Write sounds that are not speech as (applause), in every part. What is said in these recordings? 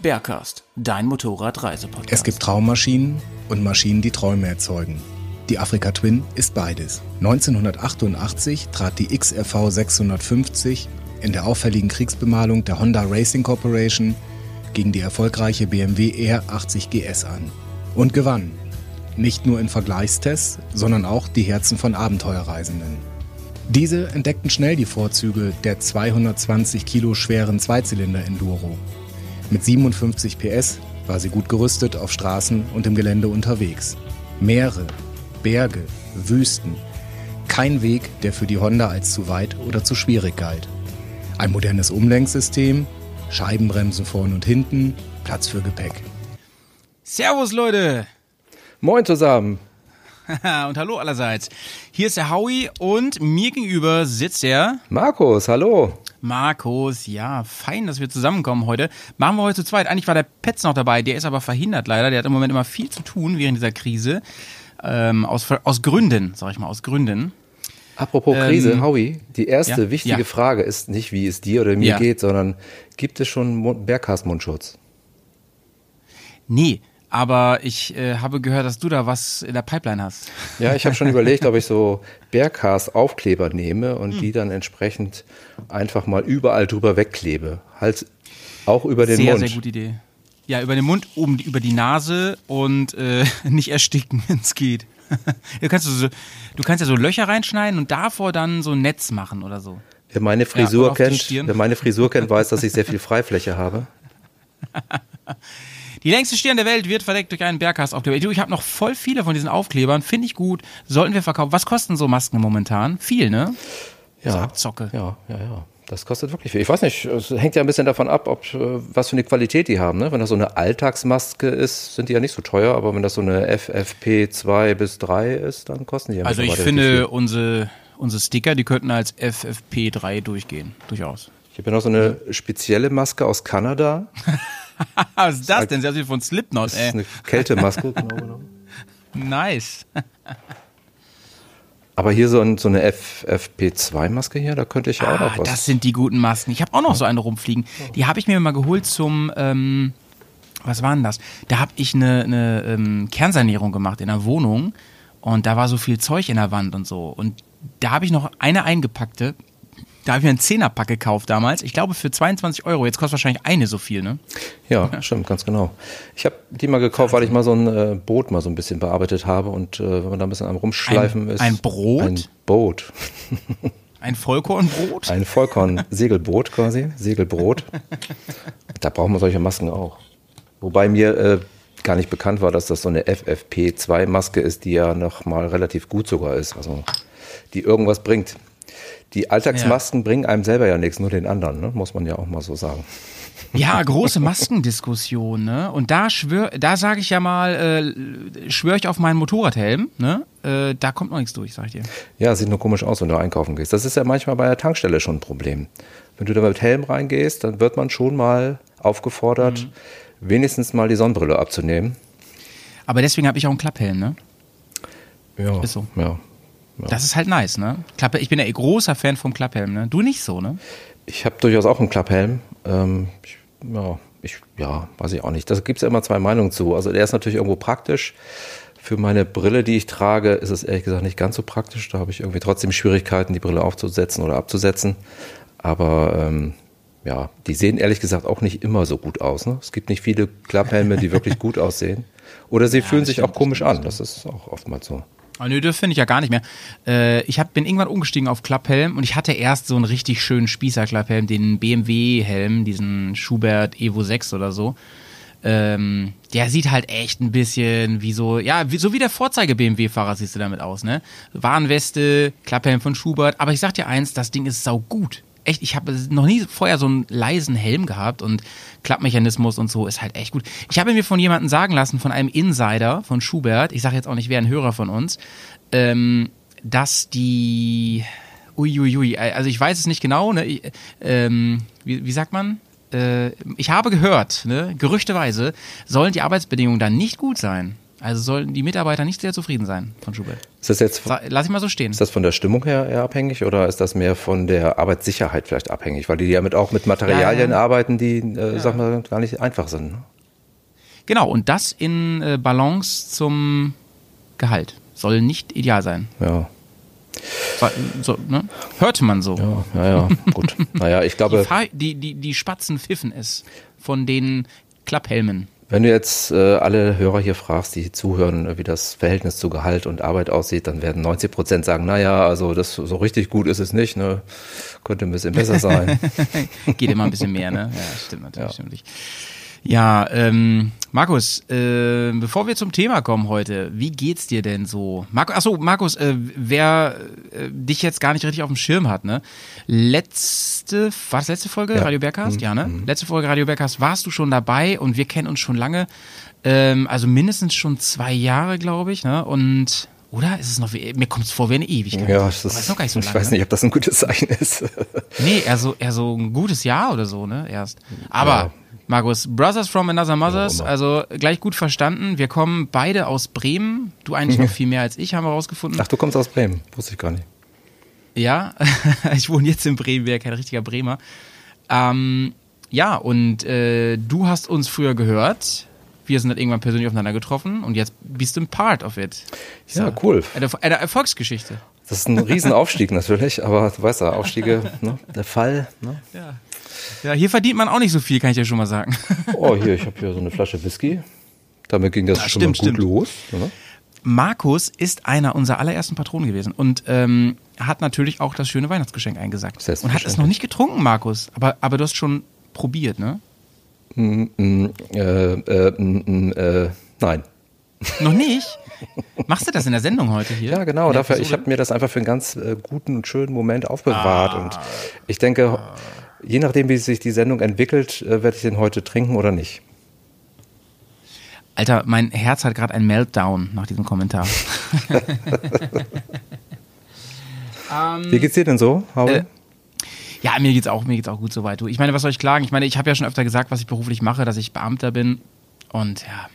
Bergcast, dein Motorradreisepodcast. Es gibt Traummaschinen und Maschinen, die Träume erzeugen. Die Afrika Twin ist beides. 1988 trat die XRV 650 in der auffälligen Kriegsbemalung der Honda Racing Corporation gegen die erfolgreiche BMW R80 GS an und gewann. Nicht nur in Vergleichstests, sondern auch die Herzen von Abenteuerreisenden. Diese entdeckten schnell die Vorzüge der 220 Kilo schweren Zweizylinder-Enduro. Mit 57 PS war sie gut gerüstet auf Straßen und im Gelände unterwegs. Meere, Berge, Wüsten. Kein Weg, der für die Honda als zu weit oder zu schwierig galt. Ein modernes Umlenksystem, Scheibenbremsen vorn und hinten, Platz für Gepäck. Servus Leute Moin zusammen. (laughs) und hallo allerseits. Hier ist der Howie und mir gegenüber sitzt der Markus, hallo. Markus. Ja, fein, dass wir zusammenkommen heute. Machen wir heute zu zweit. Eigentlich war der Petz noch dabei, der ist aber verhindert leider. Der hat im Moment immer viel zu tun während dieser Krise. Ähm, aus, aus Gründen, sag ich mal, aus Gründen. Apropos Ähm, Krise, Howie, die erste ja, wichtige ja. Frage ist nicht, wie es dir oder mir Ja. geht, sondern gibt es schon Mund- Berghaus-Mundschutz? Nee, aber ich äh, habe gehört, dass du da was in der Pipeline hast. Ja, ich habe schon (laughs) überlegt, ob ich so Berghaus-Aufkleber nehme und Hm. die dann entsprechend einfach mal überall drüber wegklebe. Halt auch über den sehr, Mund. sehr gute Idee. Ja, über den Mund, oben über die Nase und äh, (laughs) nicht ersticken, (laughs) wenn es geht. du, kannst so, du kannst ja so Löcher reinschneiden und davor dann so ein Netz machen oder so. Wer meine Ja, Frisur die kennt, wer meine Frisur kennt, weiß, dass ich sehr viel Freifläche habe. Die längste Stirn der Welt wird verdeckt durch einen Berghaus-Aufkleber. Du, Ich habe noch voll viele von diesen Aufklebern, finde ich gut. Sollten wir verkaufen. Was kosten so Masken momentan? Viel, ne? Ja, So Abzocke. Ja, ja, ja. Das kostet wirklich viel. Ich weiß nicht, es hängt ja ein bisschen davon ab, ob äh, was für eine Qualität die haben. Ne? Wenn das so eine Alltagsmaske ist, sind die ja nicht so teuer, aber wenn das so eine FFP 2 bis 3 ist, dann kosten die ja Also ich finde, unsere, unsere Sticker, die könnten als FFP3 durchgehen. Durchaus. Ich habe ja noch so eine spezielle Maske aus Kanada. (laughs) Was ist das denn? Sie haben von Slipknot, Das ist ey. eine Kältemaske, (laughs) genau genommen. Nice. (laughs) Aber hier so, ein, so eine FFP2-Maske hier, da könnte ich ja auch Ah, noch was. das sind die guten Masken. Ich habe auch noch so eine rumfliegen. Die habe ich mir mal geholt zum, ähm, was war denn das? Da habe ich eine, eine ähm, Kernsanierung gemacht in der Wohnung und da war so viel Zeug in der Wand und so. Und da habe ich noch eine eingepackte. Da habe ich mir einen Zehnerpack gekauft damals. Ich glaube für 22 Euro. Jetzt kostet wahrscheinlich eine so viel, ne? Ja, stimmt, ganz genau. Ich habe die mal gekauft, weil ich mal so ein äh, Boot mal so ein bisschen bearbeitet habe und äh, wenn man da ein bisschen am Rumschleifen Ein- ist. ein Brot? Ein Boot. Ein Vollkornbrot? Ein Vollkorn-Segelboot quasi, Segelbrot. Da brauchen wir solche Masken auch. Wobei mir äh, gar nicht bekannt war, dass das so eine FFP2-Maske ist, die ja noch mal relativ gut sogar ist, also die irgendwas bringt. Die Alltagsmasken bringen einem selber ja nichts, nur den anderen, ne? muss man ja auch mal so sagen. Ja, (laughs) große Maskendiskussion, ne? Und da schwör, da sage ich ja mal, äh, schwöre ich auf meinen Motorradhelm, ne? Äh, da kommt noch nichts durch, sag ich dir. Ja, sieht nur komisch aus, wenn du einkaufen gehst. Das ist ja manchmal bei der Tankstelle schon ein Problem. Wenn du da mit Helm reingehst, dann wird man schon mal aufgefordert, wenigstens mal die Sonnenbrille abzunehmen. Aber deswegen habe ich auch einen Klapphelm, ne? Ja, Ist so. Ja. Das ist halt nice, ne? Klappe, ich bin ja eh großer Fan vom Klapphelm, ne? Du nicht so, ne? Ich habe durchaus auch einen Klapphelm. Ähm, ich, ja, ich, ja, weiß ich auch nicht. Da gibt es ja immer zwei Meinungen zu. Also der ist natürlich irgendwo praktisch. Für meine Brille, die ich trage, ist es ehrlich gesagt nicht ganz so praktisch. Da habe ich irgendwie trotzdem Schwierigkeiten, die Brille aufzusetzen oder abzusetzen. Aber ähm, ja, die sehen ehrlich gesagt auch nicht immer so gut aus. Ne? Es gibt nicht viele Klapphelme, die wirklich (laughs) gut aussehen. Oder sie fühlen sich auch komisch an. Das ist auch oftmals so. Oh, nö, das finde ich ja gar nicht mehr. Äh, ich hab, bin irgendwann umgestiegen auf Klapphelm und ich hatte erst so einen richtig schönen Spießer-Klapphelm, den BMW-Helm, diesen Schubert Evo 6 oder so. Ähm, der sieht halt echt ein bisschen wie so, ja, wie, so wie der Vorzeige-BMW-Fahrer siehst du damit aus, ne? Warnweste, Klapphelm von Schubert, aber ich sag dir eins, das Ding ist sau gut. Echt, ich habe noch nie vorher so einen leisen Helm gehabt und Klappmechanismus und so ist halt echt gut. Ich habe mir von jemandem sagen lassen, von einem Insider von Schubert, ich sage jetzt auch nicht, wer ein Hörer von uns, ähm, dass die, uiuiui, also ich weiß es nicht genau, ne, ähm, wie, wie sagt man? Äh, ich habe gehört, ne, gerüchteweise sollen die Arbeitsbedingungen dann nicht gut sein. Also sollen die Mitarbeiter nicht sehr zufrieden sein von Schubert. Ist das jetzt Sa- Lass ich mal so stehen. ist das von der Stimmung her eher abhängig oder ist das mehr von der Arbeitssicherheit vielleicht abhängig? Weil die ja mit, auch mit Materialien Ja, ja. arbeiten, die, äh, sag mal, gar nicht einfach sind. ne? Genau, und das in äh, Balance zum Gehalt. Soll nicht ideal sein. Ja, So, ne? Hörte man so. ja, ja, ja gut. (laughs) naja, ich Die, glaube, Fahr die, die, die Spatzen pfiffen es von den Klapphelmen. Wenn du jetzt äh, alle Hörer hier fragst, die zuhören, wie das Verhältnis zu Gehalt und Arbeit aussieht, dann werden 90 Prozent sagen, naja, also das so richtig gut ist es nicht, ne? Könnte ein bisschen besser sein. (laughs) Geht immer ein bisschen mehr, ne? Ja, stimmt natürlich. Stimmt nicht. Ja, ähm, Markus, äh, bevor wir zum Thema kommen heute, wie geht's dir denn so? Marco, achso, Markus, äh, wer äh, dich jetzt gar nicht richtig auf dem Schirm hat, ne? Letzte, war das letzte Folge Radio Bergcast? Ja, ne? Letzte Folge Radio Bergcast warst du schon dabei und wir kennen uns schon lange. Ähm, also mindestens schon zwei Jahre, glaube ich, ne? Und oder ist es noch wie, mir kommt es vor wie eine Ewigkeit. ja, das ist ist, noch gar nicht so ich lange. weiß ne? nicht, ob das ein gutes Zeichen ist. Nee, eher so, eher so ein gutes Jahr oder so, ne? Erst. Aber, Ja. Markus, Brothers from Another Mothers, also gleich gut verstanden. Wir kommen beide aus Bremen. Du eigentlich noch (laughs) viel mehr als ich, haben wir rausgefunden. Ach, du kommst aus Bremen, wusste ich gar nicht. Ja, (laughs) ich wohne jetzt in Bremen, wäre kein richtiger Bremer. Ähm, ja, und äh, du hast uns früher gehört. Wir sind dann irgendwann persönlich aufeinander getroffen und jetzt bist du ein Part of it. Ja, cool. Eine, eine Erfolgsgeschichte. Das ist ein Riesenaufstieg (laughs) natürlich, aber du weißt ja, Aufstiege, ne? der Fall. Ne? Ja. Ja, hier verdient man auch nicht so viel, kann ich dir schon mal sagen. Oh, hier, ich habe hier so eine Flasche Whisky. Damit ging das Ja, schon stimmt, mal gut stimmt. los. Ne? Markus ist einer unserer allerersten Patronen gewesen und ähm, hat natürlich auch das schöne Weihnachtsgeschenk eingesackt. Und hat es noch nicht getrunken, Markus. Aber, aber du hast schon probiert, ne? Mm, mm, äh, äh, mm, mm, äh, nein. Noch nicht? Machst du das in der Sendung heute hier? Ja, genau. Dafür, ich habe mir das einfach für einen ganz äh, guten und schönen Moment aufbewahrt. Und ich denke, je nachdem, wie sich die Sendung entwickelt, äh, werde ich den heute trinken oder nicht. Alter, mein Herz hat gerade einen Meltdown nach diesem Kommentar. Wie geht's dir denn so, Paul? Äh, Ja, mir geht's auch, mir geht's auch gut soweit. Du. Ich meine, was soll ich klagen? Ich meine, ich habe ja schon öfter gesagt, was ich beruflich mache, dass ich Beamter bin. Und ja.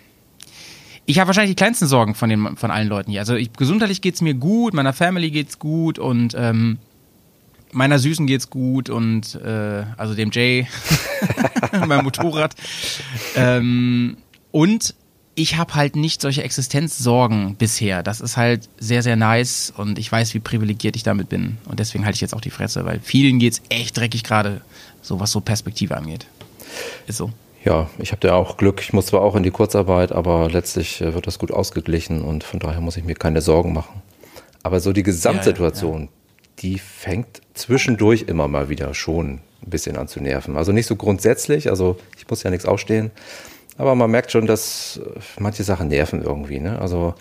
Ich habe wahrscheinlich die kleinsten Sorgen von, den, von allen Leuten hier. Also ich, gesundheitlich geht's mir gut, meiner Family geht's gut und ähm, meiner Süßen geht's gut und äh, also dem Jay, (laughs) meinem Motorrad. Ähm, und ich habe halt nicht solche Existenzsorgen bisher. Das ist halt sehr, sehr nice und ich weiß, wie privilegiert ich damit bin. Und deswegen halte ich jetzt auch die Fresse, weil vielen geht's echt dreckig gerade, so was so Perspektive angeht. Ist so. Ja, ich habe da auch Glück. Ich muss zwar auch in die Kurzarbeit, aber letztlich äh, wird das gut ausgeglichen und von daher muss ich mir keine Sorgen machen. Aber so die Gesamtsituation, die fängt zwischendurch immer mal wieder schon ein bisschen an zu nerven. Also nicht so grundsätzlich, also ich muss ja nichts aufstehen, aber man merkt schon, dass äh, manche Sachen nerven irgendwie. Ne? Also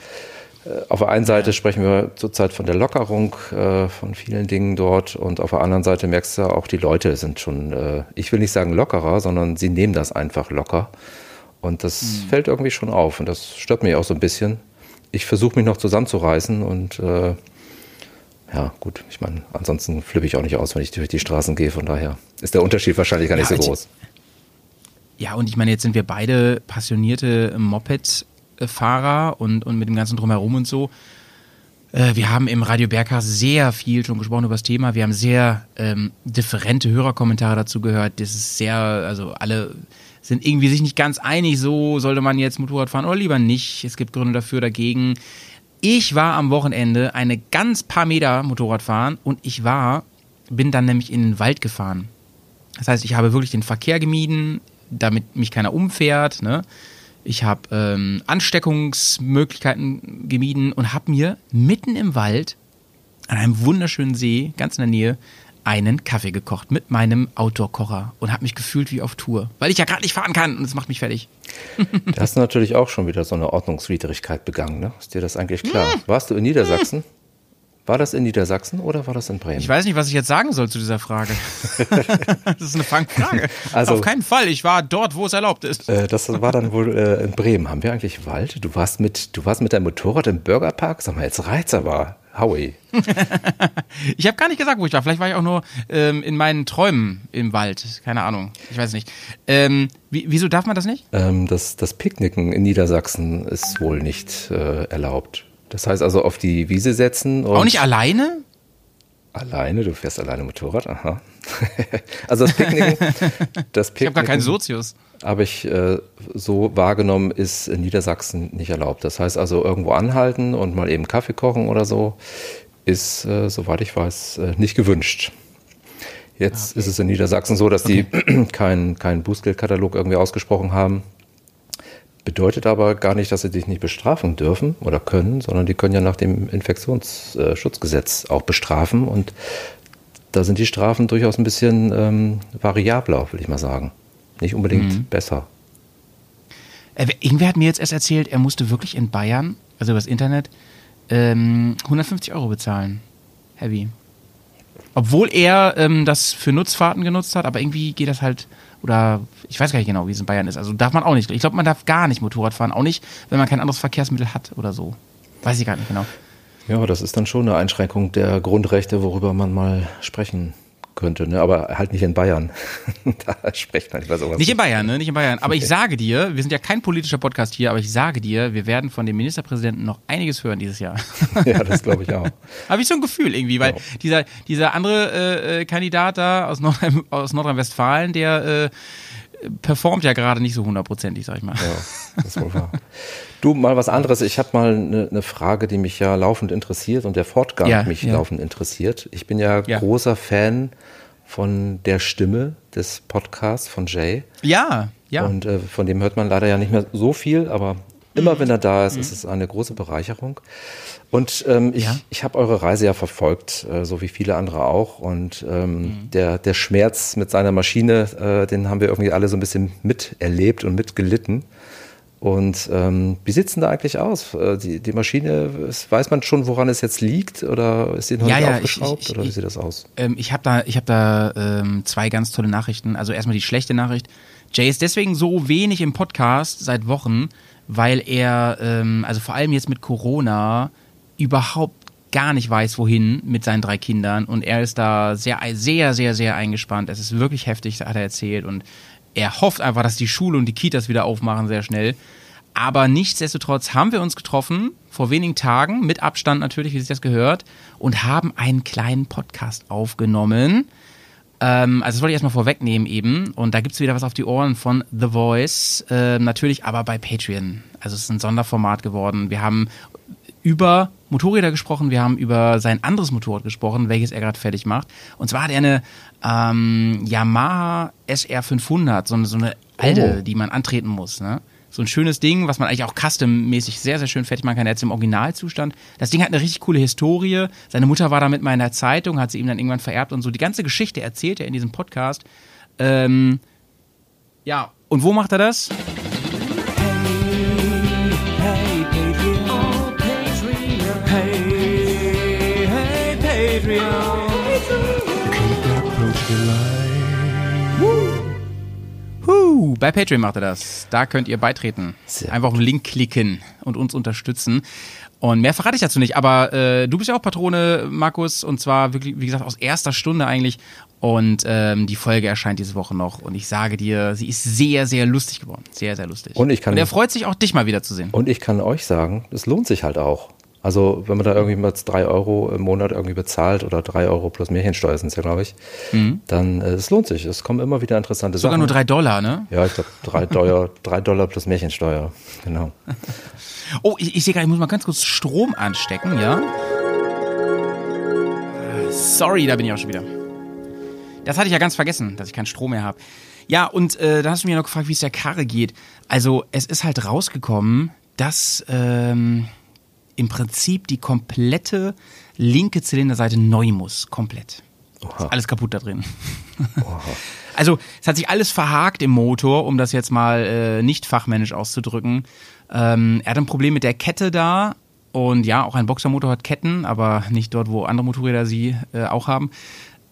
äh, auf der einen Seite sprechen wir zurzeit von der Lockerung äh, von vielen Dingen dort und auf der anderen Seite merkst du auch, die Leute sind schon, äh, ich will nicht sagen lockerer, sondern sie nehmen das einfach locker. Und das fällt irgendwie schon auf und das stört mich auch so ein bisschen. Ich versuche mich noch zusammenzureißen und äh, ja, gut, ich meine, ansonsten flippe ich auch nicht aus, wenn ich durch die Straßen gehe. Von daher ist der Unterschied wahrscheinlich gar nicht Ja, so groß. Ja, und ich meine, jetzt sind wir beide passionierte Moped-Fahrer und, und mit dem ganzen Drumherum und so. Äh, Wir haben im Radio Berghaus sehr viel schon gesprochen über das Thema. Wir haben sehr ähm, differente Hörerkommentare dazu gehört. Das ist sehr, also alle sind irgendwie sich nicht ganz einig, so sollte man jetzt Motorrad fahren oder lieber nicht. Es gibt Gründe dafür, dagegen. Ich war am Wochenende eine ganz paar Meter Motorrad fahren und ich war, bin dann nämlich in den Wald gefahren. Das heißt, ich habe wirklich den Verkehr gemieden, damit mich keiner umfährt. Ne? Ich habe ähm, Ansteckungsmöglichkeiten gemieden und habe mir mitten im Wald an einem wunderschönen See, ganz in der Nähe, einen Kaffee gekocht mit meinem Outdoor-Kocher und habe mich gefühlt wie auf Tour, weil ich ja gerade nicht fahren kann und es macht mich fertig. (laughs) Da hast du natürlich auch schon wieder so eine Ordnungswidrigkeit begangen, ne? Ist dir das eigentlich klar? Warst du in Niedersachsen? War das in Niedersachsen oder war das in Bremen? Ich weiß nicht, was ich jetzt sagen soll zu dieser Frage. (laughs) (laughs) das ist eine Fangfrage. Also- Auf keinen Fall. Ich war dort, wo es erlaubt ist. Äh, das war dann wohl äh, in Bremen. Haben wir eigentlich Wald? Du warst mit, du warst mit deinem Motorrad im Burgerpark? Sag mal, jetzt reizt aber. Howie. (laughs) Ich habe gar nicht gesagt, wo ich war. Vielleicht war ich auch nur ähm, in meinen Träumen im Wald. Keine Ahnung. Ich weiß nicht. Ähm, wie, wieso darf man das nicht? Ähm, das, das Picknicken in Niedersachsen ist wohl nicht äh, erlaubt. Das heißt also auf die Wiese setzen und Auch nicht alleine? Alleine. Du fährst alleine Motorrad, aha. (laughs) also das Picknicken, (laughs) das Ich habe gar keinen Sozius. habe ich äh, so wahrgenommen, ist in Niedersachsen nicht erlaubt. Das heißt also irgendwo anhalten und mal eben Kaffee kochen oder so, ist, äh, soweit ich weiß, äh, nicht gewünscht. Jetzt ist es in Niedersachsen so, dass die (clears throat) keinen keinen Bußgeldkatalog irgendwie ausgesprochen haben. Bedeutet aber gar nicht, dass sie dich nicht bestrafen dürfen oder können, sondern die können ja nach dem Infektionsschutzgesetz auch bestrafen und da sind die Strafen durchaus ein bisschen ähm, variabler, will ich mal sagen. Nicht unbedingt besser. Äh, irgendwer hat mir jetzt erst erzählt, er musste wirklich in Bayern, also übers Internet, ähm, 150 Euro bezahlen. Heavy. Obwohl er ähm, das für Nutzfahrten genutzt hat, aber irgendwie geht das halt, oder ich weiß gar nicht genau, wie es in Bayern ist. Also darf man auch nicht. Ich glaube, man darf gar nicht Motorrad fahren, auch nicht, wenn man kein anderes Verkehrsmittel hat oder so. Weiß ich gar nicht genau. Ja, das ist dann schon eine Einschränkung der Grundrechte, worüber man mal sprechen könnte, ne? aber halt nicht in Bayern. (laughs) da spricht man über sowas. Nicht in Bayern, ne? Nicht in Bayern. Aber ich sage dir, wir sind ja kein politischer Podcast hier, aber ich sage dir, wir werden von dem Ministerpräsidenten noch einiges hören dieses Jahr. (laughs) ja, das glaube ich auch. (laughs) Habe ich so ein Gefühl irgendwie, weil Ja. dieser, dieser andere äh, äh, Kandidat da aus, Nordrhein, aus Nordrhein-Westfalen, der äh, performt ja gerade nicht so hundertprozentig, sag ich mal. Ja, das ist wohl wahr. Du, mal was anderes. Ich habe mal eine ne Frage, die mich ja laufend interessiert und der Fortgang Ja, mich ja. laufend interessiert. Ich bin ja, Ja. großer Fan von der Stimme des Podcasts von Jay. Ja, ja. Und äh, von dem hört man leider ja nicht mehr so viel, aber immer wenn er da ist, ist es eine große Bereicherung. Und ähm, ich, Ja. ich habe eure Reise ja verfolgt, äh, so wie viele andere auch. Und ähm, der, der Schmerz mit seiner Maschine, äh, den haben wir irgendwie alle so ein bisschen miterlebt und mitgelitten. Und ähm, wie sieht's denn da eigentlich aus? Äh, die, die Maschine, es- weiß man schon, woran es jetzt liegt? Oder ist die noch Ja, nicht ja, ich- aufgeschraubt? ich- oder wie ich- sieht das aus? Ähm, ich habe da, ich hab da ähm, zwei ganz tolle Nachrichten. Also erstmal die schlechte Nachricht. Jay ist deswegen so wenig im Podcast seit Wochen, weil er, ähm, also vor allem jetzt mit Corona, überhaupt gar nicht weiß, wohin mit seinen drei Kindern. Und er ist da sehr, sehr, sehr, sehr eingespannt. Es ist wirklich heftig, hat er erzählt. Und er hofft einfach, dass die Schule und die Kitas wieder aufmachen sehr schnell. Aber nichtsdestotrotz haben wir uns getroffen, vor wenigen Tagen, mit Abstand natürlich, wie sich das gehört, und haben einen kleinen Podcast aufgenommen. Ähm, also das wollte ich erstmal vorwegnehmen eben. Und da gibt's wieder was auf die Ohren von The Voice. Ähm, natürlich aber bei Patreon. Also es ist ein Sonderformat geworden. Wir haben über Motorräder gesprochen, wir haben über sein anderes Motorrad gesprochen, welches er gerade fertig macht. Und zwar hat er eine ähm, Yamaha SR500, so eine, so eine alte, Oh. die man antreten muss. Ne? So ein schönes Ding, was man eigentlich auch custom-mäßig sehr, sehr schön fertig machen kann. Er hat es im Originalzustand. Das Ding hat eine richtig coole Historie. Seine Mutter war damit mal in der Zeitung, hat sie ihm dann irgendwann vererbt und so. Die ganze Geschichte erzählt er in diesem Podcast. Ähm, ja, und wo macht er das? Bei Patreon macht er das. Da könnt ihr beitreten. Sehr Einfach auf den Link klicken und uns unterstützen. Und mehr verrate ich dazu nicht. Aber äh, du bist ja auch Patrone, Markus, und zwar wirklich, wie gesagt, aus erster Stunde eigentlich. Und ähm, die Folge erscheint diese Woche noch. Und ich sage dir, sie ist sehr, sehr lustig geworden. Sehr, sehr lustig. Und ich kann- Und er freut sich auch, dich mal wiederzusehen. Und ich kann euch sagen, es lohnt sich halt auch. Also wenn man da irgendwie mal drei Euro im Monat irgendwie bezahlt oder drei Euro plus Märchensteuer sind es ja, glaube ich, dann äh, es lohnt sich. Es kommen immer wieder interessante Mhm. Sogar Sachen. nur drei Dollar, ne? Ja, ich glaube drei (laughs) Dollar, drei Dollar plus Märchensteuer. Genau. Oh, ich, ich sehe gerade, ich muss mal ganz kurz Strom anstecken, ja? Sorry, da bin ich auch schon wieder. Das hatte ich ja ganz vergessen, dass ich keinen Strom mehr habe. Ja, und äh, da hast du mir noch gefragt, wie es der Karre geht. Also, es ist halt rausgekommen, dass ähm, im Prinzip die komplette linke Zylinderseite neu muss. Komplett. Ist alles kaputt da drin. (laughs) Also, es hat sich alles verhakt im Motor, um das jetzt mal äh, nicht fachmännisch auszudrücken. Ähm, er hat ein Problem mit der Kette da Und ja, auch ein Boxermotor hat Ketten, aber nicht dort, wo andere Motorräder sie äh, auch haben.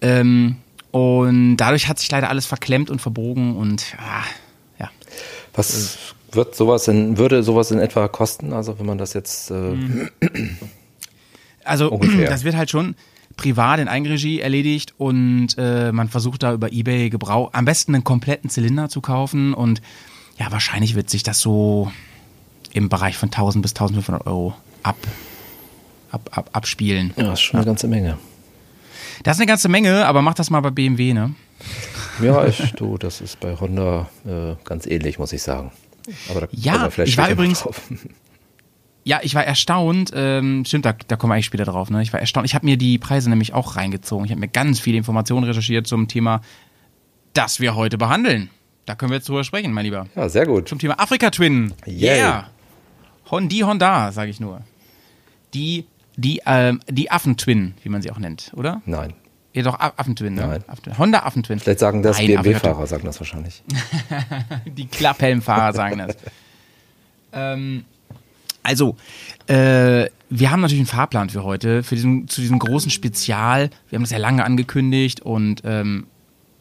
Ähm, und dadurch hat sich leider alles verklemmt und verbogen und ah, ja. Was wird sowas in, würde sowas in etwa kosten? Also wenn man das jetzt äh. Also (clears throat) Ungefähr. das wird halt schon privat in Eigenregie erledigt und äh, man versucht da über Ebay Gebrauch, am besten einen kompletten Zylinder zu kaufen und ja, wahrscheinlich wird sich das so im Bereich von 1000 bis 1500 Euro ab, ab, ab, abspielen. ja, ist schon eine ganze Menge. Das ist eine ganze Menge, aber mach das mal bei BMW, ne? Ja, ich, du, das ist bei Honda äh, ganz ähnlich, muss ich sagen. Aber Ja, ich war übrigens- drauf. (laughs) Ja, ich war erstaunt, ähm, stimmt, da, da kommen wir eigentlich später drauf, ne? Ich war erstaunt, ich habe mir die Preise nämlich auch reingezogen. Ich habe mir ganz viele Informationen recherchiert zum Thema, das wir heute behandeln. Da können wir jetzt drüber sprechen, mein Lieber. Ja, sehr gut. Zum Thema Afrika Twin. Yeah. Hon, die Honda, sage ich nur. Die, die, ähm, die Affen-Twin, wie man sie auch nennt, oder? Nein. Ja, doch, Affentwin, ne? Nein. Affentwin. Honda Affentwin. Vielleicht sagen das BMW-Fahrer, sagen das wahrscheinlich. (laughs) Die Klapphelmfahrer sagen das. (laughs) ähm, also, äh, wir haben natürlich einen Fahrplan für heute, für diesen, zu diesem großen Spezial. Wir haben das ja lange angekündigt und ähm,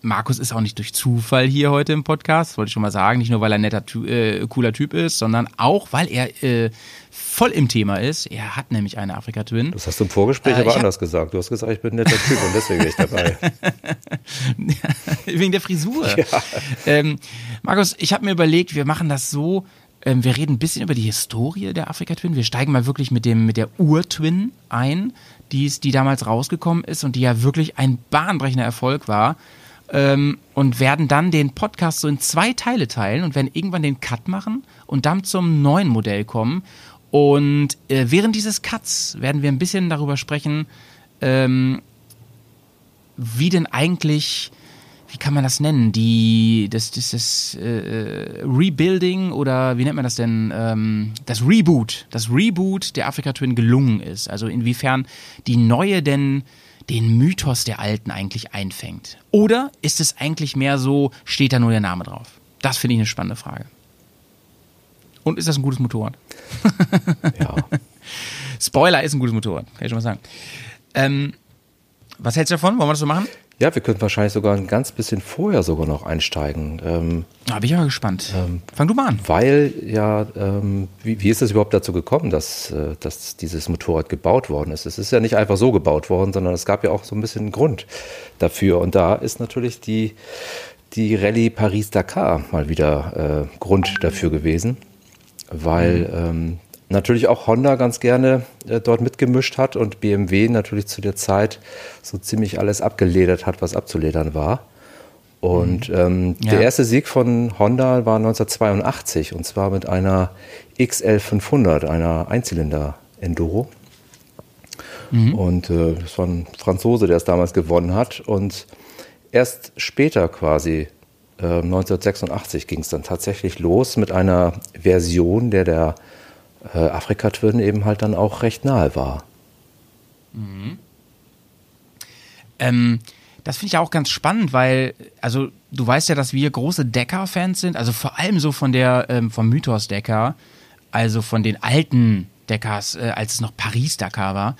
Markus ist auch nicht durch Zufall hier heute im Podcast, wollte ich schon mal sagen. Nicht nur, weil er ein netter, äh, cooler Typ ist, sondern auch, weil er äh, voll im Thema ist. Er hat nämlich eine Afrika Twin. Das hast du im Vorgespräch Äh, aber hab- anders gesagt. Du hast gesagt, ich bin ein netter Typ und deswegen bin ich dabei. (laughs) Wegen der Frisur. Ähm, Markus, ich habe mir überlegt, wir machen das so, ähm, wir reden ein bisschen über die Historie der Afrika Twin. Wir steigen mal wirklich mit, dem, mit der Ur-Twin ein, die, die damals rausgekommen ist und die ja wirklich ein bahnbrechender Erfolg war. Ähm, und werden dann den Podcast so in zwei Teile teilen und werden irgendwann den Cut machen und dann zum neuen Modell kommen. Und äh, während dieses Cuts werden wir ein bisschen darüber sprechen, ähm, wie denn eigentlich, wie kann man das nennen, die, das, das, das äh, Rebuilding oder wie nennt man das denn, ähm, das Reboot, das Reboot der Afrika Twin gelungen ist. Also inwiefern die neue denn den Mythos der alten eigentlich einfängt. Oder ist es eigentlich mehr so, steht da nur der Name drauf? Das finde ich eine spannende Frage. Und ist das ein gutes Motorrad? Ja. (laughs) Spoiler ist ein gutes Motorrad, kann ich schon mal sagen. Ähm, was hältst du davon? Wollen wir das so machen? Ja, wir könnten wahrscheinlich sogar ein ganz bisschen vorher sogar noch einsteigen. Ähm, Da bin ich aber gespannt. Fang du mal an. Weil ja, ähm, wie, wie ist es überhaupt dazu gekommen, dass, äh, dass dieses Motorrad gebaut worden ist? Es ist ja nicht einfach so gebaut worden, sondern es gab ja auch so ein bisschen einen Grund dafür. Und da ist natürlich die, die Rallye Paris-Dakar mal wieder äh, Grund dafür gewesen, weil ähm, natürlich auch Honda ganz gerne äh, dort mitgemischt hat und BMW natürlich zu der Zeit so ziemlich alles abgeledert hat, was abzuledern war. Und ähm, Ja. der erste Sieg von Honda war 1982 und zwar mit einer XL 500, einer Einzylinder-Enduro. Und äh, das war ein Franzose, der es damals gewonnen hat. Und erst später quasi, äh, 1986, ging es dann tatsächlich los mit einer Version, der der äh, Afrika Twin eben halt dann auch recht nahe war. Ähm, das finde ich auch ganz spannend, weil, also du weißt ja, dass wir große Decker-Fans sind, also vor allem so von der, ähm, vom Mythos Decker, also von den alten Deckers, äh, als es noch Paris-Dakar war.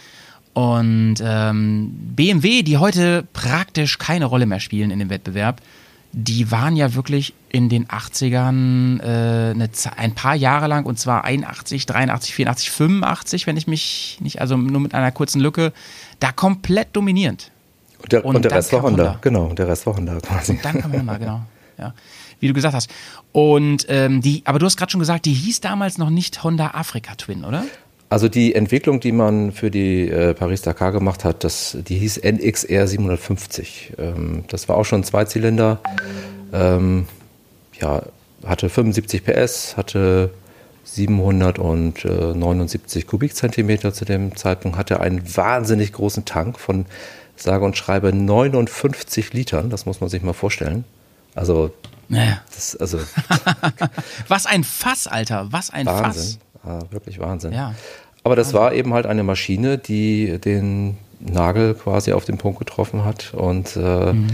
Und ähm, BMW, die heute praktisch keine Rolle mehr spielen in dem Wettbewerb, die waren ja wirklich in den 80ern äh, eine, Ze- ein paar Jahre lang, und zwar 81, 83, 84, 85, wenn ich mich nicht, also nur mit einer kurzen Lücke, da komplett dominierend. Und der, Und und der Rest war Honda. Genau, und der Rest war Honda quasi. Dann kam Honda, (laughs) genau. Ja. Wie du gesagt hast. Und ähm, die, aber du hast gerade schon gesagt, die hieß damals noch nicht Honda Africa Twin, oder? Also die Entwicklung, die man für die äh, Paris-Dakar gemacht hat, das, die hieß NXR 750. Ähm, das war auch schon ein Zweizylinder. Ähm, ja, hatte 75 PS, hatte 779 Kubikzentimeter zu dem Zeitpunkt, hatte einen wahnsinnig großen Tank von sage und schreibe 59 Litern. Das muss man sich mal vorstellen. Also, Naja. das, also (laughs) Was ein Fass, Alter. Was ein Wahnsinn. Ah, wirklich Wahnsinn. Ja. Aber das war eben halt eine Maschine, die den Nagel quasi auf den Punkt getroffen hat und äh, Mhm.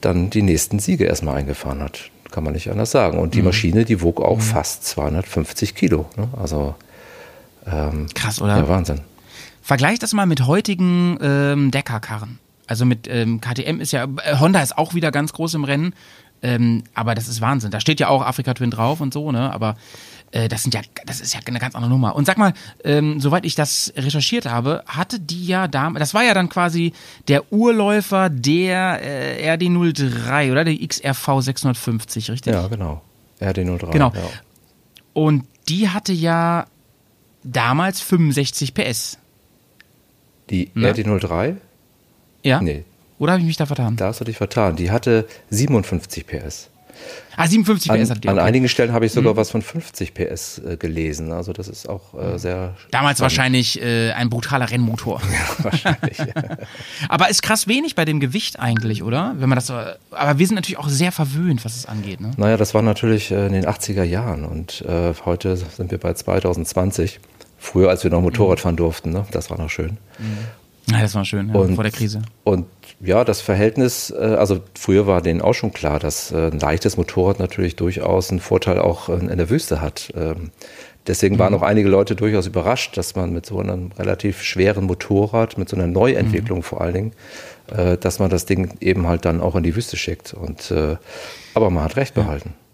dann die nächsten Siege erstmal eingefahren hat. Kann man nicht anders sagen. Mhm. Und die Maschine, die wog auch fast 250 Kilo. Ne? Also Ähm, Krass, oder? Ja, Wahnsinn. Vergleich das mal mit heutigen ähm, Deckerkarren. Also mit ähm, KTM ist ja, äh, Honda ist auch wieder ganz groß im Rennen, ähm, aber das ist Wahnsinn. Da steht ja auch Afrika Twin drauf und so, ne? Aber äh, das sind ja, das ist ja eine ganz andere Nummer. Und sag mal, ähm, soweit ich das recherchiert habe, hatte die ja damals, das war ja dann quasi der Urläufer der äh, RD03 oder der XRV 650, richtig? Ja, genau. RD03. Genau. Ja. Und die hatte ja damals 65 PS. Die Ne? RD03? Ja? Nee, Oder habe ich mich da vertan? da hast du dich vertan. Die hatte 57 PS. Ah, 57 An, PS hatte die. an okay. einigen Stellen habe ich sogar was von 50 PS äh, gelesen. Also das ist auch äh, sehr Damals wahrscheinlich äh, ein brutaler Rennmotor. (laughs) wahrscheinlich. (laughs) Aber ist krass wenig bei dem Gewicht eigentlich, oder? Wenn man das aber wir sind natürlich auch sehr verwöhnt, was es angeht, ne? naja, das war natürlich äh, in den 80er Jahren und äh, heute sind wir bei 2020. Früher, als wir noch Motorrad fahren durften, ne? das war noch schön. Ja, das war schön, ja, Und- vor der Krise. Und ja, das Verhältnis, äh, also früher war denen auch schon klar, dass äh, ein leichtes Motorrad natürlich durchaus einen Vorteil auch in, der Wüste hat. Ähm, deswegen waren auch einige Leute durchaus überrascht, dass man mit so einem relativ schweren Motorrad, mit so einer Neuentwicklung vor allen Dingen, äh, dass man das Ding eben halt dann auch in die Wüste schickt. Und aber man hat recht behalten. Ja.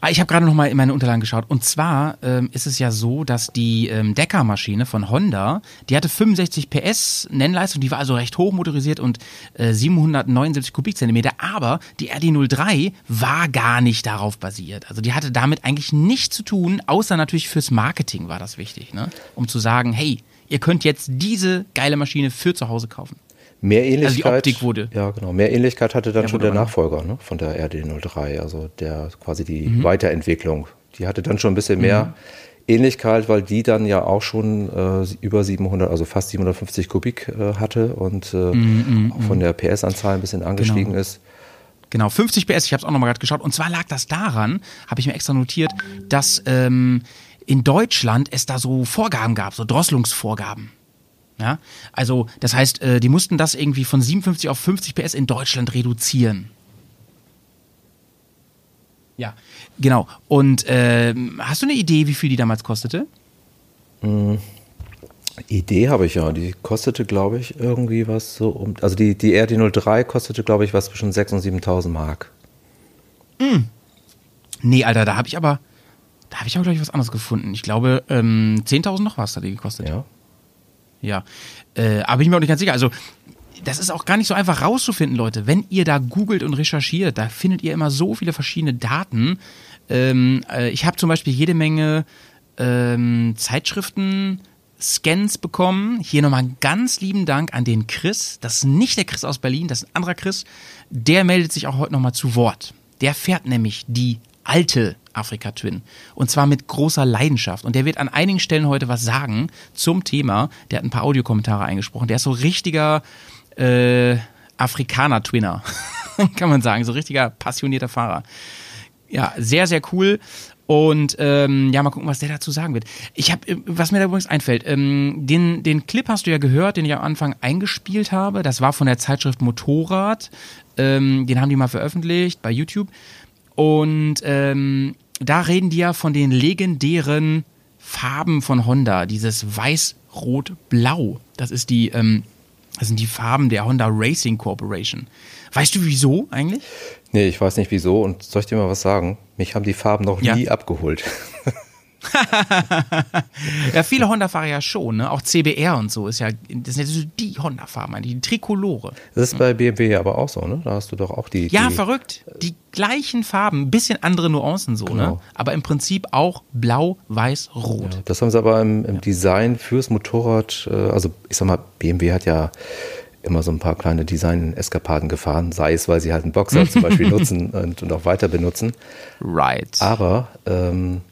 Ah, ich habe gerade noch mal in meine Unterlagen geschaut. Und zwar ähm, ist es ja so, dass die ähm, Decker-Maschine von Honda, die hatte 65 PS Nennleistung, die war also recht hoch motorisiert und äh, 779 Kubikzentimeter. Aber die RD03 war gar nicht darauf basiert. Also die hatte damit eigentlich nichts zu tun, außer natürlich fürs Marketing war das wichtig, ne? Um zu sagen, hey, ihr könnt jetzt diese geile Maschine für zu Hause kaufen. Mehr Ähnlichkeit. Optik wurde- Ja, genau. Mehr Ähnlichkeit hatte dann Ja, schon der Nachfolger ne, von der RD03, also der quasi die Mhm. Weiterentwicklung. Die hatte dann schon ein bisschen mehr Ähnlichkeit, weil die dann ja auch schon äh, über 700, also fast 750 Kubik äh, hatte und äh, Mhm, auch von der PS-Anzahl ein bisschen angestiegen ist. Genau, 50 PS, ich habe es auch nochmal gerade geschaut. Und zwar lag das daran, habe ich mir extra notiert, dass ähm, in Deutschland es da so Vorgaben gab, so Drosselungsvorgaben. Ja, also das heißt, äh, die mussten das irgendwie von 57 auf 50 PS in Deutschland reduzieren. Ja, genau. Und ähm, hast du eine Idee, wie viel die damals kostete? Idee habe ich ja, die kostete, glaube ich, irgendwie was so um, also die, die RD03 kostete, glaube ich, was zwischen 6.000 und 7.000 Mark. Nee, Alter, da habe ich aber, da habe ich aber, glaube ich, was anderes gefunden. Ich glaube, ähm, 10.000 noch was hat die gekostet. Ja. Ja, äh, aber ich bin mir auch nicht ganz sicher. Also, das ist auch gar nicht so einfach rauszufinden, Leute. Wenn ihr da googelt und recherchiert, da findet ihr immer so viele verschiedene Daten. Ähm, äh, ich habe zum Beispiel jede Menge ähm, Zeitschriften. Scans bekommen. Hier nochmal ganz lieben Dank an den Chris. Das ist nicht der Chris aus Berlin, das ist ein anderer Chris. Der meldet sich auch heute nochmal zu Wort. Der fährt nämlich die alte Afrika Twin. Und zwar mit großer Leidenschaft. Und der wird an einigen Stellen heute was sagen zum Thema. Der hat ein paar Audiokommentare eingesprochen. Der ist so richtiger äh, Afrikaner-Twinner, (laughs) kann man sagen. So richtiger passionierter Fahrer. Ja, sehr, sehr cool. Und ähm, ja, mal gucken, was der dazu sagen wird. Ich habe, was mir da übrigens einfällt, ähm, den, den Clip hast du ja gehört, den ich am Anfang eingespielt habe. Das war von der Zeitschrift Motorrad. Ähm, den haben die mal veröffentlicht bei YouTube. Und ähm, da reden die ja von den legendären Farben von Honda. Dieses Weiß, Rot, Blau. Das ist die, ähm, das sind die Farben der Honda Racing Corporation. Weißt du wieso eigentlich? Nee, ich weiß nicht wieso und soll ich dir mal was sagen? Mich haben die Farben noch Ja. nie abgeholt. (laughs) (laughs) Ja, viele Honda-Fahrer ja schon, ne? Auch CBR und so ist ja, das sind ja die Honda-Farben, eigentlich, die Trikolore. Das ist bei BMW aber auch so, ne? Da hast du doch auch die. Ja, die, verrückt. Die gleichen Farben, ein bisschen andere Nuancen so, ne? Genau. Aber im Prinzip auch blau, weiß, rot. Das haben sie aber im, im Design fürs Motorrad, äh, also ich sag mal, BMW hat ja immer so ein paar kleine Design-Eskapaden gefahren, sei es, weil sie halt einen Boxer zum Beispiel (laughs) nutzen und, und auch weiter benutzen. Right. Aber ähm,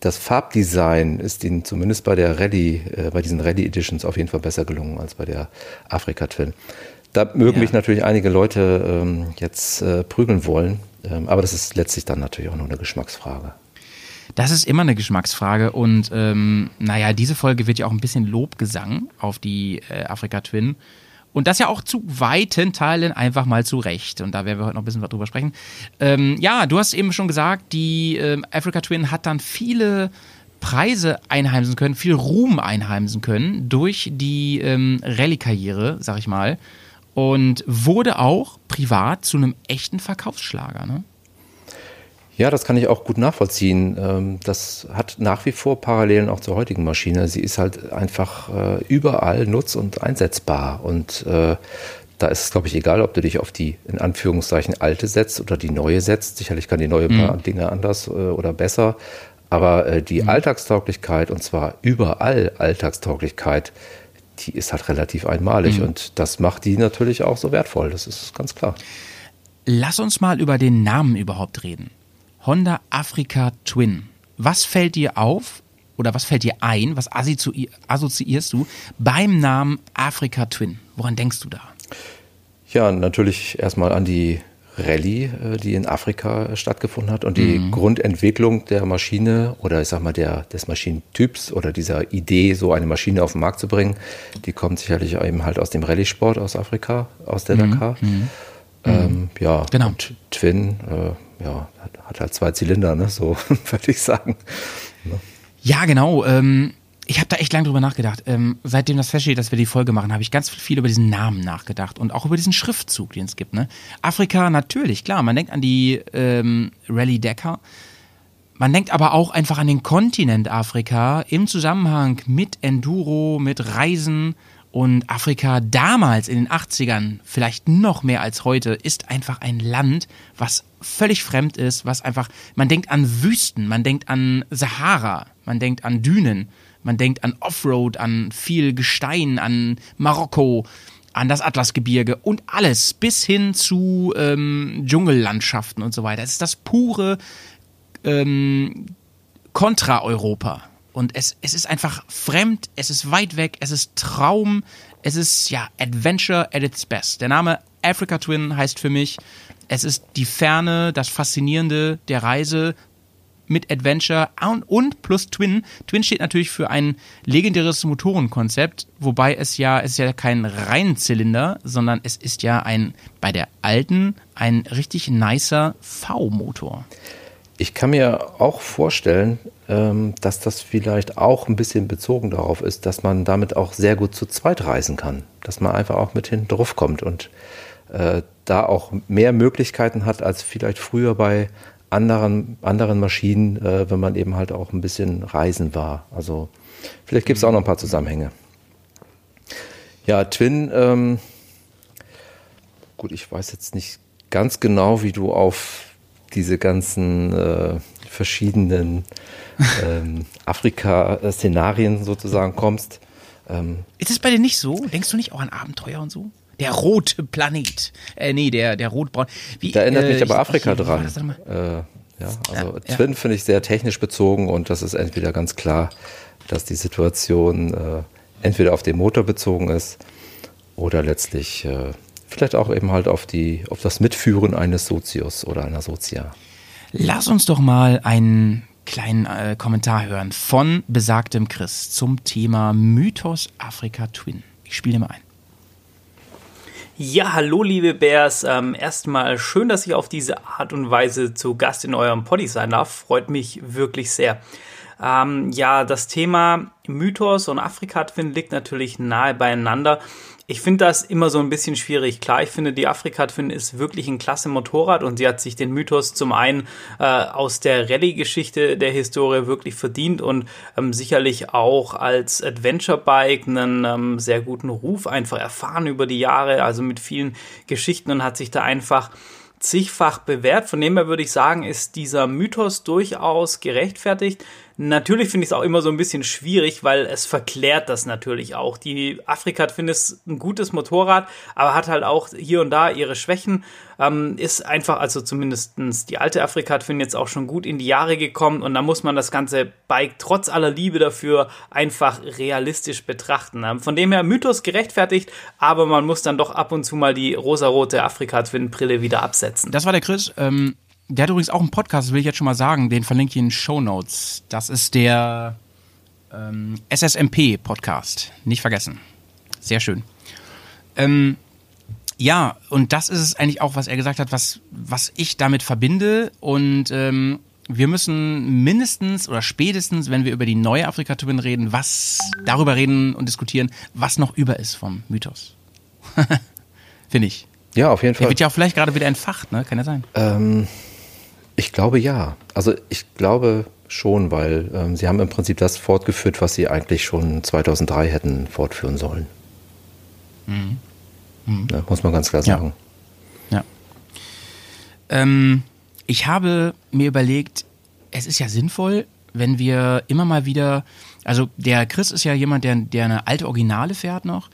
das Farbdesign ist ihnen zumindest bei der Rallye, äh, bei diesen Rallye Editions auf jeden Fall besser gelungen als bei der Afrika Twin. Da mögen Ja. mich natürlich einige Leute ähm, jetzt äh, prügeln wollen, ähm, aber das ist letztlich dann natürlich auch nur eine Geschmacksfrage. Das ist immer eine Geschmacksfrage und ähm, naja, diese Folge wird ja auch ein bisschen Lobgesang auf die äh, Afrika Twin. Und das ja auch zu weiten Teilen einfach mal zu Recht. Und da werden wir heute noch ein bisschen drüber sprechen. Ähm, ja, du hast eben schon gesagt, die ähm, Africa Twin hat dann viele Preise einheimsen können, viel Ruhm einheimsen können durch die ähm, Rallye-Karriere, sag ich mal. Und wurde auch privat zu einem echten Verkaufsschlager. Ne? Ja, das kann ich auch gut nachvollziehen. Ähm, das hat nach wie vor Parallelen auch zur heutigen Maschine. Sie ist halt einfach äh, überall nutz- und einsetzbar. Und äh, da ist es, glaube ich, egal, ob du dich auf die in Anführungszeichen alte setzt oder die neue setzt. Sicherlich kann die neue mhm. paar Dinge anders äh, oder besser. Aber die mhm. Alltagstauglichkeit, und zwar überall Alltagstauglichkeit, die ist halt relativ einmalig. Mhm. Und das macht die natürlich auch so wertvoll. Das ist ganz klar. Lass uns mal über den Namen überhaupt reden. Honda Africa Twin. Was fällt dir auf oder was fällt dir ein, was assoziierst du beim Namen Africa Twin? Woran denkst du da? Ja, natürlich erstmal an die Rallye, äh, die in Afrika stattgefunden hat und die mhm. Grundentwicklung der Maschine oder ich sag mal der, des Maschinentyps oder dieser Idee, so eine Maschine auf den Markt zu bringen, die kommt sicherlich eben halt aus dem Rallye-Sport aus Afrika, aus der mhm. Dakar. Mhm. Ähm, ja, genau. und Twin, äh, ja, hat halt zwei Zylinder, ne? so (laughs) würde ich sagen. Ne? Ja, genau. Ähm, ich habe da echt lange drüber nachgedacht. Ähm, seitdem das feststeht, dass wir die Folge machen, habe ich ganz viel über diesen Namen nachgedacht und auch über diesen Schriftzug, den es gibt. Ne? Afrika, natürlich, klar, man denkt an die ähm, Rallye Decker. Man denkt aber auch einfach an den Kontinent Afrika im Zusammenhang mit Enduro, mit Reisen und Afrika damals in den 80ern, vielleicht noch mehr als heute, ist einfach ein Land, was völlig fremd ist, was einfach, man denkt an Wüsten, man denkt an Sahara, man denkt an Dünen, man denkt an Offroad, an viel Gestein, an Marokko, an das Atlasgebirge und alles bis hin zu ähm, Dschungellandschaften und so weiter. Es ist das pure ähm, Kontra-Europa. Und es, es ist einfach fremd, es ist weit weg, es ist Traum, es ist ja Adventure at its best. Der Name Africa Twin heißt für mich, es ist die Ferne, das Faszinierende der Reise mit Adventure und plus Twin. Twin steht natürlich für ein legendäres Motorenkonzept, wobei es ja, es ist ja kein Reihenzylinder, sondern es ist ja ein, bei der alten, ein richtig nicer V-Motor. Ich kann mir auch vorstellen, dass das vielleicht auch ein bisschen bezogen darauf ist, dass man damit auch sehr gut zu zweit reisen kann. Dass man einfach auch mit hinten drauf kommt und äh, da auch mehr Möglichkeiten hat als vielleicht früher bei anderen, anderen Maschinen, äh, wenn man eben halt auch ein bisschen reisen war. Also vielleicht gibt es auch noch ein paar Zusammenhänge. Ja, Twin, ähm, gut, ich weiß jetzt nicht ganz genau, wie du auf diese ganzen äh, verschiedenen ähm, Afrika-Szenarien sozusagen kommst. Ähm, ist es bei dir nicht so? Denkst du nicht auch an Abenteuer und so? Der rote Planet. Äh, nee, der, der rotbraun. Wie, da erinnert äh, mich aber ich, Afrika ich, dran. Äh, ja, also ja, Twin ja. finde ich sehr technisch bezogen und das ist entweder ganz klar, dass die Situation äh, entweder auf den Motor bezogen ist oder letztlich äh, vielleicht auch eben halt auf, die, auf das Mitführen eines Sozius oder einer Sozia. Lass uns doch mal einen kleinen äh, Kommentar hören von besagtem Chris zum Thema Mythos Afrika Twin. Ich spiele mal ein. Ja, hallo liebe Bears. Ähm, erstmal schön, dass ich auf diese Art und Weise zu Gast in eurem Poddy sein darf. Freut mich wirklich sehr. Ähm, ja, das Thema Mythos und Afrika-Twin liegt natürlich nahe beieinander. Ich finde das immer so ein bisschen schwierig. Klar, ich finde, die Afrika Twin ist wirklich ein klasse Motorrad und sie hat sich den Mythos zum einen äh, aus der Rallye-Geschichte der Historie wirklich verdient und ähm, sicherlich auch als Adventure-Bike einen ähm, sehr guten Ruf einfach erfahren über die Jahre, also mit vielen Geschichten und hat sich da einfach zigfach bewährt. Von dem her würde ich sagen, ist dieser Mythos durchaus gerechtfertigt. Natürlich finde ich es auch immer so ein bisschen schwierig, weil es verklärt das natürlich auch. Die Afrika finde ich ein gutes Motorrad, aber hat halt auch hier und da ihre Schwächen. Ähm, ist einfach, also zumindestens die alte Afrika finde jetzt auch schon gut in die Jahre gekommen und da muss man das ganze Bike trotz aller Liebe dafür einfach realistisch betrachten. Ähm, von dem her Mythos gerechtfertigt, aber man muss dann doch ab und zu mal die rosarote Afrika Twin Brille wieder absetzen. Das war der Chris. Ähm der hat übrigens auch einen Podcast, das will ich jetzt schon mal sagen, den verlinke ich in den Show Notes. Das ist der ähm, SSMP-Podcast. Nicht vergessen. Sehr schön. Ähm, ja, und das ist es eigentlich auch, was er gesagt hat, was, was ich damit verbinde. Und ähm, wir müssen mindestens oder spätestens, wenn wir über die neue Afrika Twin reden, was darüber reden und diskutieren, was noch über ist vom Mythos. (laughs) Finde ich. Ja, auf jeden Der Fall. wird ja auch vielleicht gerade wieder entfacht, ne? Kann ja sein. Ähm, ich glaube ja. Also ich glaube schon, weil ähm, sie haben im Prinzip das fortgeführt, was sie eigentlich schon 2003 hätten fortführen sollen. Ne, muss man ganz klar Mhm. Ja. sagen. Ja. Ähm, ich habe mir überlegt, es ist ja sinnvoll, wenn wir immer mal wieder, also der Chris ist ja jemand, der, der eine alte Originale fährt noch.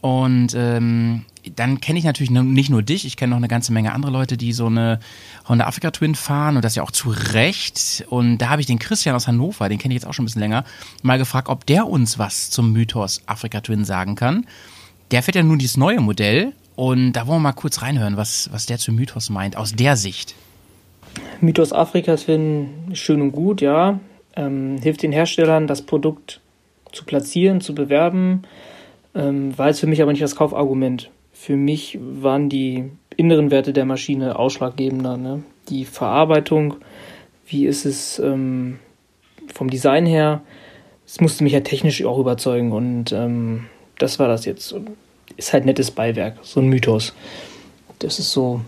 Und ähm, dann kenne ich natürlich nicht nur dich, ich kenne noch eine ganze Menge andere Leute, die so eine Honda Africa Twin fahren und das ja auch zu Recht. Und da habe ich den Christian aus Hannover, den kenne ich jetzt auch schon ein bisschen länger, mal gefragt, ob der uns was zum Mythos Africa Twin sagen kann. Der fährt ja nun dieses neue Modell und da wollen wir mal kurz reinhören, was, was der zu Mythos meint, aus der Sicht. Mythos Afrikas finden schön und gut, ja. Ähm, hilft den Herstellern, das Produkt zu platzieren, zu bewerben. Ähm, war jetzt für mich aber nicht das Kaufargument. Für mich waren die inneren Werte der Maschine ausschlaggebender. Ne? Die Verarbeitung, wie ist es ähm, vom Design her, es musste mich ja technisch auch überzeugen und ähm, das war das jetzt. Ist halt nettes Beiwerk, so ein Mythos. Das ist so,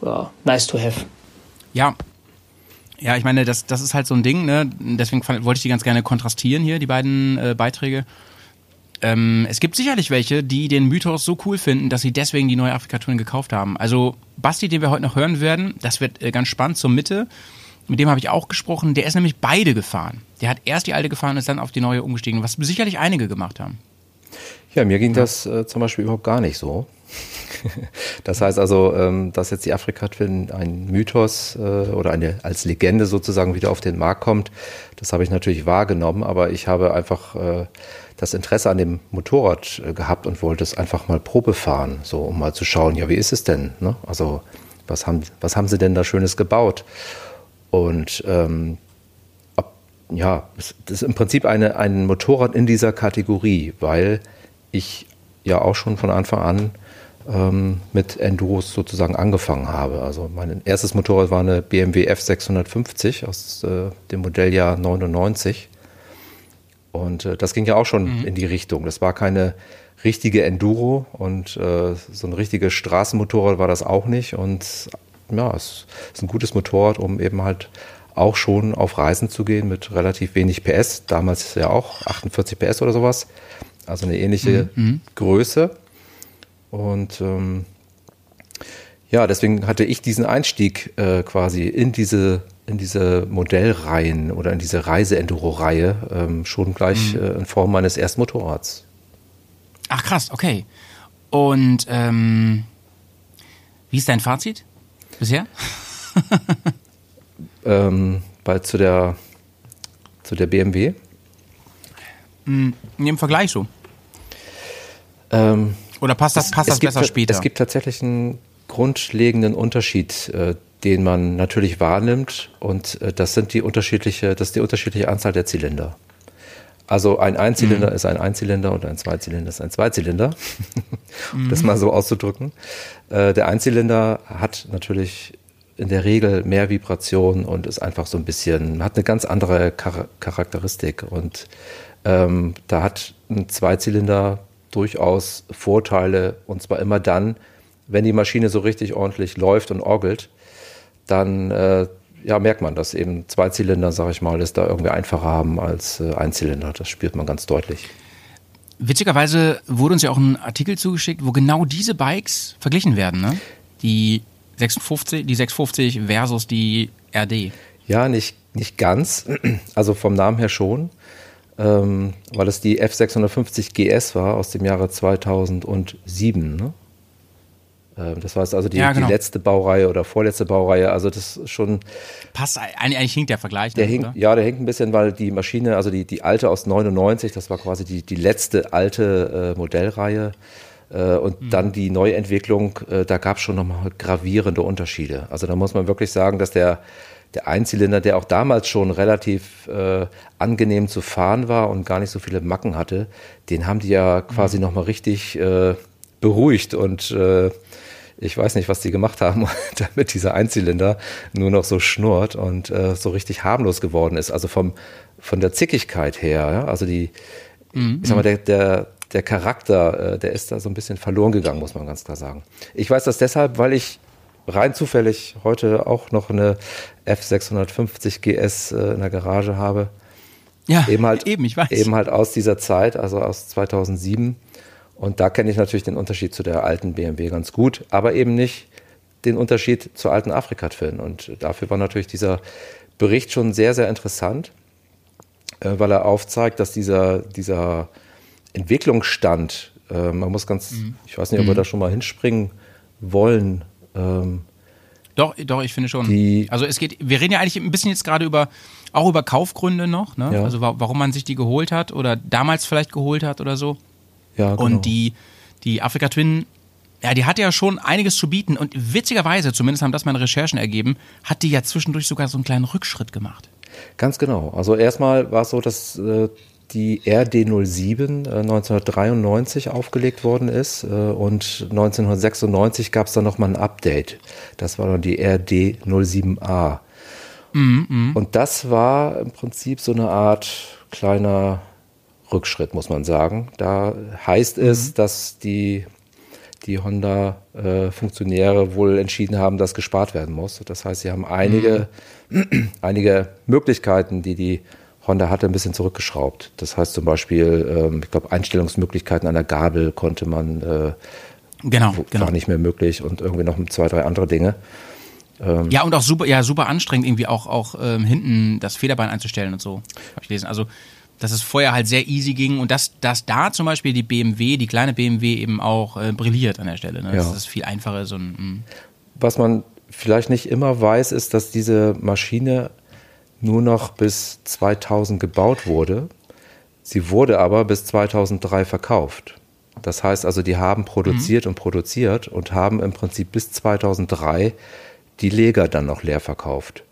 ja, nice to have. Ja. Ja, ich meine, das, das ist halt so ein Ding, ne? Deswegen wollte ich die ganz gerne kontrastieren hier, die beiden äh, Beiträge. Ähm, es gibt sicherlich welche, die den Mythos so cool finden, dass sie deswegen die neue Afrika Twin gekauft haben. Also Basti, den wir heute noch hören werden, das wird äh, ganz spannend zur Mitte. Mit dem habe ich auch gesprochen. Der ist nämlich beide gefahren. Der hat erst die alte gefahren und ist dann auf die neue umgestiegen, was sicherlich einige gemacht haben. Ja, mir ging das äh, zum Beispiel überhaupt gar nicht so. (laughs) das heißt also, ähm, dass jetzt die Afrika Twin ein Mythos äh, oder eine als Legende sozusagen wieder auf den Markt kommt, das habe ich natürlich wahrgenommen, aber ich habe einfach äh, das Interesse an dem Motorrad äh, gehabt und wollte es einfach mal Probe fahren, so um mal zu schauen, ja, wie ist es denn? Ne? Also, was haben, was haben sie denn da Schönes gebaut? Und ähm, ob, ja, das ist im Prinzip eine, ein Motorrad in dieser Kategorie, weil ich ja auch schon von Anfang an ähm, mit Enduros sozusagen angefangen habe. Also mein erstes Motorrad war eine BMW F650 aus äh, dem Modelljahr 99. Und äh, das ging ja auch schon in die Richtung. Das war keine richtige Enduro und äh, so ein richtiges Straßenmotorrad war das auch nicht. Und ja, es ist ein gutes Motorrad, um eben halt auch schon auf Reisen zu gehen mit relativ wenig PS. Damals ja auch 48 PS oder sowas. Also eine ähnliche Größe. Und ähm, ja, deswegen hatte ich diesen Einstieg äh, quasi in diese, in diese Modellreihen oder in diese Reise-Enduro-Reihe ähm, schon gleich äh, in Form meines ersten Motorrads. Ach krass, okay. Und ähm, wie ist dein Fazit bisher? (laughs) Ähm, bei, zu, der, zu der BMW. Im Vergleich so. Ähm, Oder passt das, passt das gibt, besser später? Es gibt tatsächlich einen grundlegenden Unterschied, äh, den man natürlich wahrnimmt, und äh, das sind die unterschiedliche, das ist die unterschiedliche Anzahl der Zylinder. Also ein Einzylinder ist ein Einzylinder und ein Zweizylinder ist ein Zweizylinder, (laughs) um das mal so auszudrücken. Äh, der Einzylinder hat natürlich in der Regel mehr Vibration und ist einfach so ein bisschen, hat eine ganz andere Char Charakteristik und ähm, da hat ein Zweizylinder durchaus Vorteile und zwar immer dann, wenn die Maschine so richtig ordentlich läuft und orgelt, dann äh, ja, merkt man, dass eben Zweizylinder, sag ich mal, es da irgendwie einfacher haben als äh, Einzylinder. Das spürt man ganz deutlich. Witzigerweise wurde uns ja auch ein Artikel zugeschickt, wo genau diese Bikes verglichen werden, ne? Die 650, die 650 versus die RD. Ja, nicht, nicht ganz, also vom Namen her schon, ähm, weil es die F650 GS war aus dem Jahre 2007. Ne? Ähm, das war jetzt also die, Ja, genau. die letzte Baureihe oder vorletzte Baureihe. Also das ist schon, Passt, eigentlich, hinkt der Vergleich. der ne, hinkt, ja, der hinkt ein bisschen, weil die Maschine, also die, die alte aus 99, das war quasi die, die letzte alte äh, Modellreihe. Äh, und Mhm. dann die Neuentwicklung, äh, da gab es schon nochmal gravierende Unterschiede. Also da muss man wirklich sagen, dass der, der Einzylinder, der auch damals schon relativ äh, angenehm zu fahren war und gar nicht so viele Macken hatte, den haben die ja quasi Mhm. nochmal richtig äh, beruhigt und äh, Ich weiß nicht, was die gemacht haben, (laughs) damit dieser Einzylinder nur noch so schnurrt und äh, so richtig harmlos geworden ist. Also vom, von der Zickigkeit her, ja? also die, mhm. ich sag mal, der, der, der Charakter, äh, der ist da so ein bisschen verloren gegangen, muss man ganz klar sagen. Ich weiß das deshalb, weil ich rein zufällig heute auch noch eine F650 GS äh, in der Garage habe. Ja, eben halt, eben, ich weiß. Eben halt aus dieser Zeit, also aus 2007. Und da kenne ich natürlich den Unterschied zu der alten BMW ganz gut, aber eben nicht den Unterschied zur alten Afrika-Twin. Und dafür war natürlich dieser Bericht schon sehr, sehr interessant, äh, weil er aufzeigt, dass dieser, dieser Entwicklungsstand, äh, man muss ganz, mhm. ich weiß nicht, ob wir mhm. da schon mal hinspringen wollen, ähm, doch, doch, ich finde schon. also es geht, wir reden ja eigentlich ein bisschen jetzt gerade über, auch über Kaufgründe noch, ne? Ja. Also warum man sich die geholt hat oder damals vielleicht geholt hat oder so. Ja, genau. Und die, die Afrika Twin, ja, die hat ja schon einiges zu bieten und witzigerweise, zumindest haben das meine Recherchen ergeben, hat die ja zwischendurch sogar so einen kleinen Rückschritt gemacht. Ganz genau. Also erstmal war es so, dass äh, die RD07 äh, 1993 aufgelegt worden ist äh, und 1996 gab es dann nochmal ein Update. Das war dann die RD07A. Mhm, mh. Und das war im Prinzip so eine Art kleiner Rückschritt, muss man sagen. Da heißt es, mhm. dass die, die Honda-Funktionäre äh, wohl entschieden haben, dass gespart werden muss. Das heißt, sie haben einige, mhm. (clears throat) einige Möglichkeiten, die die Honda hatte ein bisschen zurückgeschraubt. Das heißt zum Beispiel, ähm, ich glaube, Einstellungsmöglichkeiten an der Gabel konnte man, äh, genau, war genau. nicht mehr möglich und irgendwie noch zwei, drei andere Dinge. Ähm, ja, und auch super, ja, super anstrengend, irgendwie auch, auch ähm, hinten das Federbein einzustellen und so, habe ich gelesen. Also, dass es vorher halt sehr easy ging und dass, dass da zum Beispiel die BMW, die kleine BMW eben auch äh, brilliert an der Stelle. Ne? Ja. Das ist viel einfacher. So ein, mm. Was man vielleicht nicht immer weiß, ist, dass diese Maschine nur noch bis 2000 gebaut wurde. Sie wurde aber bis 2003 verkauft. Das heißt also, die haben produziert mhm. und produziert und haben im Prinzip bis 2003 die Lega dann noch leer verkauft.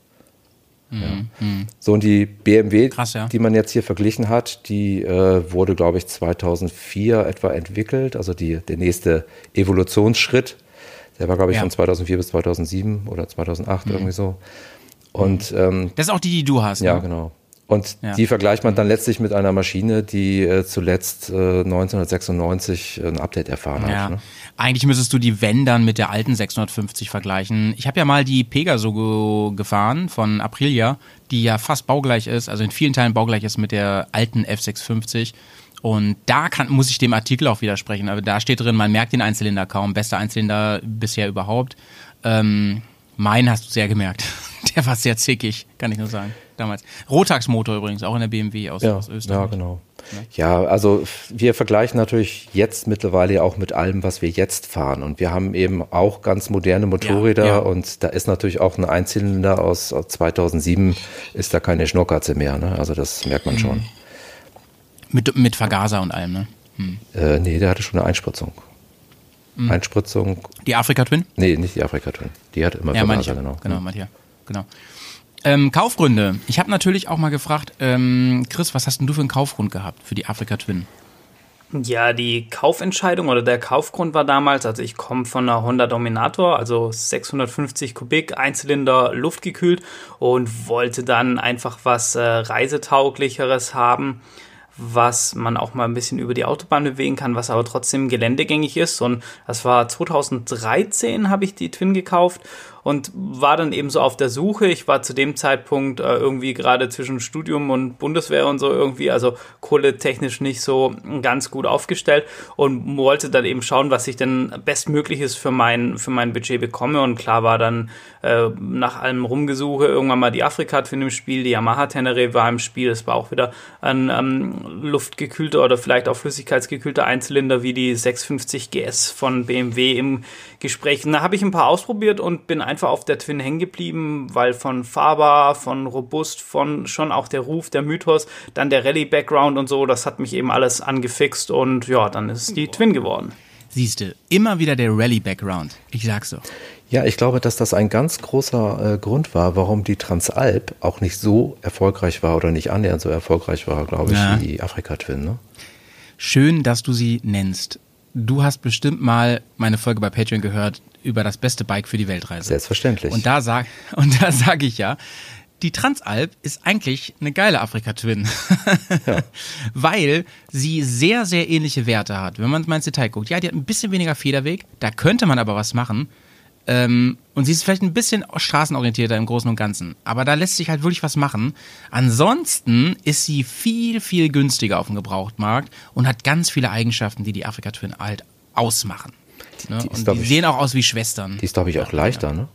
Mhm. Ja. Mhm. So, und die BMW, Krass, ja. die man jetzt hier verglichen hat, die äh, wurde, glaube ich, 2004 etwa entwickelt. Also die, der nächste Evolutionsschritt, der war, glaube ich, ja. von 2004 bis 2007 oder 2008 mhm. irgendwie so. Und, ähm, das ist auch die, die du hast. Ja, ne? genau. Und ja. die vergleicht man dann letztlich mit einer Maschine, die äh, zuletzt äh, 1996 ein Update erfahren ja. hat. Ne? Eigentlich müsstest du die Wenn dann mit der alten 650 vergleichen. Ich habe ja mal die Pegaso gefahren von Aprilia, die ja fast baugleich ist, also in vielen Teilen baugleich ist mit der alten F650. Und da kann, muss ich dem Artikel auch widersprechen. Aber da steht drin, man merkt den Einzylinder kaum. Bester Einzylinder bisher überhaupt. Ähm, mein hast du sehr gemerkt. (laughs) Der war sehr zickig, kann ich nur sagen, damals. Rotax-Motor übrigens, auch in der BMW aus, ja, aus Österreich. Ja, genau. Ja, also wir vergleichen natürlich jetzt mittlerweile auch mit allem, was wir jetzt fahren. Und wir haben eben auch ganz moderne Motorräder ja, ja. und da ist natürlich auch ein Einzylinder aus, aus 2007, ist da keine Schnurrkatze mehr. Ne? Also das merkt man schon. Mit, mit Vergaser und allem, ne? Hm. Äh, nee, der hatte schon eine Einspritzung. Mhm. Einspritzung. Die Afrika Twin? Nee, nicht die Afrika Twin. Die hat immer ja, Vergaser, genau. Genau, mhm. Matthias. Genau. Ähm, Kaufgründe. Ich habe natürlich auch mal gefragt, ähm, Chris, was hast denn du für einen Kaufgrund gehabt für die Afrika Twin? Ja, die Kaufentscheidung oder der Kaufgrund war damals, also ich komme von einer Honda Dominator, also 650 Kubik, Einzylinder, luftgekühlt und wollte dann einfach was äh, reisetauglicheres haben was man auch mal ein bisschen über die Autobahn bewegen kann, was aber trotzdem geländegängig ist. Und das war 2013 habe ich die Twin gekauft und war dann eben so auf der Suche. Ich war zu dem Zeitpunkt äh, irgendwie gerade zwischen Studium und Bundeswehr und so irgendwie, also kohletechnisch nicht so ganz gut aufgestellt und wollte dann eben schauen, was ich denn bestmögliches für mein, für mein Budget bekomme. Und klar war dann äh, nach allem Rumgesuche irgendwann mal die Afrika-Twin im Spiel, die Yamaha Tenere war im Spiel. Es war auch wieder ein ähm, luftgekühlter oder vielleicht auch flüssigkeitsgekühlter Einzylinder wie die 650 GS von BMW im Gespräch. Und da habe ich ein paar ausprobiert und bin einfach auf der Twin hängen geblieben, weil von fahrbar, von robust, von schon auch der Ruf, der Mythos, dann der Rallye-Background und so, das hat mich eben alles angefixt und ja, dann ist die Twin geworden. Siehste, immer wieder der Rallye-Background. Ich sag's so. Ja, ich glaube, dass das ein ganz großer äh, Grund war, warum die Transalp auch nicht so erfolgreich war oder nicht annähernd so erfolgreich war, glaube ich, ja. wie die Afrika Twin. Ne? Schön, dass du sie nennst. Du hast bestimmt mal meine Folge bei Patreon gehört über das beste Bike für die Weltreise. Selbstverständlich. Und da sag, (laughs) und da sage ich ja, die Transalp ist eigentlich eine geile Afrika Twin. Ja. (laughs) Weil sie sehr, sehr ähnliche Werte hat. Wenn man mal ins Detail guckt. Ja, die hat ein bisschen weniger Federweg, da könnte man aber was machen. Ähm, und sie ist vielleicht ein bisschen straßenorientierter im Großen und Ganzen. Aber da lässt sich halt wirklich was machen. Ansonsten ist sie viel, viel günstiger auf dem Gebrauchtmarkt und hat ganz viele Eigenschaften, die die Afrika Twin halt ausmachen. Ne? die ist, und die ich- sehen auch aus wie Schwestern. Die ist, glaube ich, auch leichter, ne?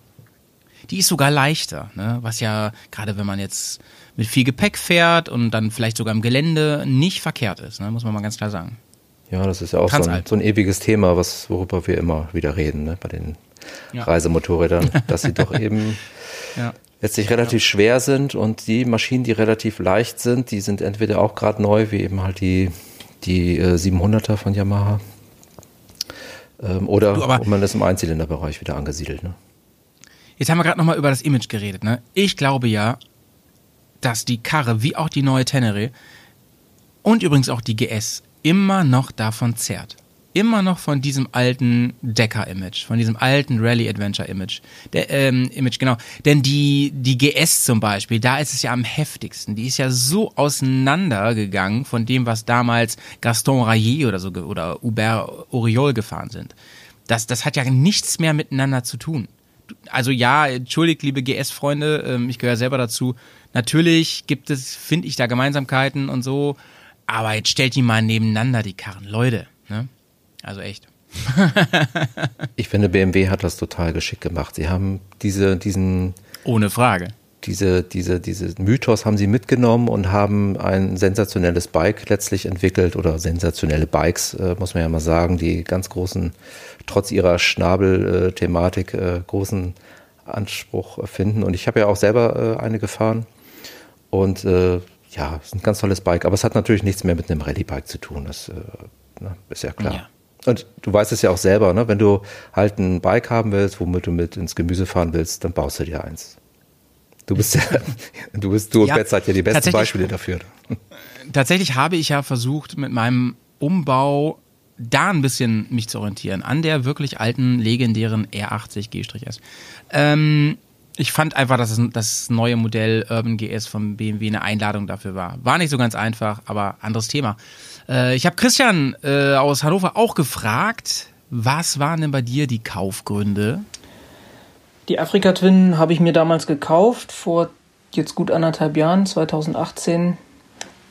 Die ist sogar leichter, ne? was ja gerade wenn man jetzt mit viel Gepäck fährt und dann vielleicht sogar im Gelände nicht verkehrt ist, ne? muss man mal ganz klar sagen. Ja, das ist ja auch so ein, so ein ewiges Thema, was, worüber wir immer wieder reden, ne? bei den Ja. Reisemotorrädern, (laughs) dass sie doch eben Ja. letztlich relativ schwer sind und die Maschinen, die relativ leicht sind, die sind entweder auch gerade neu, wie eben halt die, die äh, 700er von Yamaha, ähm, oder Du, man ist im Einzylinderbereich wieder angesiedelt. Ne? Jetzt haben wir gerade nochmal über das Image geredet. Ne? Ich glaube ja, dass die Karre, wie auch die neue Tenere und übrigens auch die GS, immer noch davon zerrt. Immer noch von diesem alten Decker-Image, von diesem alten Rally-Adventure-Image. Ähm, Image, genau. Denn die, die GS zum Beispiel, da ist es ja am heftigsten. Die ist ja so auseinandergegangen von dem, was damals Gaston Rayet oder so oder Hubert Auriol gefahren sind. Das, das hat ja nichts mehr miteinander zu tun also ja, entschuldigt, liebe GS-Freunde, ähm, ich gehöre selber dazu. Natürlich gibt es, finde ich, da Gemeinsamkeiten und so, aber jetzt stellt die mal nebeneinander, die Karren. Leute, ne? Also echt. (laughs) Ich finde, BMW hat das total geschickt gemacht. Sie haben diese, diesen, Ohne Frage. diese, diese, diese Mythos haben sie mitgenommen und haben ein sensationelles Bike letztlich entwickelt oder sensationelle Bikes, äh, muss man ja mal sagen, die ganz großen, trotz ihrer Schnabel-Thematik, äh, großen Anspruch finden. Und ich habe ja auch selber äh, eine gefahren und äh, ja, es ist ein ganz tolles Bike, aber es hat natürlich nichts mehr mit einem Rallye-Bike zu tun, das äh, ne, ist ja klar. Ja. Und du weißt es ja auch selber, ne? wenn du halt ein Bike haben willst, womit du mit ins Gemüse fahren willst, dann baust du dir eins. Du bist ja, (laughs) du bist, du und Ja, Betz seid ja die besten Beispiele dafür. (laughs) Tatsächlich habe ich ja versucht, mit meinem Umbau da ein bisschen mich zu orientieren, an der wirklich alten, legendären R80 G-S. Ähm, ich fand einfach, dass das neue Modell Urban GS von BMW eine Einladung dafür war. War nicht so ganz einfach, aber anderes Thema. Äh, ich habe Christian äh, aus Hannover auch gefragt, was waren denn bei dir die Kaufgründe? Die Afrika Twin habe ich mir damals gekauft, vor jetzt gut anderthalb Jahren, 2018,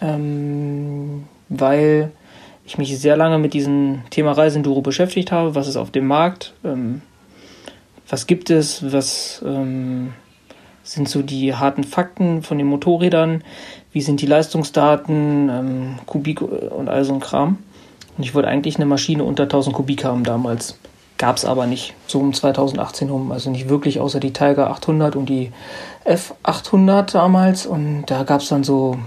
ähm, weil ich mich sehr lange mit diesem Thema Reisenduro beschäftigt habe. Was ist auf dem Markt? Ähm, was gibt es? Was ähm, sind so die harten Fakten von den Motorrädern? Wie sind die Leistungsdaten, ähm, Kubik und all so ein Kram? Und ich wollte eigentlich eine Maschine unter 1000 Kubik haben damals. Gab es aber nicht, so um 2018 rum. Also nicht wirklich, außer die Tiger 800 und die F800 damals. Und da gab es dann so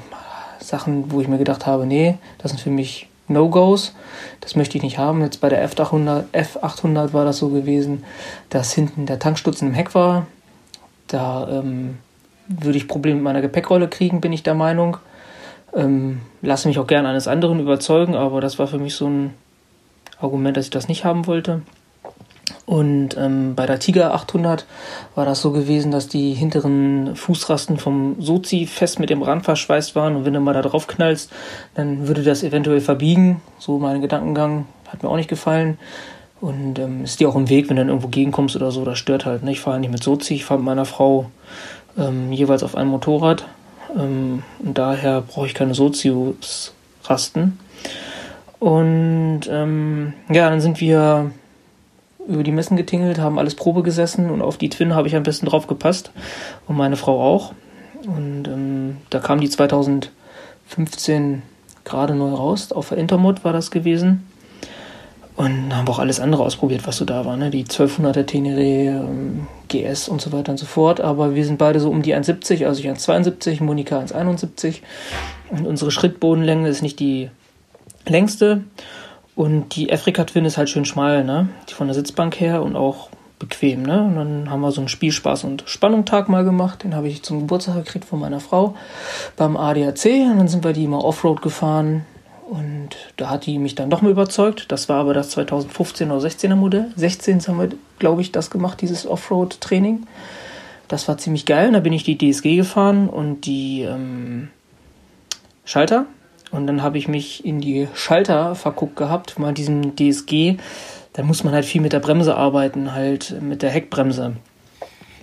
Sachen, wo ich mir gedacht habe, nee, das sind für mich No-Gos. Das möchte ich nicht haben. Jetzt bei der F800, F800 war das so gewesen, dass hinten der Tankstutzen im Heck war. Da ähm, würde ich Probleme mit meiner Gepäckrolle kriegen, bin ich der Meinung. Ähm, lasse mich auch gern eines anderen überzeugen, aber das war für mich so ein Argument, dass ich das nicht haben wollte. Und ähm, bei der Tiger 800 war das so gewesen, dass die hinteren Fußrasten vom Sozi fest mit dem Rand verschweißt waren und wenn du mal da drauf knallst, dann würde das eventuell verbiegen. So mein Gedankengang hat mir auch nicht gefallen. Und ähm, ist dir auch im Weg, wenn du dann irgendwo gegenkommst oder so, das stört halt. Ne? Ich fahre nicht mit Sozi, ich fahre mit meiner Frau ähm, jeweils auf einem Motorrad. Ähm, und daher brauche ich keine Sozius-Rasten. Und ähm, ja, dann sind wir über die Messen getingelt, haben alles Probe gesessen und auf die Twin habe ich am besten drauf gepasst und meine Frau auch. Und ähm, da kam die 2015 gerade neu raus, auf der Intermod war das gewesen. Und haben auch alles andere ausprobiert, was so da war, ne? Die 1200er Tenere, ähm, GS und so weiter und so fort. Aber wir sind beide so um die 1,70, also ich 1,72, Monika 1,71. Und unsere Schrittbodenlänge ist nicht die längste. Und die Afrika Twin ist halt schön schmal, ne? Die von der Sitzbank her und auch bequem, ne? Und dann haben wir so einen Spielspaß- und Spannungtag mal gemacht. Den habe ich zum Geburtstag gekriegt von meiner Frau beim ADAC. Und dann sind wir die mal Offroad gefahren. Und da hat die mich dann noch mal überzeugt. Das war aber das 2015 oder 16er Modell. 16 haben wir, glaube ich, das gemacht, dieses Offroad-Training. Das war ziemlich geil. Und da bin ich die DSG gefahren und die ähm, Schalter. Und dann habe ich mich in die Schalter verguckt gehabt, mal diesem DSG. Da muss man halt viel mit der Bremse arbeiten, halt mit der Heckbremse.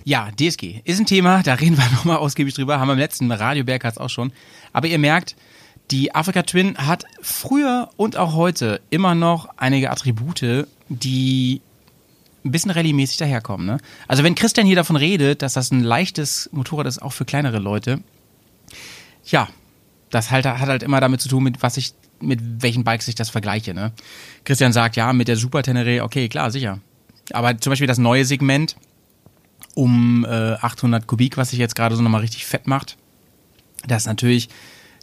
Ja, DSG ist ein Thema, da reden wir (laughs) nochmal ausgiebig drüber, haben wir im letzten Radio Bergkast auch schon. Aber ihr merkt, die Africa Twin hat früher und auch heute immer noch einige Attribute, die ein bisschen rallye-mäßig daherkommen. Ne? Also wenn Christian hier davon redet, dass das ein leichtes Motorrad ist, auch für kleinere Leute, ja, das halt, hat halt immer damit zu tun, mit was ich, mit welchen Bikes ich das vergleiche. Ne? Christian sagt, ja, mit der Super Tenere, okay, klar, sicher. Aber zum Beispiel das neue Segment um äh, 800 Kubik, was sich jetzt gerade so nochmal richtig fett macht, das ist natürlich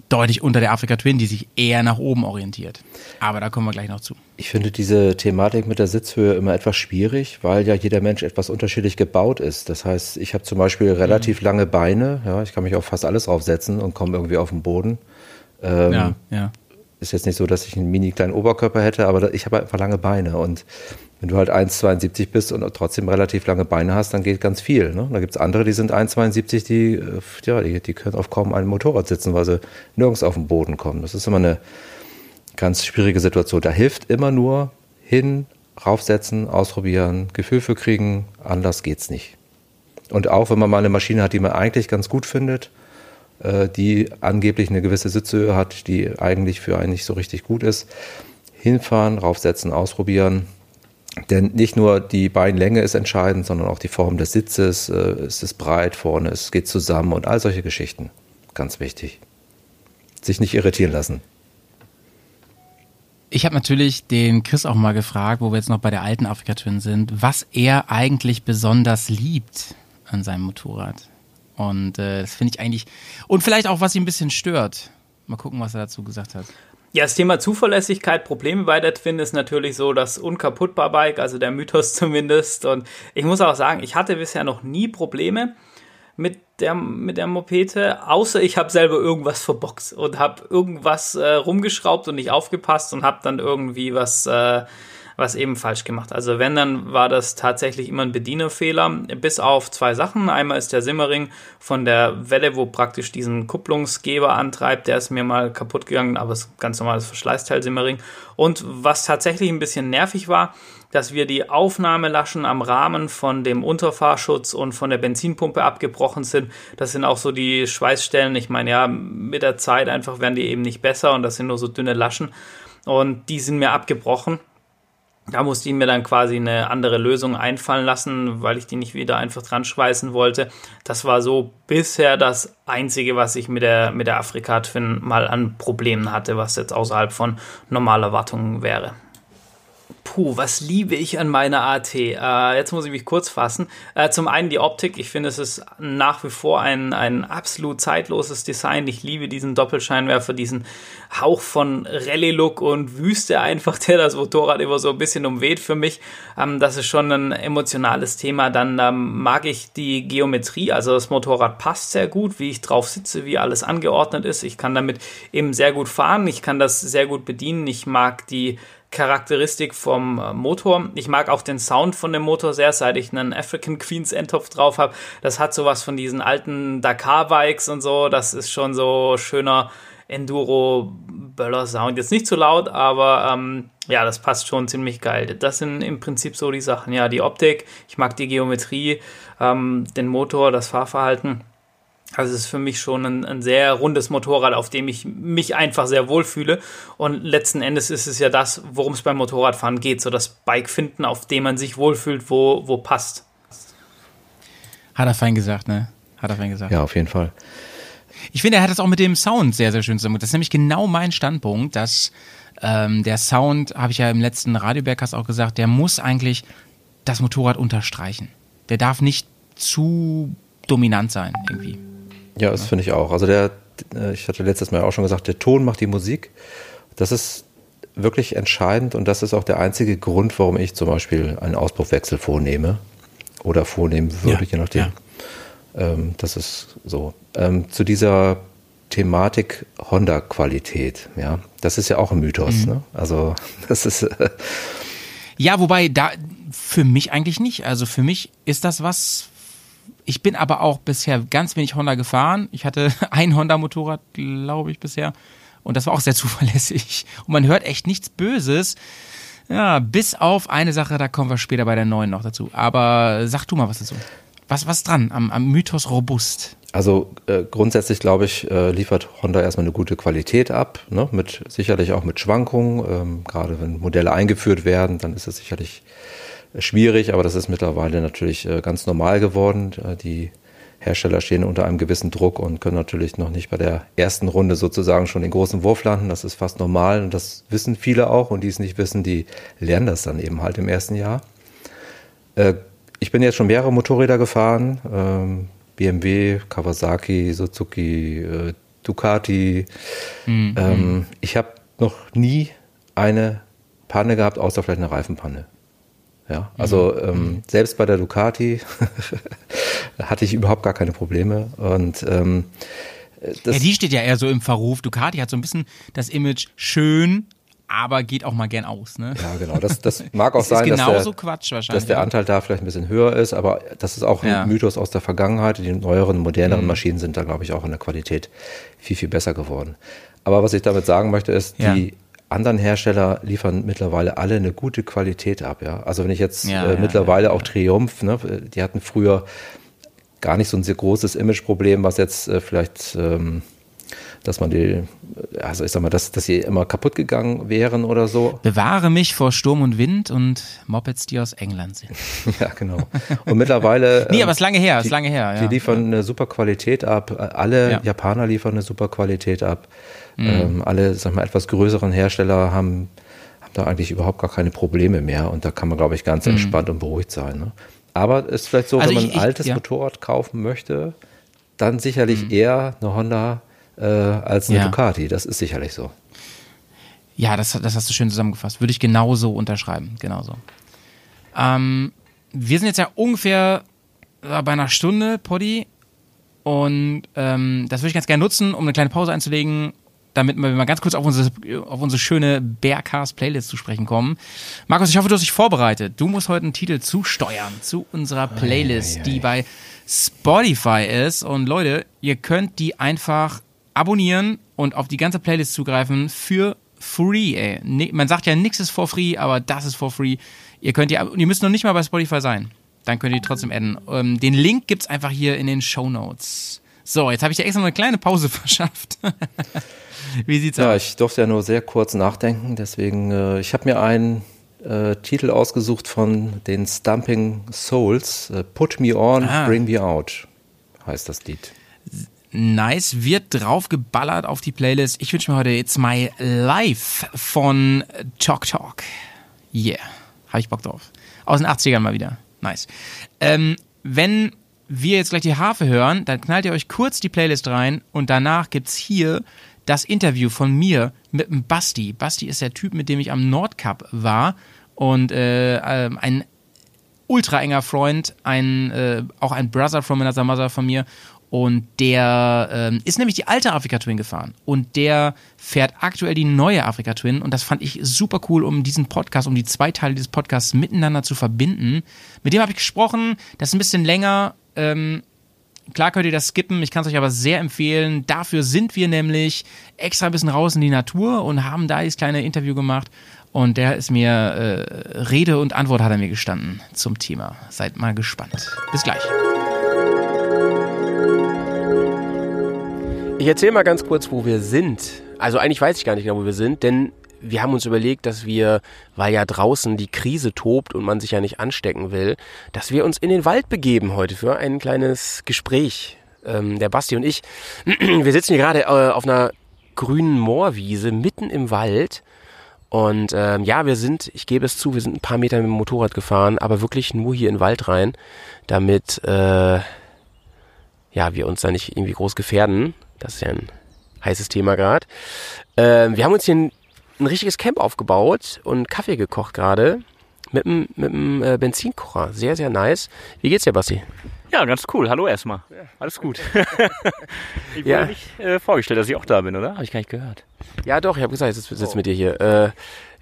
deutlich unter der Afrika Twin, die sich eher nach oben orientiert. Aber da kommen wir gleich noch zu. Ich finde diese Thematik mit der Sitzhöhe immer etwas schwierig, weil ja jeder Mensch etwas unterschiedlich gebaut ist. Das heißt, ich habe zum Beispiel relativ mhm. lange Beine, ja, ich kann mich auf fast alles draufsetzen und komme irgendwie auf den Boden. Ähm, ja, ja. Ist jetzt nicht so, dass ich einen mini kleinen Oberkörper hätte, aber ich habe einfach lange Beine und wenn du halt 1,72 bist und trotzdem relativ lange Beine hast, dann geht ganz viel. Ne? Da gibt es andere, die sind 1,72, die, äh, ja, die, die können auf kaum einem Motorrad sitzen, weil sie nirgends auf den Boden kommen. Das ist immer eine ganz schwierige Situation. Da hilft immer nur hin, raufsetzen, ausprobieren, Gefühl für kriegen, anders geht's nicht. Und auch wenn man mal eine Maschine hat, die man eigentlich ganz gut findet, die angeblich eine gewisse Sitzhöhe hat, die eigentlich für einen nicht so richtig gut ist, hinfahren, raufsetzen, ausprobieren, denn nicht nur die Beinlänge ist entscheidend, sondern auch die Form des Sitzes. Äh, ist es breit vorne, es geht zusammen und all solche Geschichten. Ganz wichtig. Sich nicht irritieren lassen. Ich habe natürlich den Chris auch mal gefragt, wo wir jetzt noch bei der alten Afrika Twin sind, was er eigentlich besonders liebt an seinem Motorrad. Und äh, das finde ich eigentlich. Und vielleicht auch, was ihn ein bisschen stört. Mal gucken, was er dazu gesagt hat. Ja, das Thema Zuverlässigkeit, Probleme bei der Twin ist natürlich so das unkaputtbar Bike, also der Mythos (laughs) zumindest. Und ich muss auch sagen, ich hatte bisher noch nie Probleme mit der, mit der Mopete, außer ich habe selber irgendwas verboxt und habe irgendwas äh, rumgeschraubt und nicht aufgepasst und habe dann irgendwie was äh, was eben falsch gemacht. Also wenn, dann war das tatsächlich immer ein Bedienerfehler, bis auf zwei Sachen. Einmal ist der Simmering von der Welle, wo praktisch diesen Kupplungsgeber antreibt, der ist mir mal kaputt gegangen, aber es ist ganz normales Verschleißteil Simmering. Und was tatsächlich ein bisschen nervig war, dass wir die Aufnahmelaschen am Rahmen von dem Unterfahrschutz und von der Benzinpumpe abgebrochen sind. Das sind auch so die Schweißstellen. Ich meine, ja, mit der Zeit einfach werden die eben nicht besser und das sind nur so dünne Laschen. Und die sind mir abgebrochen. Da musste ich mir dann quasi eine andere Lösung einfallen lassen, weil ich die nicht wieder einfach dran schweißen wollte. Das war so bisher das Einzige, was ich mit der, mit der Afrika Twin mal an Problemen hatte, was jetzt außerhalb von normaler Wartung wäre. Puh, was liebe ich an meiner AT? Äh, jetzt muss ich mich kurz fassen. Äh, zum einen die Optik. Ich finde, es ist nach wie vor ein, ein absolut zeitloses Design. Ich liebe diesen Doppelscheinwerfer, diesen Hauch von Rallye-Look und Wüste einfach, (laughs) der das Motorrad immer so ein bisschen umweht für mich. Ähm, das ist schon ein emotionales Thema. Dann ähm, mag ich die Geometrie. Also das Motorrad passt sehr gut, wie ich drauf sitze, wie alles angeordnet ist. Ich kann damit eben sehr gut fahren. Ich kann das sehr gut bedienen. Ich mag die Charakteristik vom äh, Motor. Ich mag auch den Sound von dem Motor sehr, seit ich einen African (laughs) Queens Endtopf drauf habe. Das hat sowas von diesen alten Dakar-Bikes und so. Das ist schon so schöner Enduro-Böller-Sound. Jetzt nicht zu laut, aber ähm, ja, das passt schon ziemlich geil. Das sind im Prinzip so die Sachen. Ja, die Optik, ich mag die Geometrie, ähm, den Motor, das Fahrverhalten. Also es ist für mich schon ein, ein, sehr rundes Motorrad, auf dem ich mich einfach sehr wohl fühle. Und letzten Endes ist es ja das, worum es beim Motorradfahren geht, so das Bike finden, auf dem man sich wohlfühlt, wo, wo passt. Hat er fein gesagt, ne? Hat er fein gesagt. Ja, auf jeden Fall. Ich finde, er hat das auch mit dem Sound sehr, sehr schön zusammen. Das ist nämlich genau mein Standpunkt, dass ähm, der Sound, habe ich ja im letzten Radiobergcast auch gesagt, der muss eigentlich das Motorrad unterstreichen. Der darf nicht zu dominant sein, irgendwie. Ja, das finde ich auch. Also der, äh, ich hatte letztes Mal auch schon gesagt, der Ton macht die Musik. Das ist wirklich entscheidend und das ist auch der einzige Grund, warum ich zum Beispiel einen Auspuffwechsel vornehme oder vornehmen würde, ja, je nachdem. Ja. Ähm, das ist so. Ähm, zu dieser Thematik Honda-Qualität. Ja, das ist ja auch ein Mythos. Mhm. Ne? Also (laughs) das ist äh, Ja, wobei da für mich eigentlich nicht. Also für mich ist das was. Ich bin aber auch bisher ganz wenig Honda gefahren. Ich hatte (laughs) ein Honda-Motorrad, glaube ich, bisher. Und das war auch sehr (laughs) zuverlässig. Und man hört echt nichts Böses. Ja, bis auf eine Sache, da kommen wir später bei der neuen noch dazu. Aber sag du mal was dazu. Was, was dran am, am Mythos robust? Also äh, grundsätzlich glaube ich, äh, liefert Honda erstmal eine gute Qualität ab, ne? mit sicherlich auch mit Schwankungen. Ähm, gerade wenn Modelle eingeführt werden, dann ist es sicherlich schwierig, aber das ist mittlerweile natürlich äh, ganz normal geworden. Äh, die Hersteller stehen unter einem gewissen Druck und können natürlich noch nicht bei der ersten Runde sozusagen schon den großen Wurf landen. Das ist fast normal und das wissen viele auch und die es nicht wissen, die lernen das dann eben halt im ersten Jahr. Äh, ich bin jetzt schon mehrere Motorräder gefahren. Ähm, BMW, Kawasaki, Suzuki, Ducati. Ähm, ich habe noch nie eine Panne gehabt, außer vielleicht eine Reifenpanne. Ja, also ähm, selbst bei der Ducati (laughs) hatte ich überhaupt gar keine Probleme. Und ähm, das, ja, die steht ja eher so im Verruf. Ducati hat so ein bisschen das Image schön, aber geht auch mal gern aus. Ne? ja, genau. Das, das (laughs) mag auch Das sein, dass der, dass der Anteil da vielleicht ein bisschen höher ist, aber das ist auch ein Ja. Mhm. Mythos aus der Vergangenheit. Die neueren, moderneren Maschinen sind da, glaube ich, auch in der Qualität viel, viel besser geworden. Aber was ich damit sagen möchte, ist, Ja. die anderen Hersteller liefern mittlerweile alle eine gute Qualität ab. Ja? Also wenn ich jetzt Ja, äh, ja, mittlerweile auch Triumph, ne, die hatten früher gar nicht so ein sehr großes Imageproblem, was jetzt äh, vielleicht, ähm, dass man die, also ich sag mal, dass, dass sie immer kaputt gegangen wären oder so. Bewahre mich vor Sturm und Wind und Mopeds, die aus England sind. (laughs) Ja, genau. Und mittlerweile. (laughs) Nee, ähm, aber ist lange her, die- ist lange her. Ja. Die liefern eine super Qualität ab. Alle Ja. Japaner liefern eine super Qualität ab. Mhm. Ähm, alle, sag mal, etwas größeren Hersteller haben, haben da eigentlich überhaupt gar keine Probleme mehr. Und da kann man, glaube ich, ganz entspannt und beruhigt sein. Ne? Aber es ist vielleicht so, Mhm. Also wenn man ich- ein ich- altes ja. Motorrad kaufen möchte, dann sicherlich Mhm. eher eine Honda äh, als eine Ja. Ducati. Das ist sicherlich so. Ja, das, das hast du schön zusammengefasst. Würde ich genauso unterschreiben. Genauso. Ähm, wir sind jetzt ja ungefähr äh, bei einer Stunde, Poddy. Und ähm, das würde ich ganz gerne nutzen, um eine kleine Pause einzulegen, damit wir mal ganz kurz auf unsere, auf unsere schöne Bearcast-Playlist zu sprechen kommen. Markus, ich hoffe, du hast dich vorbereitet. Du musst heute einen Titel zusteuern zu unserer Playlist, die bei Spotify ist. Und Leute, ihr könnt die einfach abonnieren und auf die ganze Playlist zugreifen für free, ey. Ni- Man sagt ja, nichts ist for free, aber das ist for free. Ihr könnt die, ihr müsst noch nicht mal bei Spotify sein. Dann könnt ihr die trotzdem adden. Ähm, den Link gibt's einfach hier in den Show Notes. So, jetzt habe ich dir extra noch eine kleine Pause (laughs) verschafft. Wie sieht's Ja, aus? ich durfte ja nur sehr kurz nachdenken, deswegen, äh, ich habe mir einen äh, Titel ausgesucht von den Stumping Souls. Äh, Put Me On, Ah. Bring Me Out heißt das Lied. Nice, wird drauf geballert auf die Playlist. Ich wünsche mir heute It's My Life von Talk Talk. Yeah, habe ich Bock drauf. Aus den 80ern mal wieder. Nice. Ähm, wenn wir jetzt gleich die Harfe hören, dann knallt ihr euch kurz die Playlist rein und danach gibt's hier das Interview von mir mit dem Basti. Basti ist der Typ, mit dem ich am Nordcup war und äh, ähm, ein ultra enger Freund, ein, äh, auch ein Brother from another mother von mir. Und der ähm, ist nämlich die alte Afrika Twin gefahren. Und der fährt aktuell die neue Afrika Twin. Und das fand ich super cool, um diesen Podcast, um die zwei Teile dieses Podcasts miteinander zu verbinden. Mit dem habe ich gesprochen. Das ist ein bisschen länger. Ähm, Klar könnt ihr das skippen, ich kann es euch aber sehr empfehlen. Dafür sind wir nämlich extra ein bisschen raus in die Natur und haben da dieses kleine Interview gemacht. Und der ist mir, äh, Rede und Antwort hat er mir gestanden zum Thema. Seid mal gespannt. Bis gleich. Ich erzähle mal ganz kurz, wo wir sind. Also eigentlich weiß ich gar nicht genau, wo wir sind, denn wir haben uns überlegt, dass wir, weil ja draußen die Krise tobt und man sich ja nicht anstecken will, dass wir uns in den Wald begeben heute für ein kleines Gespräch. Ähm, der Basti und ich, (clears throat) wir sitzen hier gerade äh, auf einer grünen Moorwiese mitten im Wald. Und ähm, ja, wir sind, ich gebe es zu, wir sind ein paar Meter mit dem Motorrad gefahren, aber wirklich nur hier in den Wald rein, damit äh, ja, wir uns da nicht irgendwie groß gefährden. Das ist ja ein heißes Thema gerade. Ähm, wir haben uns hier ein, ein richtiges Camp aufgebaut und Kaffee gekocht gerade mit einem mit einem, äh, Benzinkocher. Sehr, sehr nice. Wie geht's dir, Basti? Ja, ganz cool. Hallo erstmal. Alles gut. (laughs) ich wurde Ja. nicht äh, vorgestellt, dass ich auch da bin, oder? Habe ich gar nicht gehört. Ja, doch, ich habe gesagt, ich sitze sitz mit dir hier. Äh,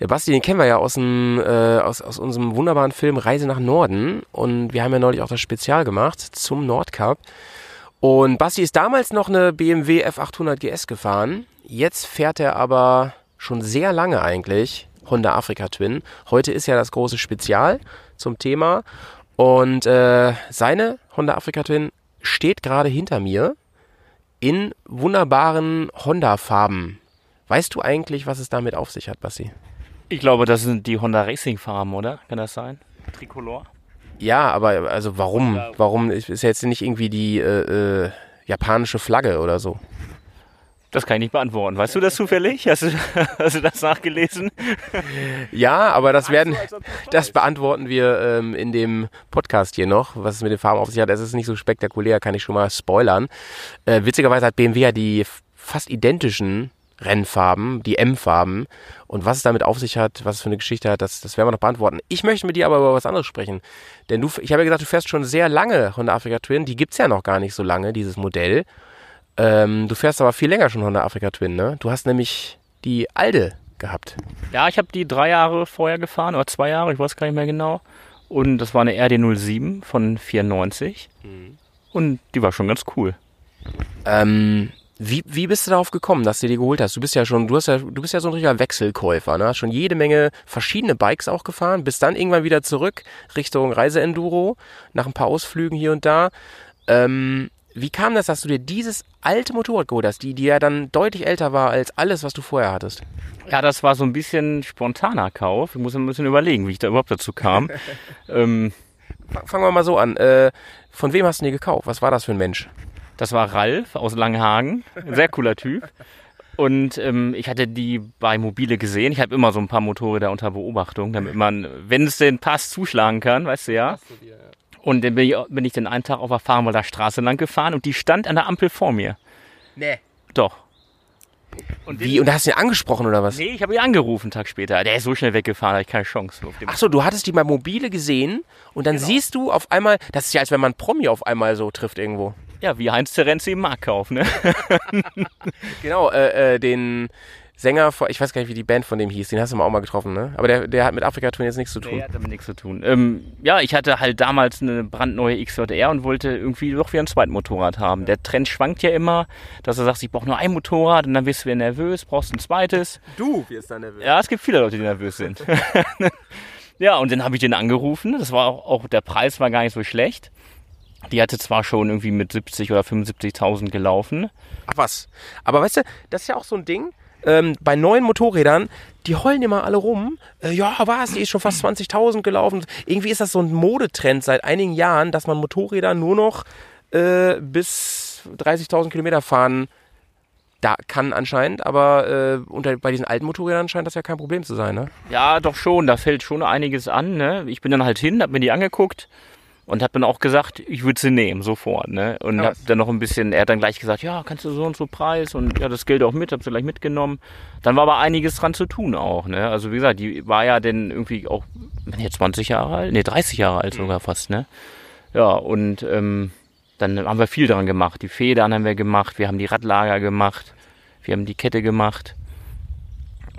der Basti, den kennen wir ja aus, dem, äh, aus, aus unserem wunderbaren Film Reise nach Norden. Und wir haben ja neulich auch das Spezial gemacht zum Nordcup. Und Basti ist damals noch eine BMW F800 GS gefahren. Jetzt fährt er aber schon sehr lange eigentlich Honda Africa Twin. Heute ist ja das große Spezial zum Thema. Und äh, seine Honda Africa Twin steht gerade hinter mir in wunderbaren Honda-Farben. Weißt du eigentlich, was es damit auf sich hat, Basti? Ich glaube, das sind die Honda Racing Farben, oder? Kann das sein? Tricolor? Ja, aber also warum? Warum ist jetzt nicht irgendwie die äh, äh, japanische Flagge oder so? Das kann ich nicht beantworten. Weißt du das zufällig? Hast du, (laughs) hast du das nachgelesen? Ja, aber das werden, das beantworten wir ähm, in dem Podcast hier noch, was es mit den Farben auf sich hat. Es ist nicht so spektakulär, kann ich schon mal spoilern. Äh, witzigerweise hat BMW ja die fast identischen Rennfarben, die M-Farben. Und was es damit auf sich hat, was es für eine Geschichte hat, das, das werden wir noch beantworten. Ich möchte mit dir aber über was anderes sprechen. Denn du, ich habe ja gesagt, du fährst schon sehr lange Honda Africa Twin. Die gibt's ja noch gar nicht so lange, dieses Modell. Ähm, du fährst aber viel länger schon Honda Africa Twin, ne? Du hast nämlich die alte gehabt. Ja, ich habe die drei Jahre vorher gefahren, oder zwei Jahre, ich weiß gar nicht mehr genau. Und das war eine RD07 von 94. Und die war schon ganz cool. Ähm, wie, wie bist du darauf gekommen, dass du die geholt hast? Du bist ja schon, du hast ja, du bist ja so ein richtiger Wechselkäufer, ne? Hast schon jede Menge verschiedene Bikes auch gefahren, bist dann irgendwann wieder zurück Richtung Reiseenduro, nach ein paar Ausflügen hier und da. Ähm, wie kam das, dass du dir dieses alte Motorrad geholt hast, die, die ja dann deutlich älter war als alles, was du vorher hattest? Ja, das war so ein bisschen spontaner Kauf. Ich muss ein bisschen überlegen, wie ich da überhaupt dazu kam. (laughs) ähm, Fangen wir mal so an. Äh, von wem hast du den gekauft? Was war das für ein Mensch? das war Ralf aus Langenhagen. Ein sehr cooler Typ. Und ähm, ich hatte die bei Mobile gesehen. Ich habe immer so ein paar Motorräder unter Beobachtung, damit man, wenn es denn passt, zuschlagen kann, weißt du ja. Und dann bin ich, bin ich den einen Tag auf der Farnwalder Straße lang gefahren und die stand an der Ampel vor mir. Nee. Doch. Und Wie? Und da hast du ihn angesprochen oder was? Nee, ich habe ihn angerufen einen Tag später. Der ist so schnell weggefahren, da hatte ich keine Chance. Auf dem Ach so, du hattest die bei Mobile gesehen und dann siehst du auf einmal, das ist ja, als wenn man Promi auf einmal so trifft irgendwo. ja, wie Heinz Terenzi im Marktkauf, ne? (laughs) Genau, äh, äh, den Sänger, von, ich weiß gar nicht, wie die Band von dem hieß, den hast du mal auch mal getroffen, ne? Aber der, der hat mit Afrika Twin jetzt nichts zu tun. Nee, hat damit nichts zu tun. Ähm, ja, ich hatte halt damals eine brandneue XJR und wollte irgendwie doch wieder ein zweites Motorrad haben. Der Trend schwankt ja immer, dass du sagst, ich brauche nur ein Motorrad und dann wirst du wieder nervös, brauchst ein zweites. Du wirst dann nervös. Ja, es gibt viele Leute, die nervös sind. (laughs) ja, und dann habe ich den angerufen. Das war auch, auch, der Preis war gar nicht so schlecht. Die hatte zwar schon irgendwie mit 70 oder 75.000 gelaufen. Ach was. Aber weißt du, das ist ja auch so ein Ding. Ähm, bei neuen Motorrädern, die heulen immer alle rum. Äh, ja, was, die ist schon fast 20.000 gelaufen. Irgendwie ist das so ein Modetrend seit einigen Jahren, dass man Motorräder nur noch äh, bis 30.000 Kilometer fahren da kann anscheinend. Aber äh, unter, bei diesen alten Motorrädern scheint das ja kein Problem zu sein, ne? Ja, doch schon, da fällt schon einiges an. Ne? Ich bin dann halt hin, hab mir die angeguckt und hab dann auch gesagt, ich würde sie nehmen, sofort. Ne? Und Ja, hab was? dann noch ein bisschen, er hat dann gleich gesagt, ja, kannst du so und so Preis und ja, das Geld auch mit, hab sie gleich mitgenommen. Dann war aber einiges dran zu tun auch. Ne? Also wie gesagt, die war ja dann irgendwie auch, wenn jetzt 20 Jahre alt, nee, 30 Jahre alt sogar fast, ne? Ja, und ähm, dann haben wir viel dran gemacht. Die Federn haben wir gemacht, wir haben die Radlager gemacht, wir haben die Kette gemacht.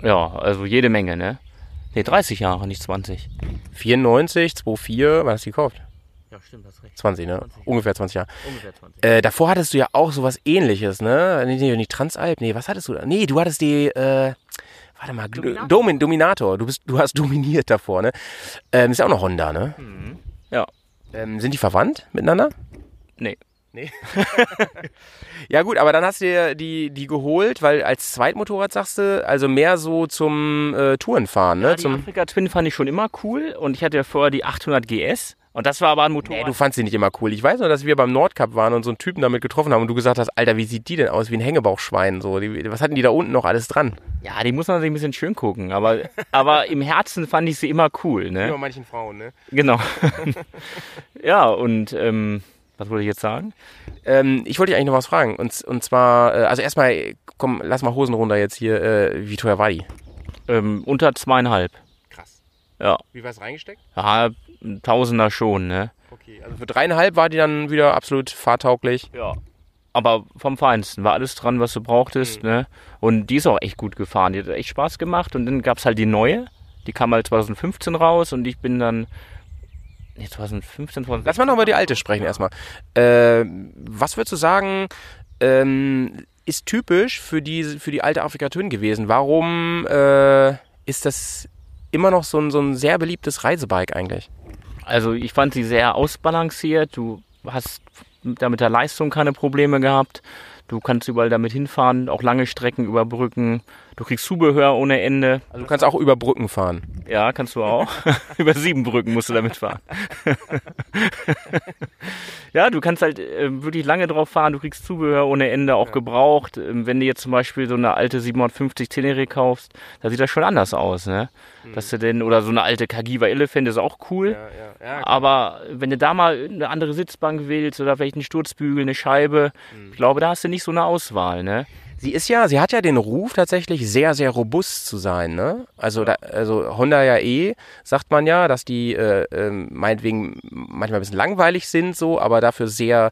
Ja, also jede Menge, ne? Ne, 30 Jahre, nicht 20. 94, 24, wann hast du die gekauft? Ja, stimmt, hast recht. 20, ne? 20. Ungefähr 20 Jahre. Ungefähr 20. Äh, davor hattest du ja auch sowas ähnliches, ne? Nee, nee, nicht Transalp. Nee, was hattest du da? Nee, du hattest die, äh, warte mal, Dominator. Domin, Dominator. Du bist, du hast dominiert davor, ne? Ähm, ist ja auch noch Honda, ne? Ja. Ähm, sind die verwandt miteinander? Nee. Nee. (laughs) ja gut, aber dann hast du dir die, die geholt, weil als Zweitmotorrad sagst du, also mehr so zum äh, Tourenfahren, ne? Ja, die zum, Afrika Twin fand ich schon immer cool und ich hatte ja vorher die 800 GS und das war aber ein Motorrad. Nee, du fandst sie nicht immer cool. Ich weiß nur, dass wir beim Nordcup waren und so einen Typen damit getroffen haben und du gesagt hast, Alter, wie sieht die denn aus? Wie ein Hängebauchschwein. So. Die, was hatten die da unten noch alles dran? ja, die muss man sich ein bisschen schön gucken, aber, aber im Herzen fand ich sie immer cool, ne? Über manchen Frauen, ne? Genau. (laughs) ja, und ähm, was wollte ich jetzt sagen? Ähm, ich wollte dich eigentlich noch was fragen. Und, und zwar, äh, also erstmal, komm, lass mal Hosen runter jetzt hier. Äh, wie teuer war die? Ähm, unter zweieinhalb. Krass. Ja. Wie war es reingesteckt? Ja, ein Tausender schon, ne? Okay, also für dreieinhalb war die dann wieder absolut fahrtauglich. Ja. Aber vom Feinsten war alles dran, was du brauchtest. Ne? Und die ist auch echt gut gefahren. Die hat echt Spaß gemacht. Und dann gab es halt die neue. Die kam halt 2015 raus und ich bin dann. Nee, 2015, 2016. Lass mal noch über die alte sprechen erstmal. Äh, was würdest du sagen, ähm, ist typisch für die, für die alte Afrika Twin gewesen? Warum äh, ist das immer noch so ein, so ein sehr beliebtes Reisebike eigentlich? Also ich fand sie sehr ausbalanciert. Du hast da mit der Leistung keine Probleme gehabt. Du kannst überall damit hinfahren, auch lange Strecken überbrücken. Du kriegst Zubehör ohne Ende. Also du kannst auch über Brücken fahren. Ja, kannst du auch. (laughs) Über sieben Brücken musst du damit fahren. (laughs) ja, du kannst halt äh, wirklich lange drauf fahren. Du kriegst Zubehör ohne Ende, auch gebraucht. Ähm, wenn du jetzt zum Beispiel so eine alte 750 Tenere kaufst, da sieht das schon anders aus, ne? Dass du denn, oder so eine alte Kagiva Elephant ist auch cool. Aber wenn du da mal eine andere Sitzbank willst oder vielleicht einen Sturzbügel, eine Scheibe, ich glaube, da hast du nicht so eine Auswahl, ne? Sie ist ja, sie hat ja den Ruf tatsächlich sehr, sehr robust zu sein, ne? Also, da, also Honda ja eh, sagt man ja, dass die äh, ähm, meinetwegen manchmal ein bisschen langweilig sind, so, aber dafür sehr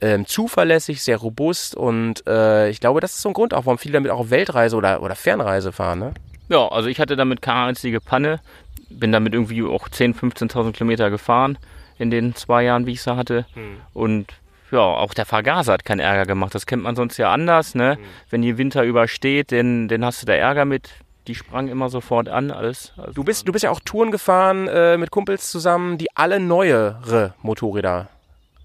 ähm, zuverlässig, sehr robust und äh, ich glaube, das ist so ein Grund auch, warum viele damit auch auf Weltreise oder, oder Fernreise fahren, ne? Ja, also ich hatte damit keine einzige Panne. Bin damit irgendwie auch 10.000, 15.000 Kilometer gefahren in den zwei Jahren, wie ich sie hatte. Und ja, auch der Vergaser hat keinen Ärger gemacht. Das kennt man sonst ja anders, ne? Wenn die Winter übersteht, dann, dann hast du da Ärger mit. Die sprang immer sofort an, alles. Also Du bist, du bist ja auch Touren gefahren äh, mit Kumpels zusammen, die alle neuere Motorräder,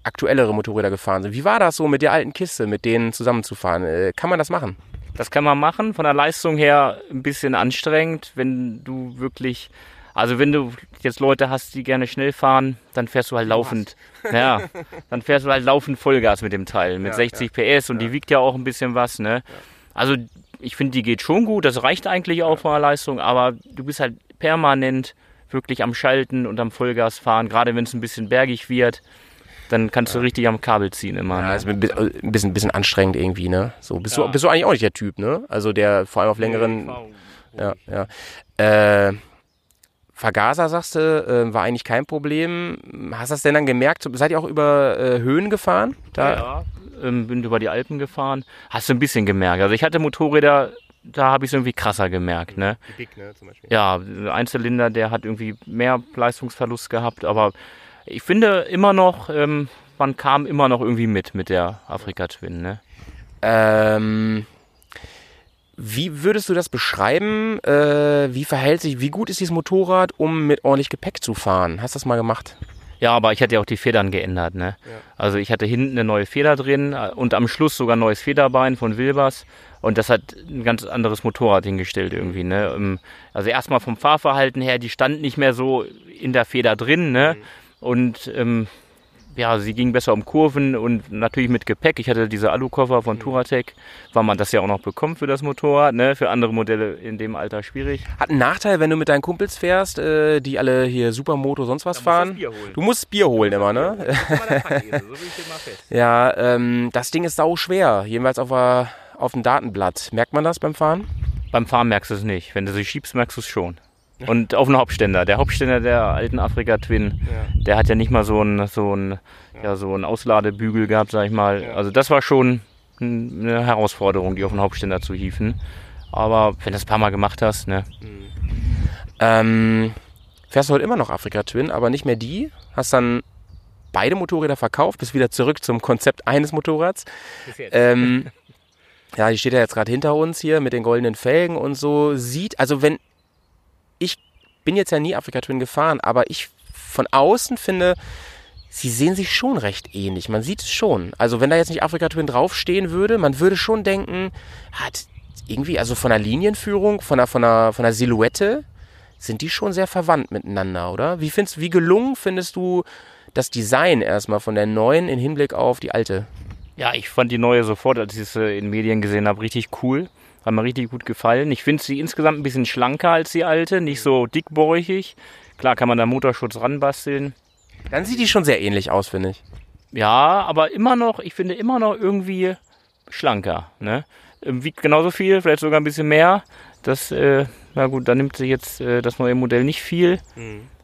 aktuellere Motorräder gefahren sind. Wie war das so mit der alten Kiste, mit denen zusammenzufahren? Äh, kann man das machen? Das kann man machen. Von der Leistung her ein bisschen anstrengend, wenn du wirklich, also wenn du jetzt Leute hast, die gerne schnell fahren, dann fährst du halt laufend. (laughs) Ja, dann fährst du halt laufend Vollgas mit dem Teil, mit 60 PS und die wiegt ja auch ein bisschen was, ne? Also ich finde, die geht schon gut, das reicht eigentlich auch von der Leistung, aber du bist halt permanent wirklich am Schalten und am Vollgas fahren, gerade wenn es ein bisschen bergig wird. Dann kannst du richtig am Kabel ziehen immer. Ja, ne? ist ein ein bisschen, ein bisschen anstrengend irgendwie, ne? So, bist, Ja. du, bist du eigentlich auch nicht der Typ, ne? Also der vor allem auf längeren. Ja, ja. Äh, Vergaser, sagst du, äh, war eigentlich kein Problem. Hast du das denn dann gemerkt? Seid ihr auch über äh, Höhen gefahren? Da, Ja, ähm, bin über die Alpen gefahren. Hast du ein bisschen gemerkt. Also ich hatte Motorräder, da habe ich es irgendwie krasser gemerkt. Ne? Big, ne, zum Beispiel. Ja, ein Zylinder, der hat irgendwie mehr Leistungsverlust gehabt. Aber ich finde immer noch, ähm, man kam immer noch irgendwie mit mit der Afrika Twin. Ne? Ähm, wie würdest du das beschreiben? Äh, wie verhält sich, wie gut ist dieses Motorrad, um mit ordentlich Gepäck zu fahren? Hast du das mal gemacht? Ja, aber ich hatte ja auch die Federn geändert. Ne? Also ich hatte hinten eine neue Feder drin äh, und am Schluss sogar ein neues Federbein von Wilbers. Und das hat ein ganz anderes Motorrad hingestellt irgendwie. Ne? Ähm, Also erstmal vom Fahrverhalten her, die stand nicht mehr so in der Feder drin. Ne? Und ähm, ja, sie ging besser um Kurven und natürlich mit Gepäck. Ich hatte diese Alukoffer von Touratec, weil man das ja auch noch bekommt für das Motorrad. Ne? Für andere Modelle in dem Alter schwierig. Hat einen Nachteil, wenn du mit deinen Kumpels fährst, äh, die alle hier Supermoto sonst was fahren. Du musst Bier holen immer, ne? (laughs) ja, ähm, das Ding ist sau schwer, jedenfalls auf, auf dem Datenblatt. Merkt man das beim Fahren? Beim Fahren merkst du es nicht. Wenn du sie schiebst, merkst du es schon. (laughs) Und auf den Hauptständer. Der Hauptständer der alten Afrika Twin, der hat ja nicht mal so einen so ein, ja, so einen Ausladebügel gehabt, sag ich mal. Also das war schon eine Herausforderung, die auf den Hauptständer zu hieven. Aber wenn du das ein paar Mal gemacht hast, ne? Ähm, fährst du heute immer noch Afrika Twin, aber nicht mehr die? Hast dann beide Motorräder verkauft, bist wieder zurück zum Konzept eines Motorrads. Ähm, (laughs) ja, die steht ja jetzt gerade hinter uns hier mit den goldenen Felgen und so. Sieht, also wenn ich bin jetzt ja nie Afrika Twin gefahren, aber ich von außen finde, sie sehen sich schon recht ähnlich. Man sieht es schon. Also wenn da jetzt nicht Afrika Twin draufstehen würde, man würde schon denken, hat irgendwie, also von der Linienführung, von der, von der, von der Silhouette, sind die schon sehr verwandt miteinander, oder? Wie findest, wie gelungen findest du das Design erstmal von der neuen in Hinblick auf die alte? Ja, ich fand die neue sofort, als ich es äh, in Medien gesehen habe, richtig cool. Hat mir richtig gut gefallen. Ich finde sie insgesamt ein bisschen schlanker als die alte, nicht so dickbäuchig. Klar kann man da Motorschutz ranbasteln. Dann sieht die schon sehr ähnlich aus, finde ich. Ja, aber immer noch, ich finde immer noch irgendwie schlanker. Ne? Ähm, Wiegt genauso viel, vielleicht sogar ein bisschen mehr. Das, äh, na gut, da nimmt sie jetzt äh, das neue Modell nicht viel.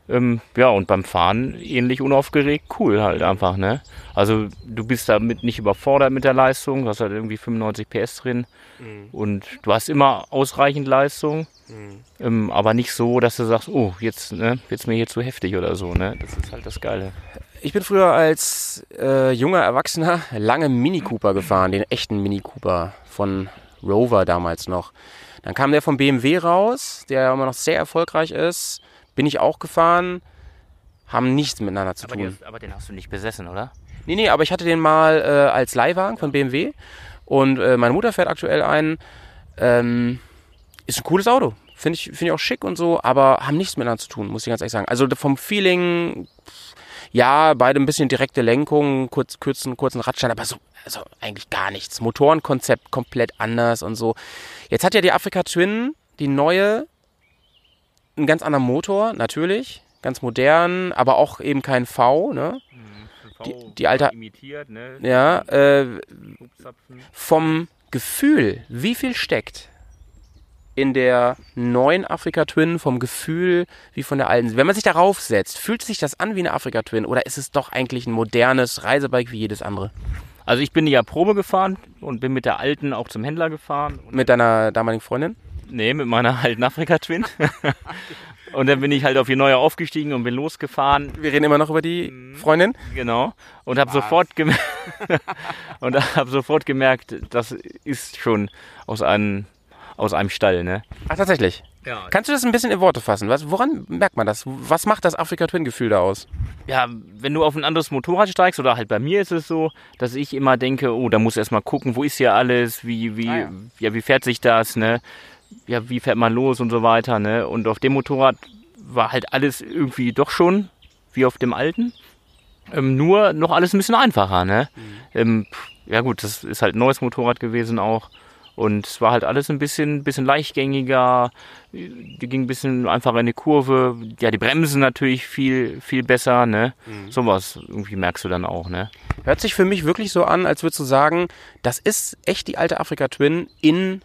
Ähm, ja, und beim Fahren ähnlich unaufgeregt, cool halt einfach, ne? Also du bist damit nicht überfordert mit der Leistung, du hast halt irgendwie 95 PS drin und du hast immer ausreichend Leistung, ähm, aber nicht so, dass du sagst, oh, jetzt ne, wird's mir hier zu heftig oder so, ne? Das ist halt das Geile. Ich bin früher als äh, junger Erwachsener lange Mini Cooper gefahren, den echten Mini Cooper von Rover damals noch. Dann kam der vom BMW raus, der immer noch sehr erfolgreich ist. Bin ich auch gefahren, haben nichts miteinander zu Aber, tun. die, aber den hast du nicht besessen, oder? Nee, nee, aber ich hatte den mal äh, als Leihwagen von BMW und äh, meine Mutter fährt aktuell einen. Ähm, ist ein cooles Auto. Finde ich, finde ich auch schick und so, aber haben nichts miteinander zu tun, muss ich ganz ehrlich sagen. Also vom Feeling, ja, beide ein bisschen direkte Lenkung, kurz, kurzen, kurzen Radstand, aber so, also eigentlich gar nichts. Motorenkonzept komplett anders und so. Jetzt hat ja die Afrika Twin, die neue, einen ganz anderen Motor, natürlich. Ganz modern, aber auch eben kein V, ne? Die- die alte- imitiert, ne? Ja, äh, vom Gefühl, wie viel steckt in der neuen Afrika Twin vom Gefühl wie von der alten? Wenn man sich darauf setzt, fühlt sich das an wie eine Afrika Twin oder ist es doch eigentlich ein modernes Reisebike wie jedes andere? Also ich bin die ja Probe gefahren und bin mit der alten auch zum Händler gefahren. Mit deiner damaligen Freundin? nee, mit meiner alten Afrika Twin. (laughs) und dann bin ich halt auf die neue aufgestiegen und bin losgefahren. Wir reden immer noch über die Freundin. Genau. Und habe sofort gemerkt (laughs) und habe sofort gemerkt, das ist schon aus einem aus einem Stall, ne? Ach, tatsächlich. Ja. Kannst du das ein bisschen in Worte fassen? Was, woran merkt man das? Was macht das Afrika Twin Gefühl da aus? Ja, wenn du auf ein anderes Motorrad steigst, oder halt bei mir ist es so, dass ich immer denke, oh, da muss erst mal gucken, wo ist hier alles, wie, wie, Ah, ja. ja. wie fährt sich das, ne? Ja, wie fährt man los und so weiter, ne? Und auf dem Motorrad war halt alles irgendwie doch schon wie auf dem alten. Ähm, nur noch alles ein bisschen einfacher, ne? Ähm, pff, ja gut, das ist halt ein neues Motorrad gewesen auch. Und es war halt alles ein bisschen, bisschen leichtgängiger, die ging ein bisschen einfacher in die Kurve. Ja, die Bremsen natürlich viel, viel besser, ne? Sowas irgendwie merkst du dann auch, ne? Hört sich für mich wirklich so an, als würdest du sagen, das ist echt die alte Afrika Twin in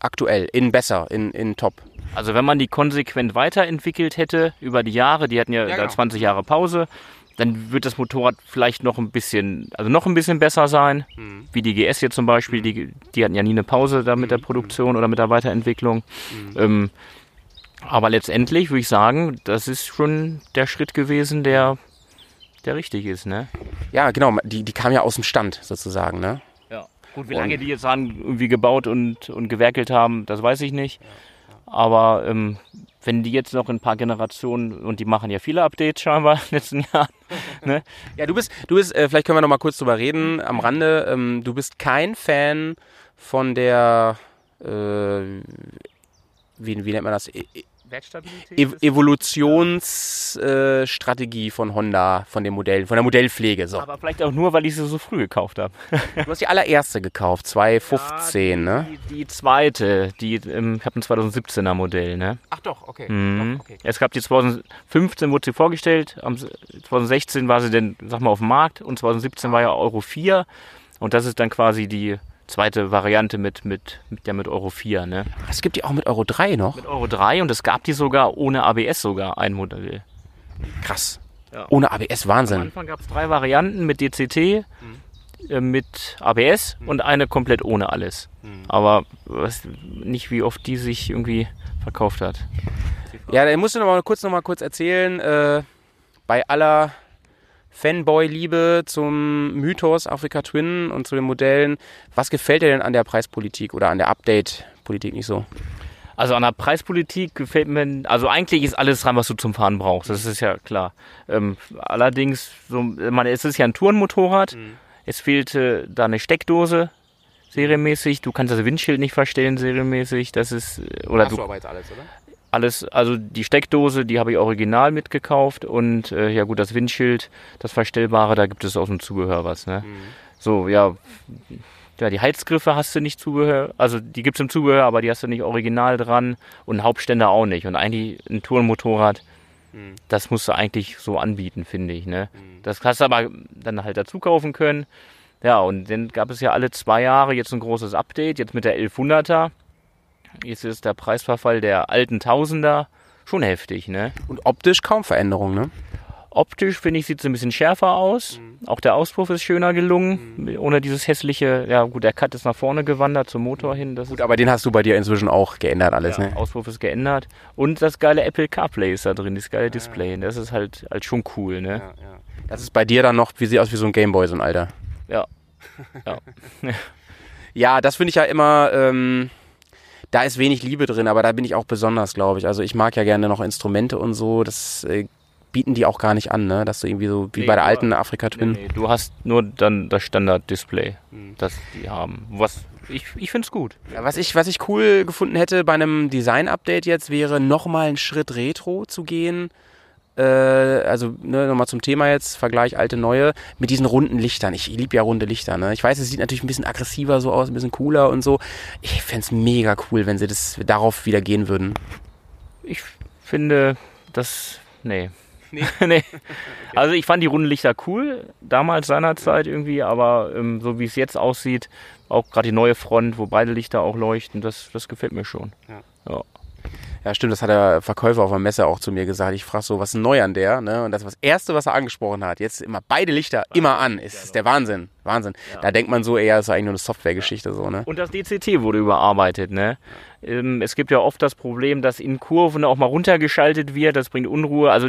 aktuell, in besser, in, in top. Also wenn man die konsequent weiterentwickelt hätte über die Jahre, die hatten ja, Ja, genau. 20 Jahre Pause, dann wird das Motorrad vielleicht noch ein bisschen, also noch ein bisschen besser sein, Mhm. wie die GS hier zum Beispiel, die, die hatten ja nie eine Pause da mit der Produktion oder mit der Weiterentwicklung. Mhm. Ähm, aber letztendlich würde ich sagen, das ist schon der Schritt gewesen, der, der richtig ist, ne? Ja, genau, die, die kam ja aus dem Stand sozusagen, ne? Gut, wie lange die jetzt haben irgendwie gebaut und, und gewerkelt haben, das weiß ich nicht. Aber ähm, wenn die jetzt noch in ein paar Generationen, und die machen ja viele Updates scheinbar in den letzten Jahren, (laughs) ne? Ja, du bist, du bist, äh, vielleicht können wir noch mal kurz drüber reden am Rande. Ähm, du bist kein Fan von der, äh, wie, wie nennt man das? Evolutionsstrategie äh, von Honda, von den Modellen, von der Modellpflege. So. aber vielleicht auch nur, weil ich sie so früh gekauft habe. Du hast die allererste gekauft, 2015, ne? Die, die zweite, die, ähm, ich habe ein 2017er Modell, ne? Ach doch, okay. Mhm. Es gab die 2015 wurde sie vorgestellt, am 2016 war sie dann, sag mal, auf dem Markt und 2017 war ja Euro 4 und das ist dann quasi die zweite Variante mit, mit, mit, ja, mit Euro 4, ne? Es gibt die auch mit Euro 3 noch. Mit Euro 3 und es gab die sogar ohne ABS sogar ein Modell. Krass. Ja. Ohne ABS, Am Wahnsinn. Anfang gab es drei Varianten mit DCT, äh, mit ABS und eine komplett ohne alles. Aber was, nicht wie oft die sich irgendwie verkauft hat. Ja, da musst du noch mal kurz, noch mal kurz erzählen, äh, bei aller Fanboy-Liebe zum Mythos Afrika Twin und zu den Modellen, was gefällt dir denn an der Preispolitik oder an der Update-Politik nicht so? Also an der Preispolitik gefällt mir, also eigentlich ist alles dran, was du zum Fahren brauchst, das ist ja klar. Ähm, allerdings, so, man, es ist ja ein Tourenmotorrad, es fehlte da eine Steckdose serienmäßig, du kannst das Windschild nicht verstellen serienmäßig, das ist, äh, oder du, aber jetzt alles, oder? Alles, also die Steckdose, die habe ich original mitgekauft und äh, ja gut, das Windschild, das Verstellbare, da gibt es aus dem Zubehör was, ne? So, ja, ja, die Heizgriffe hast du nicht Zubehör, also die gibt es im Zubehör, aber die hast du nicht original dran und Hauptständer auch nicht. Und eigentlich ein Tourenmotorrad, das musst du eigentlich so anbieten, finde ich, ne? Das hast du aber dann halt dazu kaufen können. Ja, und dann gab es ja alle zwei Jahre jetzt ein großes Update, jetzt mit der 1100er. Jetzt ist der Preisverfall der alten Tausender schon heftig, ne? Und optisch kaum Veränderung, ne? Optisch finde ich, sieht es ein bisschen schärfer aus. Auch der Auspuff ist schöner gelungen. Ohne dieses hässliche, ja gut, der Cut ist nach vorne gewandert zum Motor hin. Das Gut, aber den hast du bei dir inzwischen auch geändert alles, ja, ne? Auspuff ist geändert. Und das geile Apple CarPlay ist da drin, das geile Display. Das ist halt, halt schon cool, ne? Das ist bei dir dann noch, wie sieht aus wie so ein Gameboy, so ein Alter. Ja. (laughs) ja. Ja, das finde ich ja immer, ähm, da ist wenig Liebe drin, aber da bin ich auch besonders, glaube ich. Also ich mag ja gerne noch Instrumente und so, das äh, bieten die auch gar nicht an, ne? Dass du irgendwie so wie Nee, bei der alten Afrika Twin. Nee, du hast nur dann das Standard-Display, das die haben. Was ich, ich finde es gut. Ja, was, ich, was ich cool gefunden hätte bei einem Design-Update jetzt, wäre nochmal einen Schritt Retro zu gehen. Äh, also ne, nochmal zum Thema jetzt, Vergleich alte, neue, mit diesen runden Lichtern. Ich liebe ja runde Lichter. Ne? Ich weiß, es sieht natürlich ein bisschen aggressiver so aus, ein bisschen cooler und so. Ich fände es mega cool, wenn sie das darauf wieder gehen würden. Ich finde, das. Nee. Nee. (laughs) nee. Also ich fand die runden Lichter cool, damals seinerzeit irgendwie, aber ähm, so wie es jetzt aussieht, auch gerade die neue Front, wo beide Lichter auch leuchten, das, das gefällt mir schon. Ja. Ja, stimmt, das hat der Verkäufer auf der Messe auch zu mir gesagt. Ich frage so, was ist neu an der? Ne? Und das war das Erste, was er angesprochen hat. Jetzt immer beide Lichter immer an. Ist, ist der Wahnsinn. Wahnsinn. Da denkt man so eher, es ist eigentlich nur eine Softwaregeschichte so, ne? Und das DCT wurde überarbeitet. Ne? Ähm, es gibt ja oft das Problem, dass in Kurven auch mal runtergeschaltet wird. Das bringt Unruhe. Also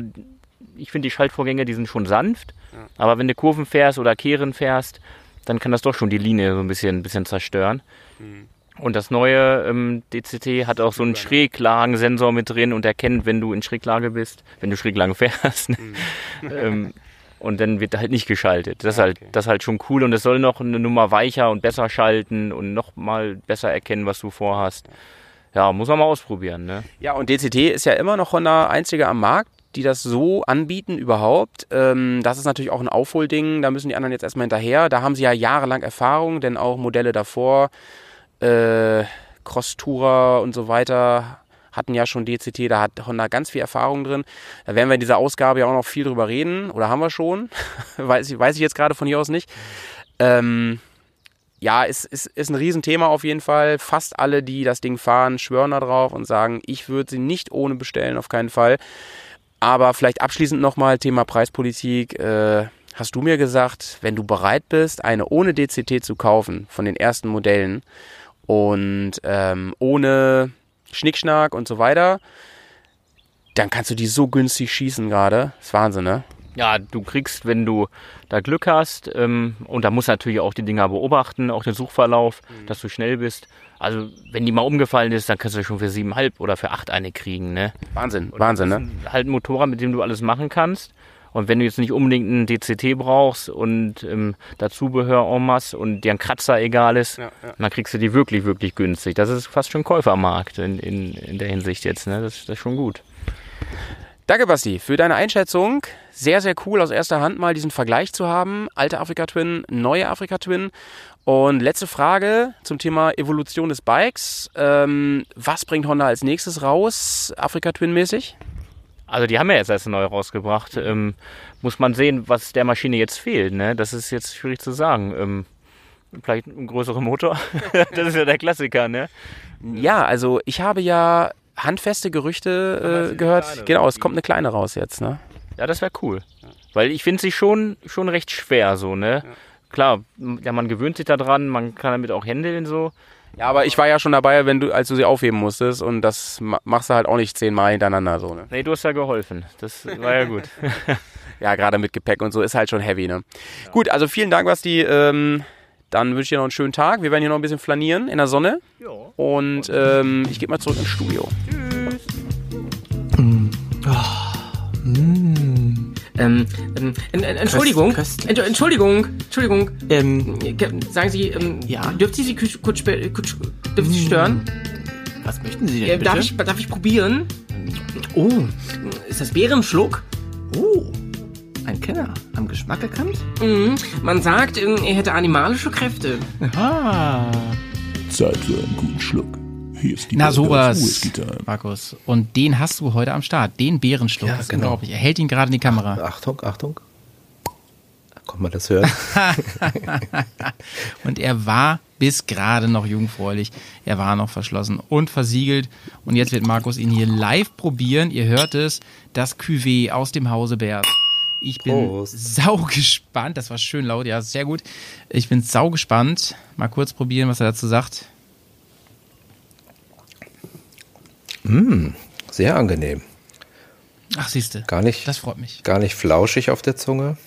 ich finde die Schaltvorgänge, die sind schon sanft. Aber wenn du Kurven fährst oder Kehren fährst, dann kann das doch schon die Linie so ein bisschen, ein bisschen zerstören. Und das neue ähm, DCT hat auch so einen Schräglagensensor mit drin und erkennt, wenn du in Schräglage bist, wenn du Schräglage fährst. ne? (laughs) ähm, und dann wird halt nicht geschaltet. Das ist halt, das ist halt schon cool und es soll noch eine Nummer weicher und besser schalten und noch mal besser erkennen, was du vorhast. Ja, muss man mal ausprobieren, ne? Ja, und DCT ist ja immer noch Honda einzige am Markt, die das so anbieten überhaupt. Ähm, das ist natürlich auch ein Aufholding. Da müssen die anderen jetzt erstmal hinterher. Da haben sie ja jahrelang Erfahrung, denn auch Modelle davor, äh, Cross-Tourer und so weiter, hatten ja schon DCT. Da hat Honda ganz viel Erfahrung drin. Da werden wir in dieser Ausgabe ja auch noch viel drüber reden. Oder haben wir schon? (laughs) weiß, ich, weiß ich jetzt gerade von hier aus nicht. Ähm, ja, ist, ist, ist ein Riesenthema auf jeden Fall. Fast alle, die das Ding fahren, schwören da drauf und sagen, ich würde sie nicht ohne bestellen, auf keinen Fall. Aber vielleicht abschließend nochmal Thema Preispolitik. Äh, hast du mir gesagt, wenn du bereit bist, eine ohne DCT zu kaufen von den ersten Modellen und ähm, ohne Schnickschnack und so weiter, dann kannst du die so günstig schießen gerade. Das ist Wahnsinn, ne? Ja, du kriegst, wenn du da Glück hast, ähm, und da musst du natürlich auch die Dinger beobachten, auch den Suchverlauf, dass du schnell bist. Also, wenn die mal umgefallen ist, dann kannst du schon für siebeneinhalb oder für acht eine kriegen, ne? Wahnsinn, Wahnsinn, ne? halt ein Motorrad, mit dem du alles machen kannst. Und wenn du jetzt nicht unbedingt einen DCT brauchst und ähm, Dazubehör en masse und dir ein Kratzer egal ist, dann kriegst du die wirklich, wirklich günstig. Das ist fast schon Käufermarkt in, in, in der Hinsicht jetzt. Ne? Das, das ist schon gut. Danke, Basti, für deine Einschätzung. Sehr, sehr cool, aus erster Hand mal diesen Vergleich zu haben. Alte Afrika Twin, neue Afrika Twin. Und letzte Frage zum Thema Evolution des Bikes. Ähm, was bringt Honda als nächstes raus, Afrika Twin mäßig? Also die haben ja jetzt erst neu rausgebracht. Ähm, muss man sehen, was der Maschine jetzt fehlt. Ne? Das ist jetzt schwierig zu sagen. Ähm, vielleicht ein größerer Motor. (laughs) das ist ja der Klassiker, ne? Ja, also ich habe ja handfeste Gerüchte äh, gehört. Genau, es kommt eine kleine raus jetzt, ne? Ja, das wäre cool. Weil ich finde sie schon, schon recht schwer so, ne? Klar, ja, man gewöhnt sich daran, man kann damit auch händeln so. Ja, aber ich war ja schon dabei, wenn du, als du sie aufheben musstest und das ma- machst du halt auch nicht zehnmal hintereinander so, ne? Nee, du hast ja geholfen. Das war ja gut. (laughs) Ja, gerade mit Gepäck und so ist halt schon heavy, ne? Gut, also vielen Dank, Basti. Ähm, dann wünsche ich dir noch einen schönen Tag. Wir werden hier noch ein bisschen flanieren in der Sonne. Und ähm, ich gehe mal zurück ins Studio. Ähm, ähm, en- en- Entschuldigung, Ent- Entschuldigung, Entschuldigung. Ähm, ge- sagen Sie, ähm, Ja? dürft Sie Sie kurz, kurz, dürfen Sie stören? Was möchten Sie denn Äh, bitte? darf, ich, darf ich probieren? Oh, Ist das Bärenschluck? oh. Ein Kenner. Am Geschmack erkannt? Mhm. Man sagt, ähm, er hätte animalische Kräfte. Ah. Zeit für einen guten Schluck. Hier ist die Na sowas, Time. Markus. Und den hast du heute am Start. Den Bärenschluck. Ja, das ist genau. unglaublich. Er hält ihn gerade in die Kamera. Achtung, Achtung. Kommt mal das hören? (laughs) Und er war bis gerade noch jungfräulich. Er war noch verschlossen und versiegelt. Und jetzt wird Markus ihn hier live probieren. Ihr hört es, das Cuvée aus dem Hause Bert. Ich bin Prost. saugespannt. Das war schön laut, ja, sehr gut. Ich bin saugespannt. Mal kurz probieren, was er dazu sagt. Mm, sehr angenehm. Ach, siehste. Gar nicht, Das freut mich. gar nicht flauschig auf der Zunge.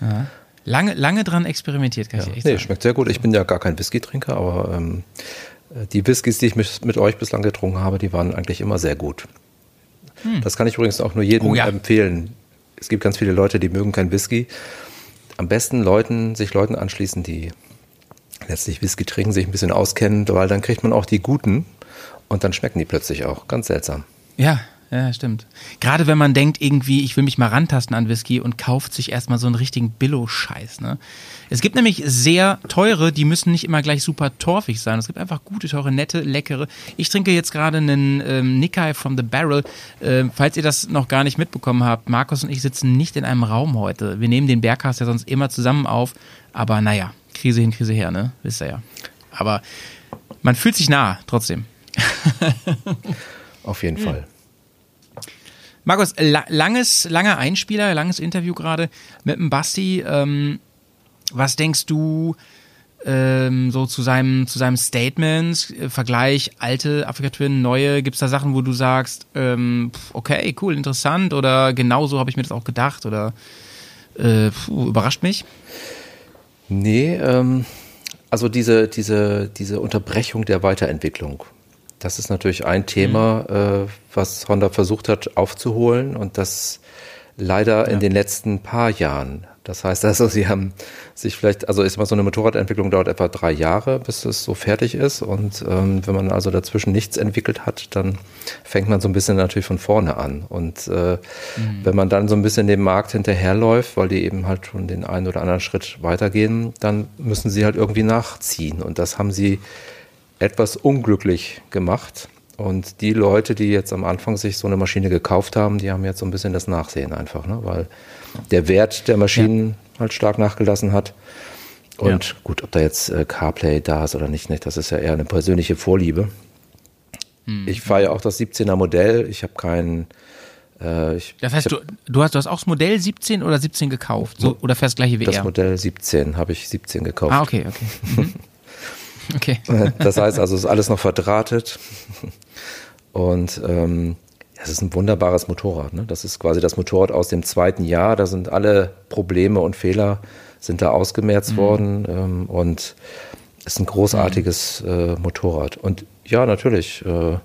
Ja. Lange, lange dran experimentiert, kann Ja. ich echt Nee, sagen. schmeckt sehr gut. Ich bin ja gar kein Whisky-Trinker, aber ähm, äh, die Whiskys, die ich mit, mit euch bislang getrunken habe, die waren eigentlich immer sehr gut. Das kann ich übrigens auch nur jedem Oh ja. empfehlen. Es gibt ganz viele Leute, die mögen kein Whisky. Am besten Leuten, sich Leuten anschließen, die letztlich Whisky trinken, sich ein bisschen auskennen, weil dann kriegt man auch die guten und dann schmecken die plötzlich auch. Ganz seltsam. Ja, ja, stimmt. Gerade wenn man denkt, irgendwie, ich will mich mal rantasten an Whisky und kauft sich erstmal so einen richtigen Billo-Scheiß. Ne? Es gibt nämlich sehr teure, die müssen nicht immer gleich super torfig sein. Es gibt einfach gute, teure, nette, leckere. Ich trinke jetzt gerade einen ähm, Nikkei from the Barrel. Ähm, falls ihr das noch gar nicht mitbekommen habt, Markus und ich sitzen nicht in einem Raum heute. Wir nehmen den Bergcast ja sonst immer zusammen auf. Aber naja, Krise hin, Krise her, ne? Wisst ihr ja. Aber man fühlt sich nah, trotzdem. (laughs) Auf jeden Fall. Markus, la langes, langer Einspieler, langes Interview gerade mit dem Basti. Ähm, was denkst du ähm, so zu seinem, zu seinem Statement? Äh, Vergleich alte Afrika Twin, neue. Gibt es da Sachen, wo du sagst, ähm, okay, cool, interessant oder genau so habe ich mir das auch gedacht oder äh, puh, überrascht mich? Nee, ähm, also diese, diese, diese Unterbrechung der Weiterentwicklung, das ist natürlich ein Thema, äh, was Honda versucht hat aufzuholen und das leider in den letzten paar Jahren. Das heißt also, sie haben sich vielleicht, also ist mal so eine Motorradentwicklung dauert etwa drei Jahre, bis es so fertig ist. Und ähm, wenn man also dazwischen nichts entwickelt hat, dann fängt man so ein bisschen natürlich von vorne an. Und äh, wenn man dann so ein bisschen dem Markt hinterherläuft, weil die eben halt schon den einen oder anderen Schritt weitergehen, dann müssen sie halt irgendwie nachziehen. Und das haben sie etwas unglücklich gemacht. Und die Leute, die jetzt am Anfang sich so eine Maschine gekauft haben, die haben jetzt so ein bisschen das Nachsehen einfach, ne? weil der Wert der Maschinen halt stark nachgelassen hat. Und gut, ob da jetzt äh, CarPlay da ist oder nicht, nicht, das ist ja eher eine persönliche Vorliebe. Ich fahre ja auch das 17er Modell. Ich habe keinen. Äh, ich, Das heißt, ich du, du, hast, du hast auch das Modell 17 oder 17 gekauft? So, oder fährst gleiche wie das er? Modell 17 habe ich 17 gekauft. Ah, okay, okay. Mhm. (laughs) Okay. (laughs) Das heißt also, es ist alles noch verdrahtet. Und ähm, es ist ein wunderbares Motorrad. Ne? Das ist quasi das Motorrad aus dem zweiten Jahr. Da sind alle Probleme und Fehler sind da ausgemerzt Mhm. worden. Ähm, und ist ein großartiges äh, Motorrad. Und ja, natürlich, äh,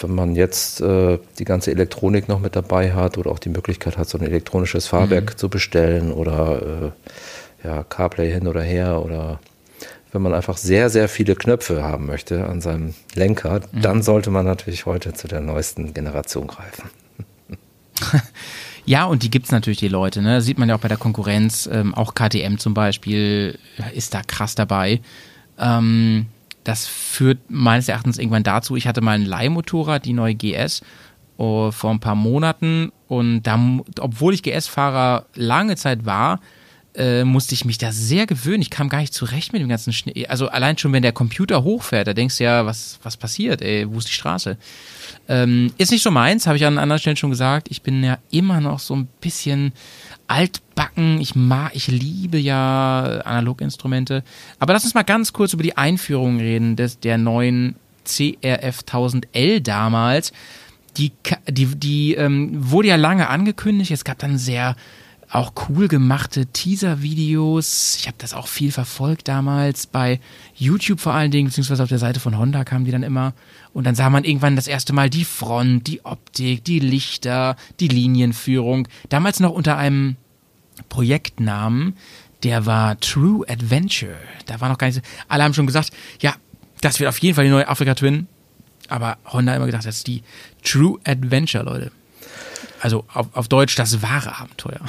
wenn man jetzt äh, die ganze Elektronik noch mit dabei hat oder auch die Möglichkeit hat, so ein elektronisches Fahrwerk Mhm. zu bestellen oder äh, ja, CarPlay hin oder her oder wenn man einfach sehr, sehr viele Knöpfe haben möchte an seinem Lenker, Mhm. dann sollte man natürlich heute zu der neuesten Generation greifen. (laughs) Ja, und die gibt's natürlich, die Leute. Ne? Das sieht man ja auch bei der Konkurrenz. Ähm, auch KTM zum Beispiel ist da krass dabei. Ähm, das führt meines Erachtens irgendwann dazu, ich hatte mal ein Leihmotorrad, die neue GS, oh, vor ein paar Monaten. Und da, obwohl ich GS-Fahrer lange Zeit war, äh, musste ich mich da sehr gewöhnen. Ich kam gar nicht zurecht mit dem ganzen Schnee. Also allein schon, wenn der Computer hochfährt, da denkst du ja, was, was passiert, ey, wo ist die Straße? Ähm, ist nicht so meins, habe ich an anderen Stellen schon gesagt. Ich bin ja immer noch so ein bisschen altbacken. Ich mag, ich liebe ja Analoginstrumente. Aber lass uns mal ganz kurz über die Einführung reden des, der neuen CRF 1000L damals. Die, die, die ähm, wurde ja lange angekündigt. Es gab dann sehr auch cool gemachte Teaser-Videos. Ich habe das auch viel verfolgt damals bei YouTube vor allen Dingen, beziehungsweise auf der Seite von Honda kamen die dann immer. Und dann sah man irgendwann das erste Mal die Front, die Optik, die Lichter, die Linienführung. Damals noch unter einem Projektnamen, der war True Adventure. Da war noch gar nicht so. Alle haben schon gesagt, ja, das wird auf jeden Fall die neue Afrika Twin. Aber Honda hat immer gedacht, das ist die True Adventure, Leute. Also auf, auf Deutsch das wahre Abenteuer.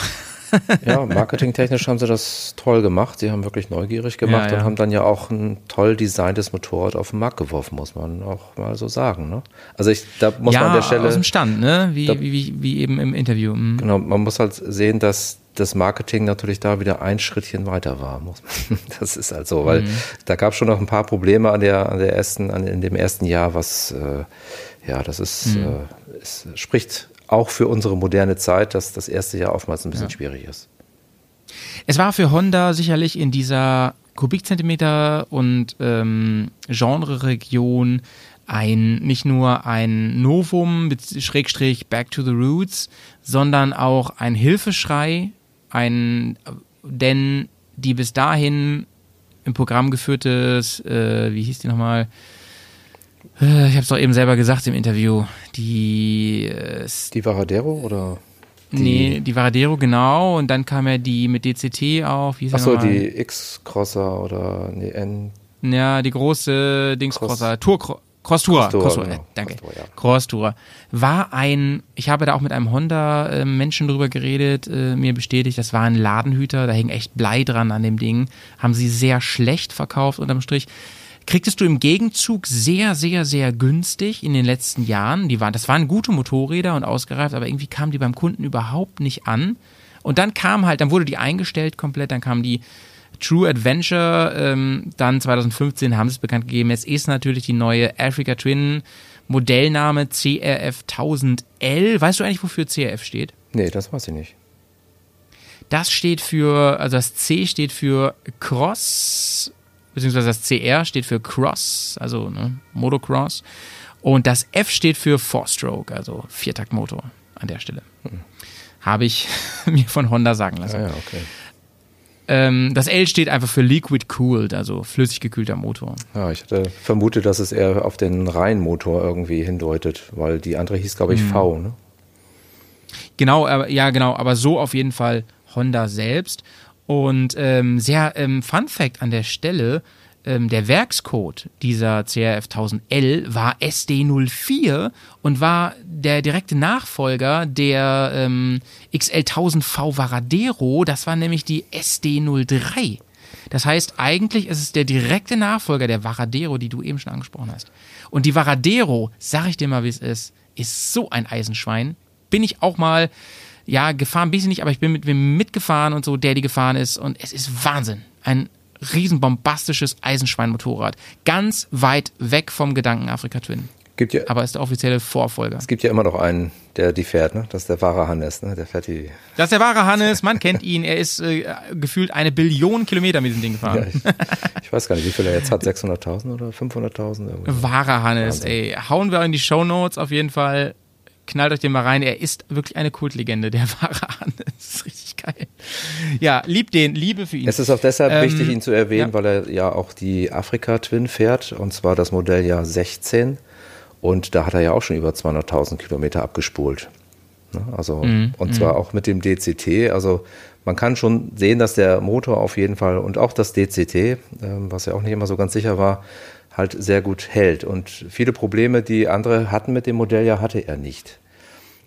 Ja, marketingtechnisch haben sie das toll gemacht. Sie haben wirklich neugierig gemacht Ja, ja. und haben dann ja auch ein toll designtes Motorrad auf den Markt geworfen, muss man auch mal so sagen. Ne? Also ich, da muss ja, man an der Stelle. aus dem Stand, ne? Wie, Da- wie, wie, eben im Interview. Mhm. Genau, man muss halt sehen, dass das Marketing natürlich da wieder ein Schrittchen weiter war. (laughs) Das ist halt so, weil mhm. da gab es schon noch ein paar Probleme an der, an der ersten, an, in dem ersten Jahr, was äh, ja, das ist, mhm. äh, es spricht auch für unsere moderne Zeit, dass das erste Jahr oftmals ein bisschen ja. schwierig ist. Es war für Honda sicherlich in dieser Kubikzentimeter und ähm, Genre-Region ein nicht nur ein Novum Schrägstrich Back to the Roots, sondern auch ein Hilfeschrei, ein denn die bis dahin im Programm geführtes, äh, wie hieß die nochmal? Äh, ich habe es doch eben selber gesagt im Interview. Die äh, die Varadero oder? Die nee, die Varadero, genau. Und dann kam ja die mit DCT auf. Achso, die X-Crosser oder nee, N. Ja, die große Dings-Crosser. Tour, Cross-Tourer. Cross genau. äh, danke. Cross, ja. War ein, ich habe da auch mit einem Honda-Menschen drüber geredet, äh, mir bestätigt, das war ein Ladenhüter, da hing echt Blei dran an dem Ding. Haben sie sehr schlecht verkauft unterm Strich. Kriegtest du im Gegenzug sehr, sehr, sehr günstig in den letzten Jahren. Die waren, das waren gute Motorräder und ausgereift, aber irgendwie kamen die beim Kunden überhaupt nicht an. Und dann kam halt, dann wurde die eingestellt komplett, dann kam die True Adventure, ähm, dann 2015 haben sie es bekannt gegeben. Es ist natürlich die neue Africa Twin Modellname CRF 1000L. Weißt du eigentlich, wofür CRF steht? Nee, das weiß ich nicht. Das steht für, also das C steht für Cross, beziehungsweise das CR steht für Cross, also ne, Motocross. Und das F steht für Four-Stroke, also Viertaktmotor an der Stelle. Hm. Habe ich (laughs) mir von Honda sagen lassen. Ja, ja, okay. Ähm, das L steht einfach für Liquid Cooled, also flüssig gekühlter Motor. Ja, ich hatte vermutet, dass es eher auf den Reihenmotor irgendwie hindeutet, weil die andere hieß, glaube ich, hm. V, ne? Genau, aber, ja, genau, aber so auf jeden Fall Honda selbst. Und ähm, sehr ähm, Fun Fact an der Stelle: ähm, der Werkscode dieser CRF 1000L war SD04 und war der direkte Nachfolger der ähm, XL 1000V Varadero. Das war nämlich die SD03. Das heißt, eigentlich ist es der direkte Nachfolger der Varadero, die du eben schon angesprochen hast. Und die Varadero, sag ich dir mal, wie es ist, ist so ein Eisenschwein. Bin ich auch mal, ja, gefahren bin ich nicht, aber ich bin mit wem mitgefahren und so, der die gefahren ist. Und es ist Wahnsinn. Ein riesenbombastisches Eisenschweinmotorrad. Ganz weit weg vom Gedanken Afrika Twin. Gibt ja, aber ist der offizielle Vorfolger. Es gibt ja immer noch einen, der die fährt, ne? Das ist der wahre Hannes, ne? Der fährt die. Das ist der wahre Hannes, man kennt ihn. Er ist äh, gefühlt eine Billion Kilometer mit diesem Ding gefahren. Ja, ich, ich, weiß gar nicht, wie viel er jetzt hat. 600.000 oder 500.000? Wahrer Hannes, Wahnsinn. ey. Hauen wir in die Show Notes auf jeden Fall. Knallt euch den mal rein. Er ist wirklich eine Kultlegende, der (laughs) wahre Hannes. Richtig geil. Ja, lieb den, Liebe für ihn. Es ist auch deshalb ähm, wichtig, ihn zu erwähnen, ja. weil er ja auch die Afrika Twin fährt, und zwar das Modelljahr 16. Und da hat er ja auch schon über 200.000 Kilometer abgespult. Ne? Also, mhm. und zwar mhm. auch mit dem DCT. Also, man kann schon sehen, dass der Motor auf jeden Fall und auch das DCT, äh, was ja auch nicht immer so ganz sicher war, halt sehr gut hält. Und viele Probleme, die andere hatten mit dem Modelljahr, hatte er nicht.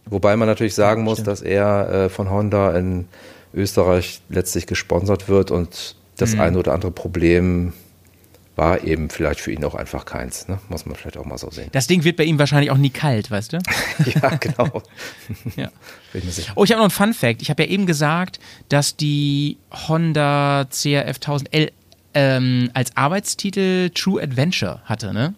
Wobei man natürlich sagen muss, dass er äh, von Honda in Österreich letztlich gesponsert wird und das mhm. eine oder andere Problem war eben vielleicht für ihn auch einfach keins, ne? muss man vielleicht auch mal so sehen. Das Ding wird bei ihm wahrscheinlich auch nie kalt, weißt du? (laughs) (laughs) ja, genau. ja. (laughs) Oh, ich habe noch einen Fun Fact. Ich habe ja eben gesagt, dass die Honda CRF 1000L ähm, als Arbeitstitel True Adventure hatte, ne?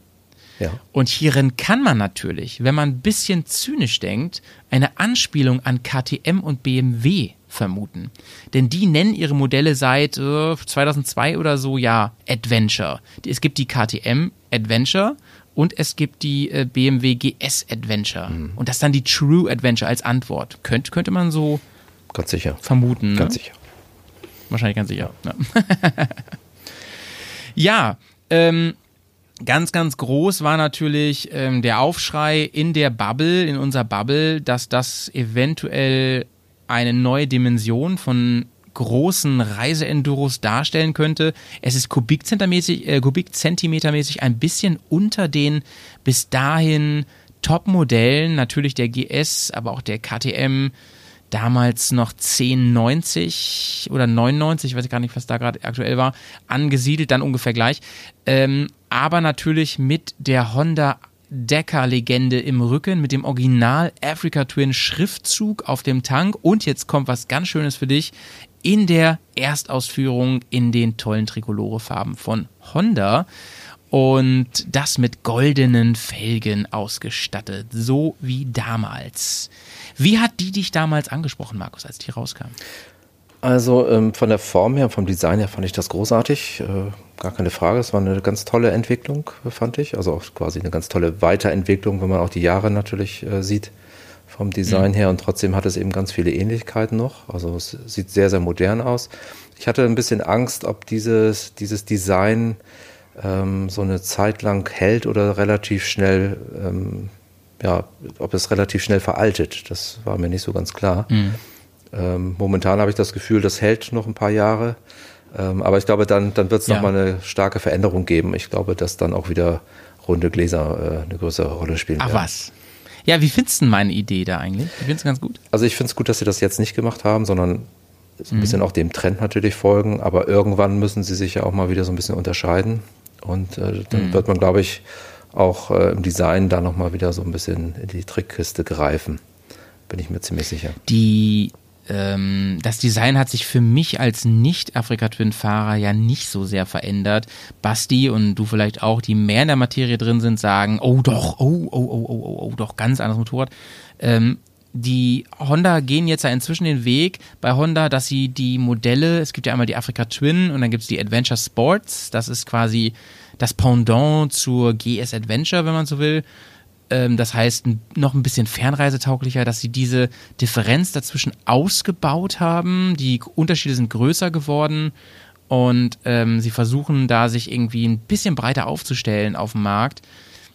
Ja. Und hierin kann man natürlich, wenn man ein bisschen zynisch denkt, eine Anspielung an KTM und BMW vermuten. Denn die nennen ihre Modelle seit äh, 2002 oder so ja Adventure. Es gibt die KTM Adventure und es gibt die äh, BMW GS Adventure. Mhm. Und das ist dann die True Adventure als Antwort. Könnt, könnte man so ganz sicher vermuten. Ganz ne? sicher. Wahrscheinlich ganz sicher. Ja, (laughs) ja ähm, Ganz, ganz groß war natürlich ähm, der Aufschrei in der Bubble, in unserer Bubble, dass das eventuell eine neue Dimension von großen Reiseenduros darstellen könnte. Es ist kubikzentimetermäßig, äh, kubikzentimetermäßig ein bisschen unter den bis dahin Top-Modellen, natürlich der GS, aber auch der KTM, damals noch 1090 oder 99, weiß ich gar nicht, was da gerade aktuell war, angesiedelt, dann ungefähr gleich. Ähm, aber natürlich mit der Honda Dreidecker-Legende im Rücken mit dem Original Africa Twin Schriftzug auf dem Tank. Und jetzt kommt was ganz Schönes für dich in der Erstausführung in den tollen Tricolore-Farben von Honda. Und das mit goldenen Felgen ausgestattet, so wie damals. Wie hat die dich damals angesprochen, Markus, als die rauskam? Also ähm, von der Form her, vom Design her fand ich das großartig. Äh, gar keine Frage. Es war eine ganz tolle Entwicklung, fand ich. Also auch quasi eine ganz tolle Weiterentwicklung, wenn man auch die Jahre natürlich äh, sieht vom Design mhm. her. Und trotzdem hat es eben ganz viele Ähnlichkeiten noch. Also es sieht sehr, sehr modern aus. Ich hatte ein bisschen Angst, ob dieses, dieses Design ähm, so eine Zeit lang hält oder relativ schnell, ähm, ja, ob es relativ schnell veraltet. Das war mir nicht so ganz klar. Mhm. Ähm, momentan habe ich das Gefühl, das hält noch ein paar Jahre. Ähm, aber ich glaube, dann, dann wird es ja. nochmal eine starke Veränderung geben. Ich glaube, dass dann auch wieder runde Gläser äh, eine größere Rolle spielen Ach werden. was? Ja, wie findest du meine Idee da eigentlich? Ich finde es ganz gut. Also ich finde es gut, dass sie das jetzt nicht gemacht haben, sondern ein mhm. bisschen auch dem Trend natürlich folgen. Aber irgendwann müssen sie sich ja auch mal wieder so ein bisschen unterscheiden. Und äh, dann mhm. wird man, glaube ich, auch äh, im Design da nochmal wieder so ein bisschen in die Trickkiste greifen. Bin ich mir ziemlich sicher. Die ähm, das Design hat sich für mich als Nicht-Afrika-Twin-Fahrer ja nicht so sehr verändert. Basti und du vielleicht auch, die mehr in der Materie drin sind, sagen, oh doch, oh, oh, oh, oh, oh, oh doch, ganz anderes Motorrad. Ähm, die Honda gehen jetzt ja inzwischen den Weg bei Honda, dass sie die Modelle, es gibt ja einmal die Afrika Twin und dann gibt es die Adventure Sports, das ist quasi das Pendant zur GS Adventure, wenn man so will ähm, das heißt noch ein bisschen fernreisetauglicher, dass sie diese Differenz dazwischen ausgebaut haben. Die Unterschiede sind größer geworden und ähm, sie versuchen da sich irgendwie ein bisschen breiter aufzustellen auf dem Markt.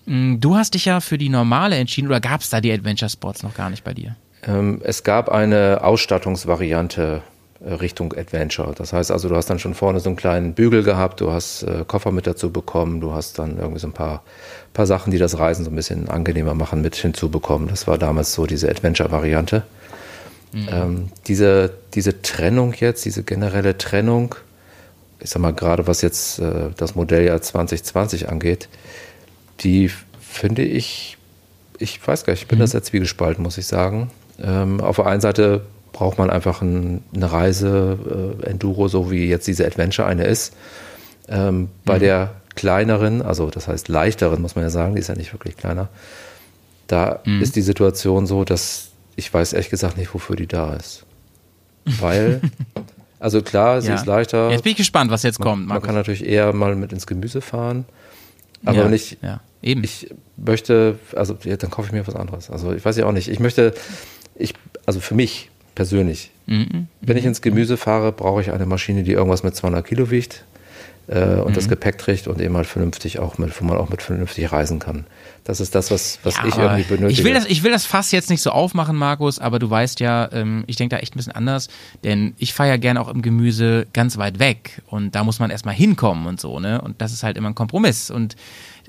Mm, du hast dich ja für die normale entschieden oder gab es da die Adventure Sports noch gar nicht bei dir? Ähm, es gab eine Ausstattungsvariante Richtung Adventure. Das heißt also, du hast dann schon vorne so einen kleinen Bügel gehabt, du hast äh, Koffer mit dazu bekommen, du hast dann irgendwie so ein paar, paar Sachen, die das Reisen so ein bisschen angenehmer machen, mit hinzubekommen. Das war damals so diese Adventure-Variante. Mhm. Ähm, diese, diese Trennung jetzt, diese generelle Trennung, ich sag mal gerade was jetzt äh, das Modelljahr 2020 angeht, die finde ich, ich weiß gar nicht, ich bin mhm. das jetzt wie gespalten, muss ich sagen. Ähm, auf der einen Seite braucht man einfach ein, eine Reise, äh, Enduro, so wie jetzt diese Adventure eine ist. Ähm, bei mhm. der kleineren, also das heißt leichteren, muss man ja sagen, die ist ja nicht wirklich kleiner, da mhm. ist die Situation so, dass ich weiß ehrlich gesagt nicht, wofür die da ist. (laughs) Weil, also klar, sie ja. ist leichter. Jetzt bin ich gespannt, was jetzt man, kommt. Markus. Man kann natürlich eher mal mit ins Gemüse fahren. Aber ja, nicht, ja, eben. ich möchte, also ja, dann kaufe ich mir was anderes. Also ich weiß ja auch nicht. Ich möchte, ich, also für mich persönlich. Mhm. Wenn ich ins Gemüse fahre, brauche ich eine Maschine, die irgendwas mit 200 Kilo wiegt äh, und mhm. das Gepäck trägt und eben halt vernünftig auch mit, wo man auch mit vernünftig reisen kann. Das ist das, was, was ja, ich irgendwie benötige. Ich will, das, ich will das Fass jetzt nicht so aufmachen, Markus, aber du weißt ja, ähm, ich denke da echt ein bisschen anders, denn ich fahre ja gerne auch im Gemüse ganz weit weg und da muss man erstmal hinkommen und so, ne? Und das ist halt immer ein Kompromiss. Und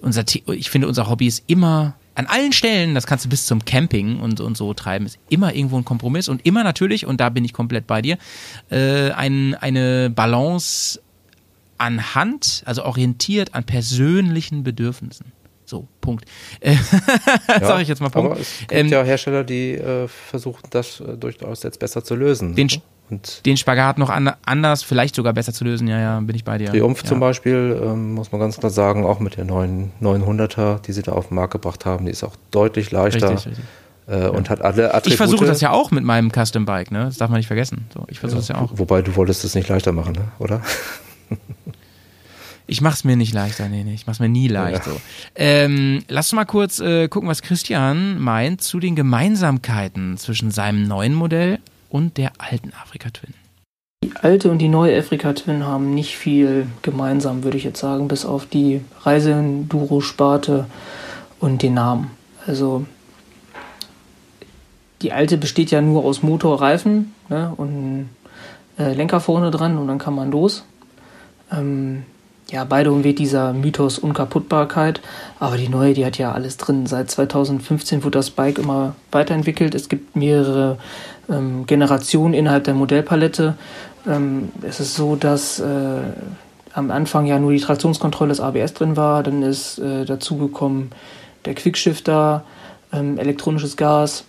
unser, ich finde, unser Hobby ist immer an allen Stellen, das kannst du bis zum Camping und, und so treiben, ist immer irgendwo ein Kompromiss und immer natürlich, und da bin ich komplett bei dir, äh, ein, eine Balance anhand, also orientiert an persönlichen Bedürfnissen. So, Punkt. Äh, (laughs) ja, Sag ich jetzt mal Punkt. Aber es gibt ähm, ja Hersteller, die äh, versuchen, das äh, durchaus jetzt besser zu lösen. Den, und den Spagat noch an, anders, vielleicht sogar besser zu lösen, ja, ja, bin ich bei dir. Triumph ja. zum Beispiel, ähm, muss man ganz klar sagen, auch mit der neuen 900er, die sie da auf den Markt gebracht haben, die ist auch deutlich leichter. Richtig, richtig. Äh, ja. Und hat alle Attribute. Ich versuche das ja auch mit meinem Custom Bike, ne? Das darf man nicht vergessen. So, ich versuche es ja, auch. Wobei du wolltest es nicht leichter machen, ne? oder? Ich mach's mir nicht leichter, nee, nee, ich mach's mir nie leicht. Ja. So. Ähm, lass uns mal kurz äh, gucken, was Christian meint zu den Gemeinsamkeiten zwischen seinem neuen Modell und der alten Afrika Twin. Die alte und die neue Afrika Twin haben nicht viel gemeinsam, würde ich jetzt sagen, bis auf die Reise-Enduro-Sparte und den Namen. Also die alte besteht ja nur aus Motor, Reifen ne, und äh, Lenker vorne dran und dann kann man los. Ähm, ja, beide umweht dieser Mythos Unkaputtbarkeit, aber die neue, die hat ja alles drin. Seit 2015 wird das Bike immer weiterentwickelt. Es gibt mehrere ähm, Generationen innerhalb der Modellpalette. Ähm, es ist so, dass äh, am Anfang ja nur die Traktionskontrolle des ABS drin war, dann ist äh, dazugekommen der Quickshifter, ähm, elektronisches Gas.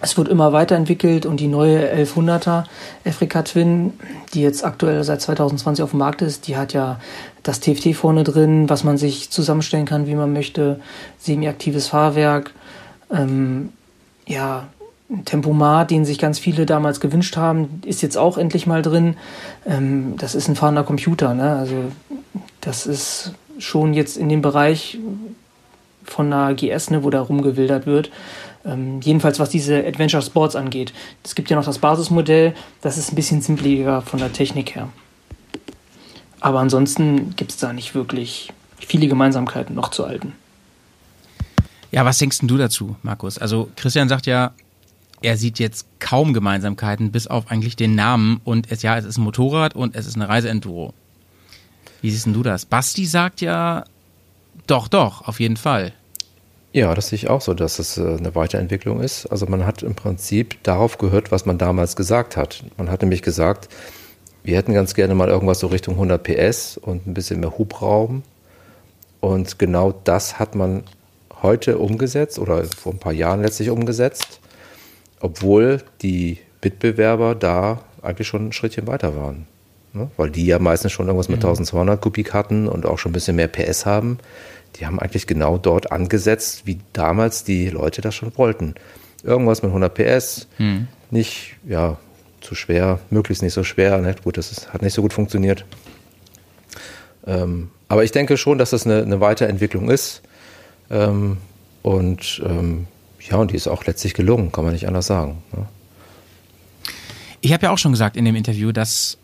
Es wird immer weiterentwickelt und die neue 1100er Africa Twin, die jetzt aktuell seit 2020 auf dem Markt ist, die hat ja das TFT vorne drin, was man sich zusammenstellen kann, wie man möchte, semi-aktives Fahrwerk, ähm, ja, Tempomat, den sich ganz viele damals gewünscht haben, ist jetzt auch endlich mal drin. Ähm, das ist ein fahrender Computer, ne? Also das ist schon jetzt in dem Bereich von einer GS, ne, wo da rumgewildert wird. Ähm, jedenfalls was diese Adventure Sports angeht. Es gibt ja noch das Basismodell, das ist ein bisschen simpliger von der Technik her. Aber ansonsten gibt es da nicht wirklich viele Gemeinsamkeiten noch zu alten. Ja, was denkst du dazu, Markus? Also Christian sagt ja, er sieht jetzt kaum Gemeinsamkeiten, bis auf eigentlich den Namen und es ja, es ist ein Motorrad und es ist eine Reiseenduro. Wie siehst du das? Basti sagt ja, doch, doch, auf jeden Fall. Ja, das sehe ich auch so, dass es äh, eine Weiterentwicklung ist. Also man hat im Prinzip darauf gehört, was man damals gesagt hat. Man hat nämlich gesagt, wir hätten ganz gerne mal irgendwas so Richtung 100 PS und ein bisschen mehr Hubraum. Und genau das hat man heute umgesetzt oder vor ein paar Jahren letztlich umgesetzt, obwohl die Mitbewerber da eigentlich schon ein Schrittchen weiter waren. Ne? Weil die ja meistens schon irgendwas mit mhm. 1200 Kubik hatten und auch schon ein bisschen mehr PS haben. Die haben eigentlich genau dort angesetzt, wie damals die Leute das schon wollten. Irgendwas mit 100 PS, mhm. nicht ja, zu schwer, möglichst nicht so schwer. Ne? Gut, das ist, hat nicht so gut funktioniert. Ähm, aber ich denke schon, dass das eine, eine Weiterentwicklung ist. Ähm, und ähm, ja, und die ist auch letztlich gelungen, kann man nicht anders sagen. Ne? Ich habe ja auch schon gesagt in dem Interview, dass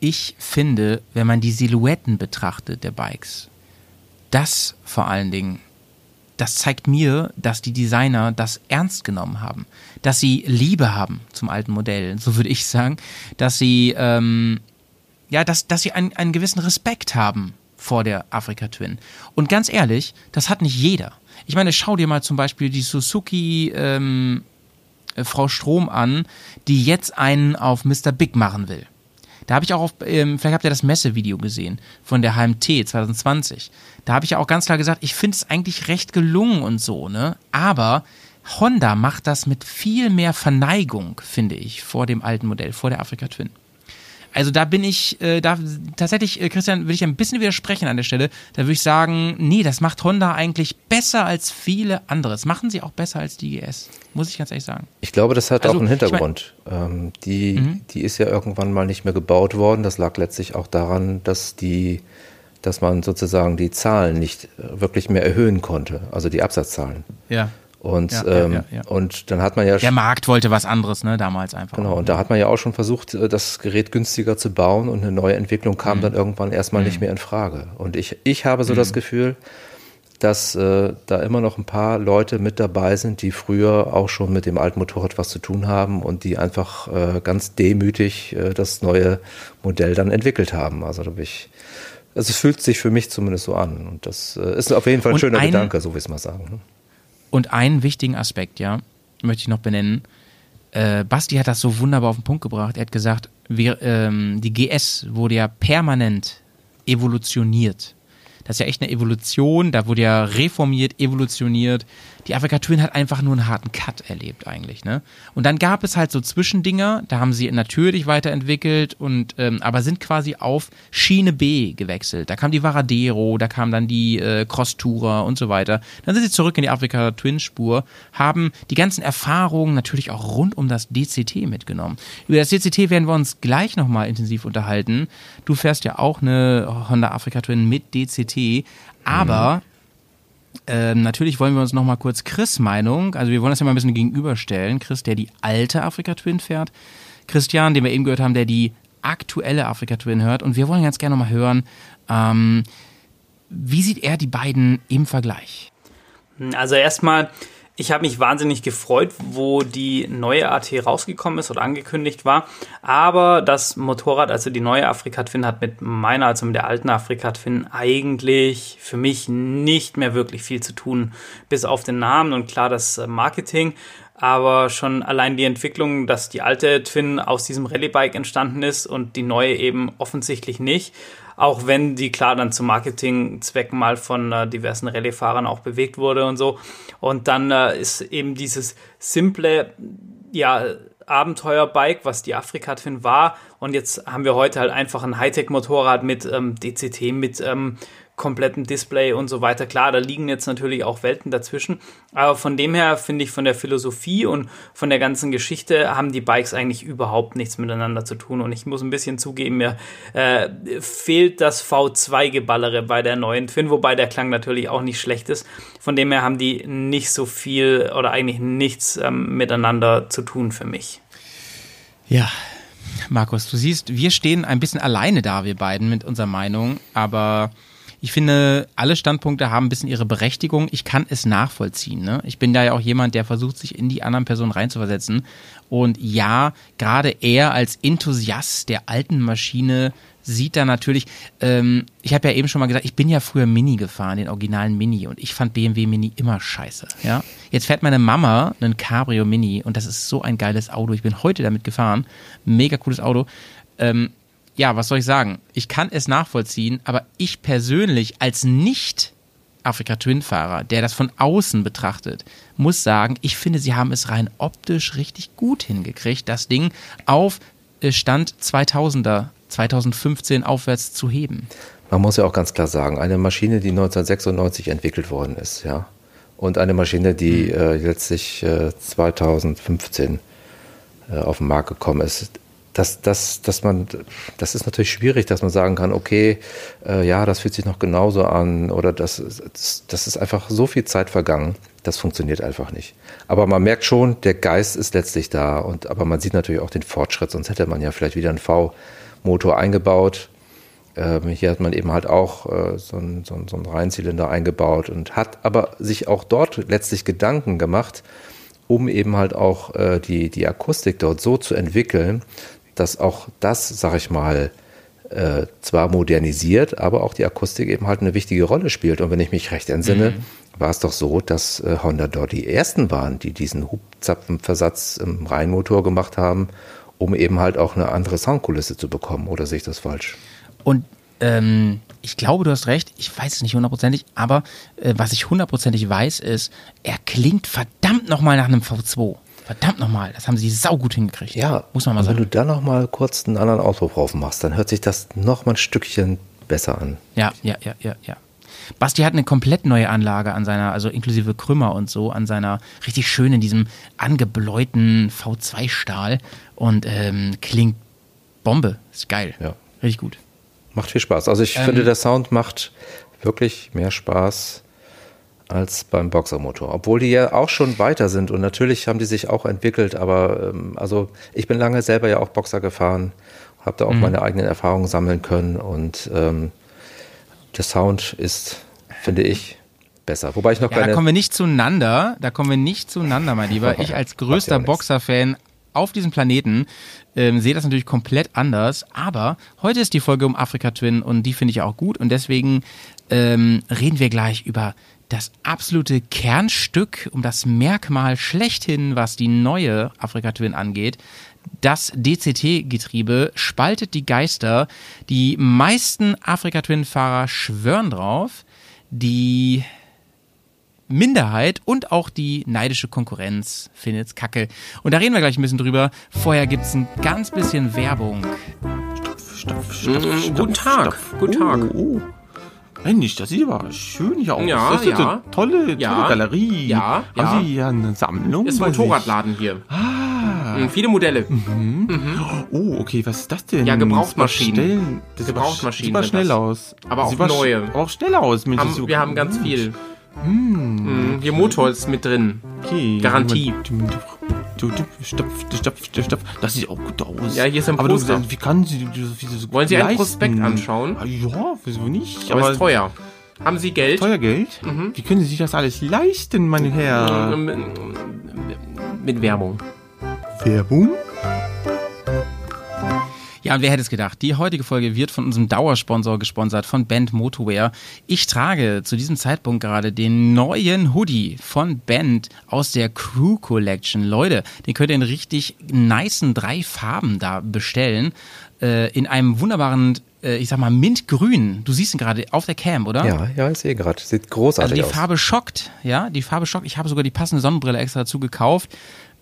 ich finde, wenn man die Silhouetten betrachtet der Bikes, das vor allen Dingen, das zeigt mir, dass die Designer das ernst genommen haben, dass sie Liebe haben zum alten Modell, so würde ich sagen, dass sie ähm, ja, dass, dass sie einen, einen gewissen Respekt haben vor der Afrika Twin. Und ganz ehrlich, das hat nicht jeder. Ich meine, schau dir mal zum Beispiel die Suzuki ähm, äh, Frau Strom an, die jetzt einen auf Mr. Big machen will. Da habe ich auch auf, ähm, vielleicht habt ihr das Messevideo gesehen von der HMT 2020. Da habe ich ja auch ganz klar gesagt, ich finde es eigentlich recht gelungen und so, ne? Aber Honda macht das mit viel mehr Verneigung, finde ich, vor dem alten Modell, vor der Afrika Twin. Also da bin ich, äh, da tatsächlich, äh, Christian, würde ich ein bisschen widersprechen an der Stelle. Da würde ich sagen, nee, das macht Honda eigentlich besser als viele andere. Das machen sie auch besser als die GS, muss ich ganz ehrlich sagen. Ich glaube, das hat also, auch einen Hintergrund. Ich mein, ähm, die, mhm. die ist ja irgendwann mal nicht mehr gebaut worden. Das lag letztlich auch daran, dass die dass man sozusagen die Zahlen nicht äh, wirklich mehr erhöhen konnte, also die Absatzzahlen. Ja. Und, ja, ähm, ja, ja, und dann hat man ja. Der Markt wollte was anderes, ne, damals einfach. Genau, und da hat man ja auch schon versucht, äh, das Gerät günstiger zu bauen und eine neue Entwicklung kam mhm. dann irgendwann erstmal mhm. nicht mehr in Frage. Und ich, ich habe so mhm. das Gefühl, dass äh, da immer noch ein paar Leute mit dabei sind, die früher auch schon mit dem alten Motorrad was zu tun haben und die einfach äh, ganz demütig äh, das neue Modell dann entwickelt haben. Also da bin ich, also es fühlt sich für mich zumindest so an. Und das äh, ist auf jeden Fall ein und schöner ein, Gedanke, so will ich es mal sagen. Ne? Und einen wichtigen Aspekt, ja, möchte ich noch benennen. Äh, Basti hat das so wunderbar auf den Punkt gebracht. Er hat gesagt, wir, ähm, die GS wurde ja permanent evolutioniert. Das ist ja echt eine Evolution, da wurde ja reformiert, evolutioniert. Die Afrika Twin hat einfach nur einen harten Cut erlebt eigentlich, ne? Und dann gab es halt so Zwischendinger, da haben sie natürlich weiterentwickelt und ähm, aber sind quasi auf Schiene B gewechselt. Da kam die Varadero, da kam dann die äh, Cross Tourer und so weiter. Dann sind sie zurück in die Afrika Twin Spur, haben die ganzen Erfahrungen natürlich auch rund um das DCT mitgenommen. Über das DCT werden wir uns gleich nochmal intensiv unterhalten. Du fährst ja auch eine Honda Afrika Twin mit DCT, aber mhm ähm, natürlich wollen wir uns noch mal kurz Chris Meinung, also wir wollen das ja mal ein bisschen gegenüberstellen. Chris, der die alte Afrika Twin fährt. Christian, den wir eben gehört haben, der die aktuelle Afrika Twin hört. Und wir wollen ganz gerne noch mal hören, ähm, wie sieht er die beiden im Vergleich? Also erstmal ich habe mich wahnsinnig gefreut, wo die neue AT rausgekommen ist oder angekündigt war. Aber das Motorrad, also die neue Afrika Twin, hat mit meiner, also mit der alten Afrika Twin, eigentlich für mich nicht mehr wirklich viel zu tun, bis auf den Namen und klar das äh, Marketing. Aber schon allein die Entwicklung, dass die alte Twin aus diesem Rallye-Bike entstanden ist und die neue eben offensichtlich nicht auch wenn die klar dann zu Marketingzwecken mal von äh, diversen Rallye-Fahrern auch bewegt wurde und so. Und dann äh, ist eben dieses simple, ja, Abenteuerbike, was die Afrika Twin war. Und jetzt haben wir heute halt einfach ein Hightech-Motorrad mit ähm, DCT, mit ähm, komplettem Display und so weiter. Klar, da liegen jetzt natürlich auch Welten dazwischen. Aber von dem her finde ich von der Philosophie und von der ganzen Geschichte haben die Bikes eigentlich überhaupt nichts miteinander zu tun. Und ich muss ein bisschen zugeben, mir äh, fehlt das V2-Geballere bei der neuen Twin, wobei der Klang natürlich auch nicht schlecht ist. Von dem her haben die nicht so viel oder eigentlich nichts ähm, miteinander zu tun für mich. Ja, Markus, du siehst, wir stehen ein bisschen alleine da, wir beiden, mit unserer Meinung, aber ich finde, alle Standpunkte haben ein bisschen ihre Berechtigung. Ich kann es nachvollziehen. Ne? Ich bin da ja auch jemand, der versucht, sich in die anderen Personen reinzuversetzen. Und ja, gerade er als Enthusiast der alten Maschine sieht da natürlich, ähm, ich habe ja eben schon mal gesagt, ich bin ja früher Mini gefahren, den originalen Mini und ich fand BMW Mini immer scheiße, ja. Jetzt fährt meine Mama einen Cabrio Mini und das ist so ein geiles Auto. Ich bin heute damit gefahren, mega cooles Auto. Ähm, ja, was soll ich sagen? Ich kann es nachvollziehen, aber ich persönlich als nicht Afrika Twin Fahrer, der das von außen betrachtet, muss sagen, ich finde, sie haben es rein optisch richtig gut hingekriegt, das Ding auf äh, Stand 2000er, 2015 aufwärts zu heben. Man muss ja auch ganz klar sagen, eine Maschine, die 1996 entwickelt worden ist, ja, und eine Maschine, die äh, letztlich äh, 2015 äh, auf den Markt gekommen ist, dass, dass, dass man, das ist natürlich schwierig, dass man sagen kann, okay, äh, ja, das fühlt sich noch genauso an oder das, das, das ist einfach so viel Zeit vergangen, das funktioniert einfach nicht. Aber man merkt schon, der Geist ist letztlich da und aber man sieht natürlich auch den Fortschritt, sonst hätte man ja vielleicht wieder einen V-Motor eingebaut. Ähm, hier hat man eben halt auch äh, so, einen, so, so einen Reihenzylinder eingebaut und hat aber sich auch dort letztlich Gedanken gemacht, um eben halt auch äh, die, die Akustik dort so zu entwickeln, dass auch das, sag ich mal, äh, zwar modernisiert, aber auch die Akustik eben halt eine wichtige Rolle spielt. Und wenn ich mich recht entsinne, mhm. war es doch so, dass äh, Honda dort die ersten waren, die diesen Hubzapfenversatz im Reihenmotor gemacht haben, um eben halt auch eine andere Soundkulisse zu bekommen. Oder sehe ich das falsch? Und ähm, ich glaube, du hast recht, ich weiß es nicht hundertprozentig, aber äh, was ich hundertprozentig weiß, ist, er klingt verdammt nochmal nach einem V2. Verdammt nochmal, das haben sie saugut hingekriegt. Ja, muss man mal sagen. Wenn du da nochmal kurz einen anderen Auspuff drauf machst, dann hört sich das nochmal ein Stückchen besser an. Ja, ja, ja, ja, ja. Basti hat eine komplett neue Anlage an seiner, also inklusive Krümmer und so, an seiner richtig schön in diesem angebläuten V2-Stahl und ähm, klingt Bombe. Ist geil. Ja. Richtig gut. Macht viel Spaß. Also ich Ähm, finde, der Sound macht wirklich mehr Spaß als beim Boxermotor. Obwohl die ja auch schon weiter sind und natürlich haben die sich auch entwickelt, aber ähm, also ich bin lange selber ja auch Boxer gefahren, habe da auch Mhm. meine eigenen Erfahrungen sammeln können und ähm, der Sound ist, finde ich, besser. Wobei ich noch Ja, da keine kommen wir nicht zueinander. Da kommen wir nicht zueinander, mein Lieber. (laughs) Ich als größter. Boxer-Fan auf diesem Planeten ähm, sehe das natürlich komplett anders. Aber heute ist die Folge um Afrika Twin und die finde ich auch gut. Und deswegen ähm, reden wir gleich über das absolute Kernstück, um das Merkmal schlechthin, was die neue Afrika Twin angeht. Das DCT-Getriebe spaltet die Geister. Die meisten Afrika Twin-Fahrer schwören drauf. Die Minderheit und auch die neidische Konkurrenz findet's kacke. Und da reden wir gleich ein bisschen drüber. Vorher gibt's ein ganz bisschen Werbung. Mm, guten Tag. Guten Tag. Oh, oh. Mensch, das sieht aber schön hier aus. Ja, das ist ja. eine tolle, tolle Ja. Galerie. Ja, Haben ja. Sie hier eine Sammlung? Ist ein? Motorradladen hier. Ah. Mm, Viele Modelle. Oh, okay, was ist das denn? Ja, Gebrauchtmaschinen. Das Gebrauchtmaschinen Sieht aber schnell das. aus. Aber auch neue. Aber auch schnell aus. Mensch, Haben, so wir haben ganz gut. viel. Mm, Hier Motor ist mit drin. Okay. Garantie. Du, du, stopp, stopp, stopp, stopp. Das sieht auch gut aus. Ja, hier ist ein Aber Poster. du, wie kann sie so Wollen Sie einen? Prospekt anschauen? Ah, Ja, wieso nicht? Aber ist teuer. Haben Sie Geld? Teuer Geld? Mhm. Wie können Sie sich das alles leisten, meine Herr? Mm, Mit Werbung. Werbung? Ja, und wer hätte es gedacht? Die heutige Folge wird von unserem Dauersponsor gesponsert, von Band Motorwear. Ich trage zu diesem Zeitpunkt gerade den neuen Hoodie von Band aus der Crew Collection. Leute, den könnt ihr in richtig nicen drei Farben da bestellen. Äh, in einem wunderbaren äh, ich sag mal, mintgrün. Du siehst ihn gerade auf der Cam, oder? Ja, ja, ich sehe gerade. Sieht großartig Also die aus. Farbe schockt, ja, die Farbe schockt. Ich habe sogar die passende Sonnenbrille extra dazu gekauft.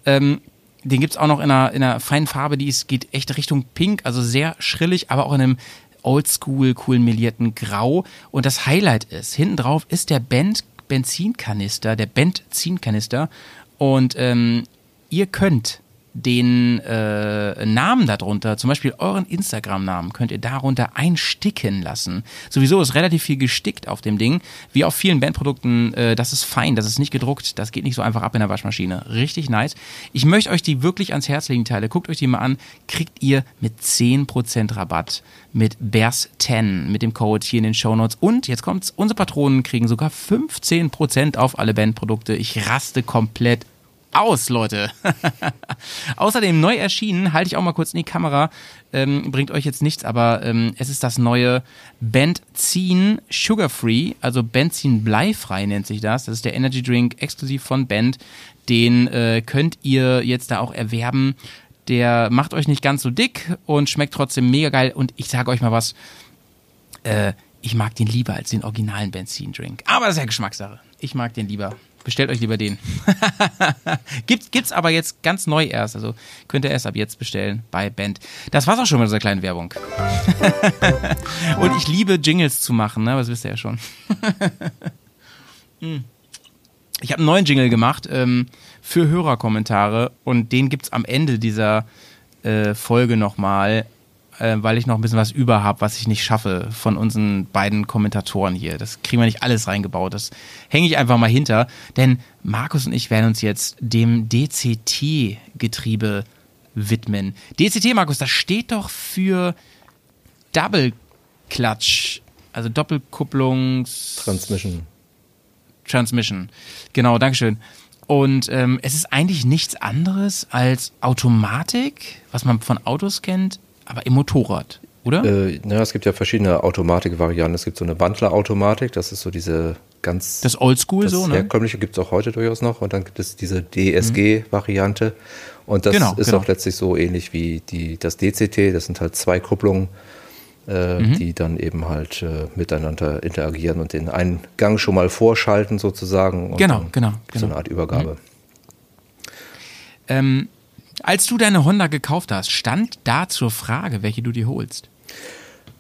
Ähm, den gibt's auch noch in einer, in einer feinen Farbe, die ist, geht echt Richtung Pink, also sehr schrillig, aber auch in einem oldschool, coolen melierten Grau. Und das Highlight ist, hinten drauf ist der Bent Benzinkanister, der Benzinkanister. Und ähm, ihr könnt den äh, Namen darunter, zum Beispiel euren Instagram-Namen, könnt ihr darunter einsticken lassen. Sowieso ist relativ viel gestickt auf dem Ding. Wie auf vielen Bandprodukten, äh, das ist fein, das ist nicht gedruckt, das geht nicht so einfach ab in der Waschmaschine. Richtig nice. Ich möchte euch die wirklich ans Herz legen, Teile. Guckt euch die mal an. Kriegt ihr mit 10% Rabatt mit Bears10 mit dem Code hier in den Shownotes. Und jetzt kommt's, unsere Patronen kriegen sogar 15% auf alle Bandprodukte. Ich raste komplett aus, Leute. (laughs) Außerdem neu erschienen, halte ich auch mal kurz in die Kamera, ähm, bringt euch jetzt nichts, aber ähm, es ist das neue Benzin Sugar Free, also Benzin bleifrei nennt sich das. Das ist der Energy Drink exklusiv von Bend. Den äh, könnt ihr jetzt da auch erwerben. Der macht euch nicht ganz so dick und schmeckt trotzdem mega geil. Und ich sage euch mal was, äh, ich mag den lieber als den originalen Benzin-Drink. Aber das ist ja Geschmackssache. Ich mag den lieber. Bestellt euch lieber den. (laughs) Gibt, gibt's aber jetzt ganz neu erst. Also könnt ihr erst ab jetzt bestellen bei Band. Das war's auch schon mit unserer kleinen Werbung. (laughs) Und ich liebe Jingles zu machen, ne? Das wisst ihr ja schon. (laughs) Hm. Ich habe einen neuen Jingle gemacht ähm, für Hörerkommentare und den gibt's am Ende dieser äh, Folge nochmal, äh, weil ich noch ein bisschen was über habe, was ich nicht schaffe von unseren beiden Kommentatoren hier. Das kriegen wir nicht alles reingebaut. Das hänge ich einfach mal hinter. Denn Markus und ich werden uns jetzt dem DCT-Getriebe widmen. DCT, Markus, das steht doch für Double Clutch, also Doppelkupplungs... Transmission. Transmission. Genau, Dankeschön. Und ähm, es ist eigentlich nichts anderes als Automatik, was man von Autos kennt, aber im Motorrad, oder? Äh, naja, es gibt ja verschiedene Automatikvarianten. Es gibt so eine Wandlerautomatik, das ist so diese ganz. Das Oldschool das so, ne? Herkömmliche gibt es auch heute durchaus noch. Und dann gibt es diese DSG-Variante. Und das Genau, ist genau. auch letztlich so ähnlich wie die, das DCT. Das sind halt zwei Kupplungen, äh, Mhm. die dann eben halt äh, miteinander interagieren und den einen Gang schon mal vorschalten sozusagen. Und Genau, genau, gibt's So genau. eine Art Übergabe. Ähm, als du deine Honda gekauft hast, stand da zur Frage, welche du dir holst.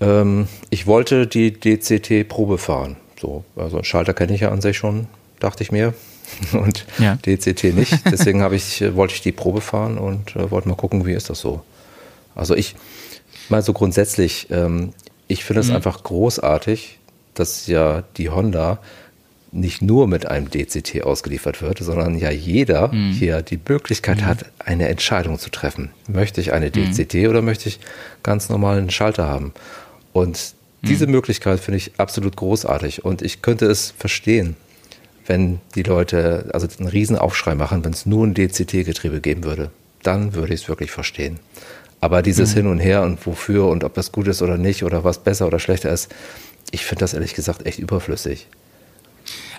Ähm, ich wollte die DCT Probe fahren. So, also einen Schalter kenne ich ja an sich schon, dachte ich mir. (laughs) Und Ja. DCT nicht. (laughs) Deswegen habe ich, äh, wollte ich die Probe fahren und äh, wollte mal gucken, wie ist das so. Also ich, mal so grundsätzlich, ähm, ich finde es Mhm. einfach großartig, dass ja die Honda nicht nur mit einem DCT ausgeliefert wird, sondern ja jeder Mhm. hier die Möglichkeit hat, eine Entscheidung zu treffen. Möchte ich Mhm. eine DCT oder möchte ich ganz normalen Schalter haben? Und Mhm. diese Möglichkeit finde ich absolut großartig und ich könnte es verstehen, wenn die Leute also einen riesen Aufschrei machen, wenn es nur ein DCT-Getriebe geben würde. Dann würde ich es wirklich verstehen. Aber dieses Mhm. Hin und Her und wofür und ob das gut ist oder nicht oder was besser oder schlechter ist, ich finde das ehrlich gesagt echt überflüssig.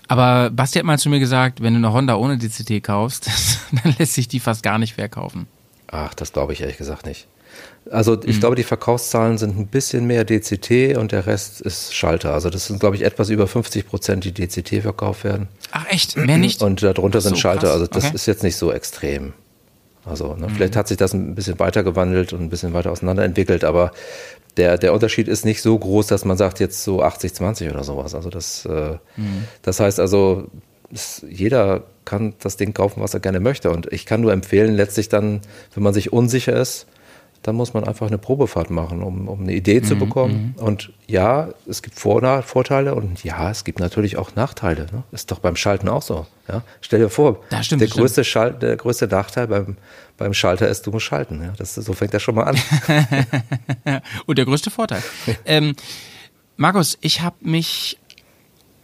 Aber Basti hat mal zu mir gesagt, wenn du eine Honda ohne DCT kaufst, (laughs) dann lässt sich die fast gar nicht verkaufen. Ach, das glaube ich ehrlich gesagt nicht. Also ich Mhm. glaube, die Verkaufszahlen sind ein bisschen mehr DCT und der Rest ist Schalter. Also das sind, glaube ich, etwas über 50 Prozent, die DCT verkauft werden. Ach echt? Mehr nicht? Und darunter sind So Schalter. krass. Also das Okay. Mhm. ist jetzt nicht so extrem. Also ne, vielleicht hat sich das ein bisschen weiter gewandelt und ein bisschen weiter auseinanderentwickelt, aber der, der Unterschied ist nicht so groß, dass man sagt jetzt so 80-20 oder sowas. Also das, äh, Mhm. das heißt also, jeder kann das Ding kaufen, was er gerne möchte. Und ich kann nur empfehlen, letztlich dann, wenn man sich unsicher ist, dann muss man einfach eine Probefahrt machen, um, um eine Idee zu Mhm, bekommen. Und ja, es gibt Vor Vorteile und ja, es gibt natürlich auch Nachteile. Ne? Ist doch beim Schalten auch so. Ja? Stell dir vor, stimmt, der, größte Schal der größte Nachteil beim, beim Schalter ist, du musst schalten. Ja? Das, so fängt das schon mal an. (laughs) Und der größte Vorteil. ähm, Markus, ich habe mich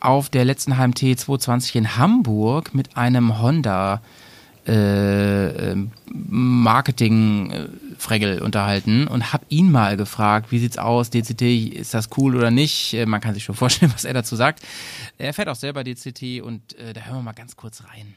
auf der letzten HMT 220 in Hamburg mit einem Honda äh, ähm, Marketing-Fregel unterhalten und habe ihn mal gefragt, wie sieht's aus, DCT, ist das cool oder nicht? Äh, man kann sich schon (laughs) vorstellen, was er dazu sagt. Er fährt auch selber DCT und äh, da hören wir mal ganz kurz rein.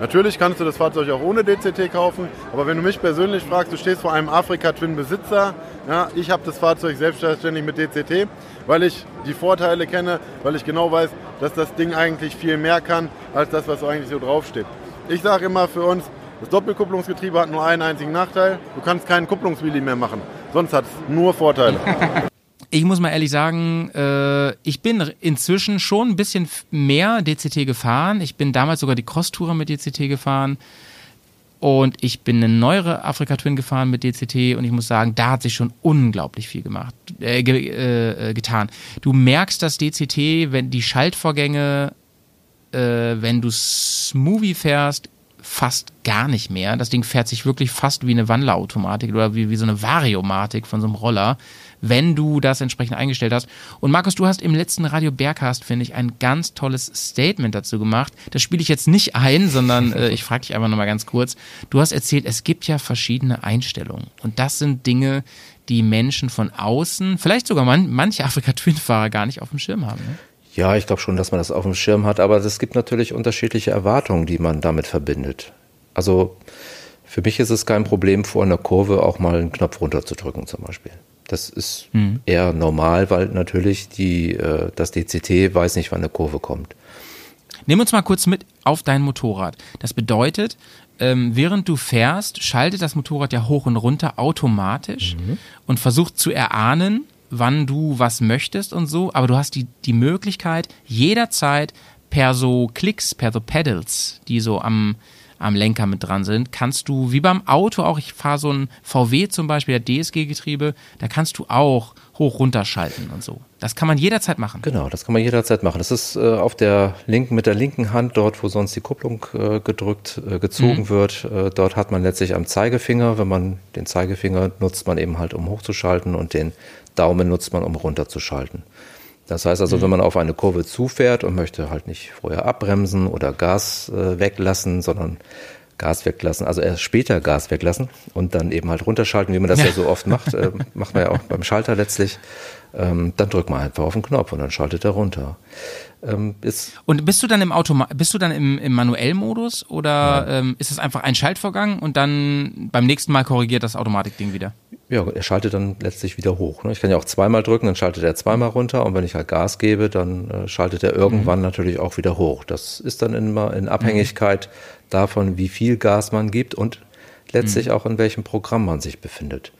Natürlich kannst du das Fahrzeug auch ohne DCT kaufen, aber wenn du mich persönlich fragst, du stehst vor einem Afrika Twin Besitzer, ja, ich habe das Fahrzeug selbstverständlich mit DCT, weil ich die Vorteile kenne, weil ich genau weiß, dass das Ding eigentlich viel mehr kann, als das, was eigentlich so draufsteht. Ich sage immer für uns, das Doppelkupplungsgetriebe hat nur einen einzigen Nachteil, du kannst keinen Kupplungswheelie mehr machen, sonst hat es nur Vorteile. (laughs) Ich muss mal ehrlich sagen, äh, ich bin inzwischen schon ein bisschen mehr DCT gefahren. Ich bin damals sogar die Cross-Tourer mit DCT gefahren. Und ich bin eine neuere Afrika Twin gefahren mit DCT und ich muss sagen, da hat sich schon unglaublich viel gemacht, äh, ge, äh, äh, getan. Du merkst das DCT, wenn die Schaltvorgänge, äh, wenn du Smoothie fährst, fast gar nicht mehr. Das Ding fährt sich wirklich fast wie eine Wandlerautomatik oder wie, wie so eine Variomatik von so einem Roller, wenn du das entsprechend eingestellt hast. Und Markus, du hast im letzten Radio Bergcast, finde ich, ein ganz tolles Statement dazu gemacht. Das spiele ich jetzt nicht ein, sondern äh, ich frage dich einfach nochmal ganz kurz. Du hast erzählt, es gibt ja verschiedene Einstellungen. Und das sind Dinge, die Menschen von außen, vielleicht sogar man, manche Afrika-Twin-Fahrer gar nicht auf dem Schirm haben. Ne? Ja, ich glaube schon, dass man das auf dem Schirm hat, aber es gibt natürlich unterschiedliche Erwartungen, die man damit verbindet. Also für mich ist es kein Problem, vor einer Kurve auch mal einen Knopf runterzudrücken zum Beispiel. Das ist Mhm. eher normal, weil natürlich die, äh, das DCT weiß nicht, wann eine Kurve kommt. Nimm uns mal kurz mit auf dein Motorrad. Das bedeutet, ähm, während du fährst, schaltet das Motorrad ja hoch und runter automatisch und versucht zu erahnen, wann du was möchtest und so. Aber du hast die, die Möglichkeit, jederzeit per so Klicks, per so Pedals, die so am, am Lenker mit dran sind, kannst du, wie beim Auto auch, ich fahre so ein VW zum Beispiel, der DSG-Getriebe, da kannst du auch hoch runterschalten und so. Das kann man jederzeit machen. Genau, das kann man jederzeit machen. Das ist äh, auf der linken, mit der linken Hand, dort, wo sonst die Kupplung äh, gedrückt, äh, gezogen Mhm. wird. Äh, dort hat man letztlich am Zeigefinger, wenn man den Zeigefinger nutzt man eben halt, um hochzuschalten und den Daumen nutzt man, um runterzuschalten. Das heißt also, Mhm. wenn man auf eine Kurve zufährt und möchte halt nicht vorher abbremsen oder Gas äh, weglassen, sondern Gas weglassen, also erst später Gas weglassen und dann eben halt runterschalten, wie man das ja, Ja. so oft macht, äh, (laughs) macht man ja auch beim Schalter letztlich, ähm, dann drückt man einfach auf den Knopf und dann schaltet er runter. Ähm, ist, Und bist du dann im Automa bist du dann im, im Manuellmodus oder ähm, ist es einfach ein Schaltvorgang und dann beim nächsten Mal korrigiert das Automatikding wieder? ja, er schaltet dann letztlich wieder hoch. Ne? Ich kann ja auch zweimal drücken, dann schaltet er zweimal runter und wenn ich halt Gas gebe, dann äh, schaltet er irgendwann natürlich auch wieder hoch. Das ist dann immer in Abhängigkeit davon, wie viel Gas man gibt und letztlich auch in welchem Programm man sich befindet.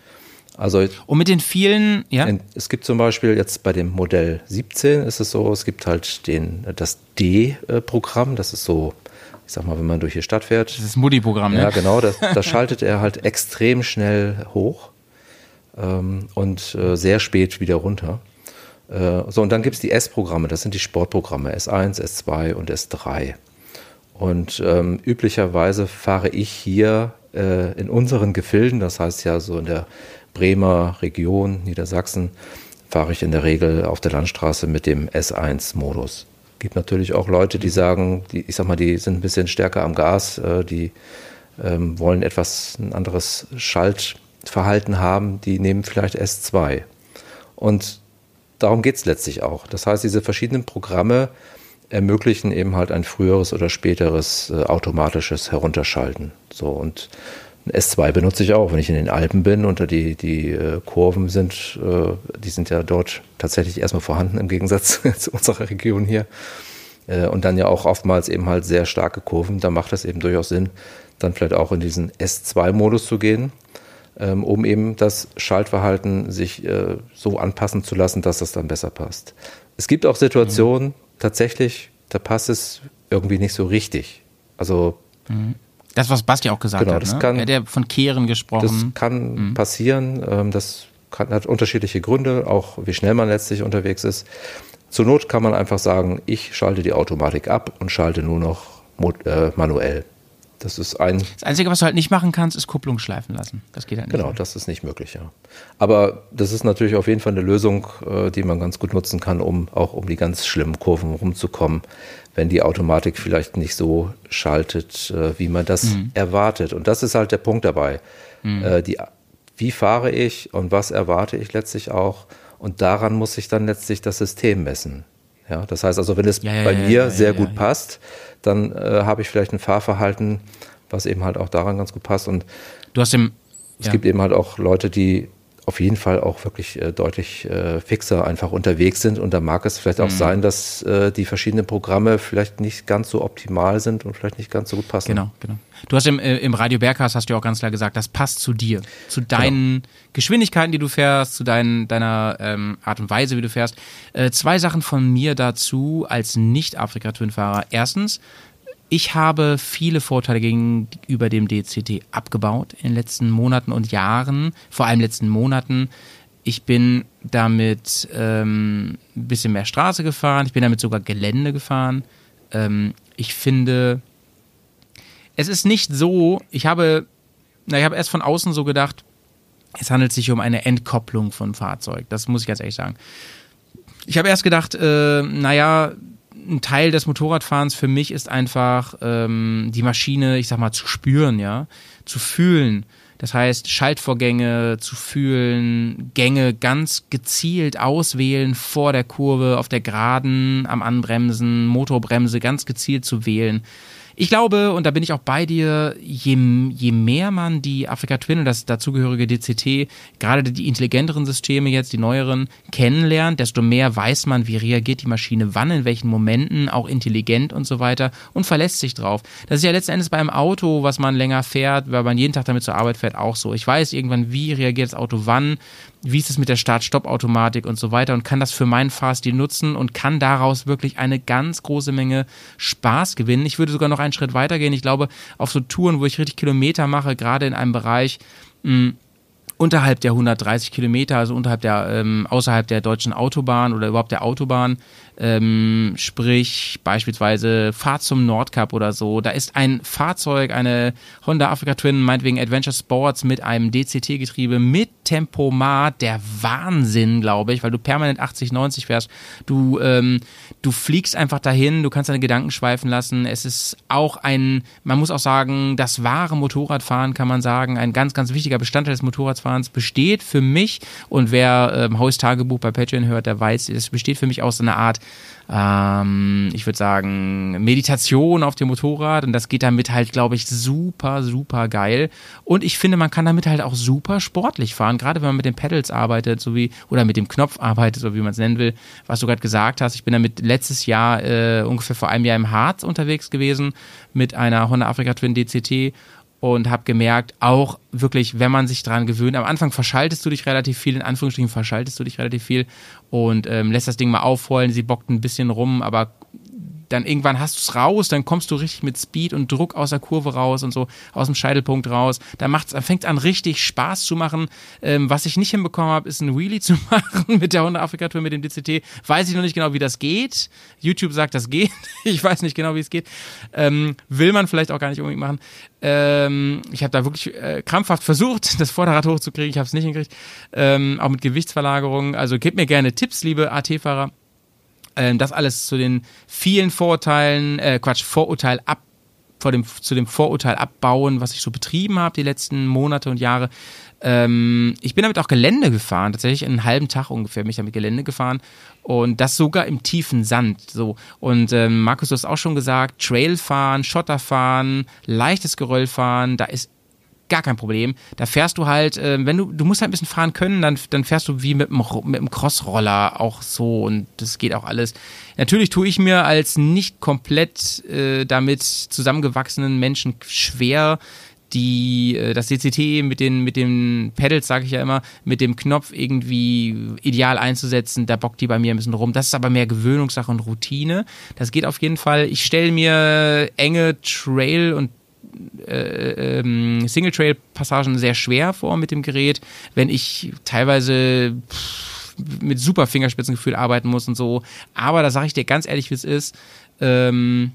Also Und mit den vielen, ja? es gibt zum Beispiel jetzt bei dem Modell 17 ist es so, es gibt halt den, das D-Programm, das ist so, ich sag mal, wenn man durch die Stadt fährt. Das ist Mutti-Programm, ne? Ja, genau, das, das schaltet er halt extrem schnell hoch ähm, und äh, sehr spät wieder runter. Äh, so, und dann gibt es die S-Programme, das sind die Sportprogramme, S1, S2 und S3. Und ähm, üblicherweise fahre ich hier äh, in unseren Gefilden, das heißt ja so in der Bremer Region, Niedersachsen, fahre ich in der Regel auf der Landstraße mit dem S1-Modus. Gibt natürlich auch Leute, die sagen, die, ich sag mal, die sind ein bisschen stärker am Gas, äh, die ähm, wollen etwas ein anderes Schaltverhalten haben, die nehmen vielleicht S2. Und darum geht es letztlich auch. Das heißt, diese verschiedenen Programme ermöglichen eben halt ein früheres oder späteres äh, automatisches Herunterschalten. So und ein S2 benutze ich auch, wenn ich in den Alpen bin und die, die äh, Kurven sind, äh, die sind ja dort tatsächlich erstmal vorhanden im Gegensatz (laughs) zu unserer Region hier. Äh, und dann ja auch oftmals eben halt sehr starke Kurven. Da macht es eben durchaus Sinn, dann vielleicht auch in diesen S2-Modus zu gehen, ähm, um eben das Schaltverhalten sich so anpassen zu lassen, dass das dann besser passt. Es gibt auch Situationen, tatsächlich, da passt es irgendwie nicht so richtig. Also Das, was Basti auch gesagt Genau, hat. das ne? kann- er hat ja von Kehren gesprochen. Das kann passieren. Ähm, das kann, hat unterschiedliche Gründe, auch wie schnell man letztlich unterwegs ist. Zur Not kann man einfach sagen, ich schalte die Automatik ab und schalte nur noch äh, manuell. Das ist ein, Das Einzige, was du halt nicht machen kannst, ist Kupplung schleifen lassen. Das geht halt nicht. genau, das ist nicht möglich, ja. Aber das ist natürlich auf jeden Fall eine Lösung, äh, die man ganz gut nutzen kann, um auch um die ganz schlimmen Kurven rumzukommen, wenn die Automatik vielleicht nicht so schaltet, äh, wie man das Mhm. erwartet. Und das ist halt der Punkt dabei. Äh, die, wie fahre ich und was erwarte ich letztlich auch? Und daran muss sich dann letztlich das System messen. Ja, das heißt also, wenn es Ja, ja, bei ja, mir sehr gut passt, dann äh, habe ich vielleicht ein Fahrverhalten, was eben halt auch daran ganz gut passt. Und Du hast im. es gibt eben halt auch Leute, die auf jeden Fall auch wirklich äh, deutlich äh, fixer einfach unterwegs sind. Und da mag es vielleicht auch Mhm. sein, dass äh, die verschiedenen Programme vielleicht nicht ganz so optimal sind und vielleicht nicht ganz so gut passen. Genau, genau. Du hast im, äh, im Radio Berghaus hast du ja auch ganz klar gesagt, das passt zu dir, zu deinen Geschwindigkeiten, die du fährst, zu deinen, deiner ähm, Art und Weise, wie du fährst. Äh, zwei Sachen von mir dazu als Nicht-Afrika-Twin-Fahrer. Erstens, ich habe viele Vorteile gegenüber dem DCT abgebaut in den letzten Monaten und Jahren, vor allem letzten Monaten. Ich bin damit ähm, ein bisschen mehr Straße gefahren, ich bin damit sogar Gelände gefahren. Ähm, ich finde, es ist nicht so, ich habe, na, ich habe erst von außen so gedacht, es handelt sich um eine Entkopplung von Fahrzeug. Das muss ich ganz ehrlich sagen. Ich habe erst gedacht, äh, naja, ein Teil des Motorradfahrens für mich ist einfach ähm, die Maschine, ich sag mal, zu spüren, ja, zu fühlen. Das heißt, Schaltvorgänge zu fühlen, Gänge ganz gezielt auswählen vor der Kurve, auf der Geraden, am Anbremsen, Motorbremse ganz gezielt zu wählen. Ich glaube, und da bin ich auch bei dir, je, je mehr man die Afrika Twin und das dazugehörige DCT, gerade die intelligenteren Systeme jetzt, die neueren, kennenlernt, desto mehr weiß man, wie reagiert die Maschine wann, in welchen Momenten, auch intelligent und so weiter und verlässt sich drauf. Das ist ja letzten Endes beim Auto, was man länger fährt, weil man jeden Tag damit zur Arbeit fährt, auch so. Ich weiß irgendwann, wie reagiert das Auto wann, wie ist es mit der Start-Stopp-Automatik und so weiter und kann das für meinen Fahrstil nutzen und kann daraus wirklich eine ganz große Menge Spaß gewinnen. Ich würde sogar noch einen Schritt weitergehen. Ich glaube, auf so Touren, wo ich richtig Kilometer mache, gerade in einem Bereich, mh, unterhalb der 130 Kilometer, also unterhalb der, ähm, außerhalb der deutschen Autobahn oder überhaupt der Autobahn, ähm, sprich beispielsweise Fahrt zum Nordkap oder so, da ist ein Fahrzeug, eine Honda Africa Twin, meinetwegen Adventure Sports mit einem DCT-Getriebe mit Tempomat, der Wahnsinn, glaube ich, weil du permanent 80, 90 fährst. Du, ähm, du fliegst einfach dahin, du kannst deine Gedanken schweifen lassen. Es ist auch ein, man muss auch sagen, das wahre Motorradfahren, kann man sagen, ein ganz, ganz wichtiger Bestandteil des Motorradfahrens besteht für mich und wer ähm, Haus Tagebuch bei Patreon hört, der weiß, es besteht für mich aus einer Art ähm, ich würde sagen, Meditation auf dem Motorrad und das geht damit halt, glaube ich, super, super geil. Und ich finde, man kann damit halt auch super sportlich fahren, gerade wenn man mit den Pedals arbeitet, so wie, oder mit dem Knopf arbeitet, so wie man es nennen will, was du gerade gesagt hast. Ich bin damit letztes Jahr, äh, ungefähr vor einem Jahr im Harz unterwegs gewesen mit einer Honda Africa Twin DCT und habe gemerkt, auch wirklich, wenn man sich dran gewöhnt, am Anfang verschaltest du dich relativ viel, in Anführungsstrichen verschaltest du dich relativ viel und ähm, lässt das Ding mal aufrollen, sie bockt ein bisschen rum, aber dann irgendwann hast du es raus, dann kommst du richtig mit Speed und Druck aus der Kurve raus und so aus dem Scheitelpunkt raus. Dann fängt an richtig Spaß zu machen. Ähm, was ich nicht hinbekommen habe, ist ein Wheelie (laughs) zu machen mit der Honda Afrika Tour mit dem DCT. Weiß ich noch nicht genau, wie das geht. YouTube sagt, das geht. (laughs) Ich weiß nicht genau, wie es geht. Ähm, will man vielleicht auch gar nicht unbedingt machen. Ähm, ich habe da wirklich äh, krampfhaft versucht, (laughs) das Vorderrad hochzukriegen. Ich habe es nicht hingekriegt. Ähm, auch mit Gewichtsverlagerung. Also gebt mir gerne Tipps, liebe AT-Fahrer. Ähm, das alles zu den vielen Vorurteilen, äh, Quatsch, Vorurteil ab, vor dem, zu dem Vorurteil abbauen, was ich so betrieben habe die letzten Monate und Jahre. Ähm, ich bin damit auch Gelände gefahren, tatsächlich einen halben Tag ungefähr bin ich damit Gelände gefahren und das sogar im tiefen Sand. So und ähm, Markus, du hast auch schon gesagt, Trailfahren, Schotterfahren, leichtes Geröllfahren, da ist gar kein Problem. Da fährst du halt, äh, wenn du, du musst halt ein bisschen fahren können, dann, dann fährst du wie mit einem, mit einem Crossroller auch so und das geht auch alles. Natürlich tue ich mir als nicht komplett äh, damit zusammengewachsenen Menschen schwer, die äh, das DCT mit den mit den Pedals sage ich ja immer mit dem Knopf irgendwie ideal einzusetzen da bockt die bei mir ein bisschen rum das ist aber mehr Gewöhnungssache und Routine das geht auf jeden Fall ich stelle mir enge Trail und äh, ähm, Single-Trail-Passagen sehr schwer vor mit dem Gerät, wenn ich teilweise pff, mit super Fingerspitzengefühl arbeiten muss und so. Aber da sage ich dir ganz ehrlich, wie es ist. Ähm,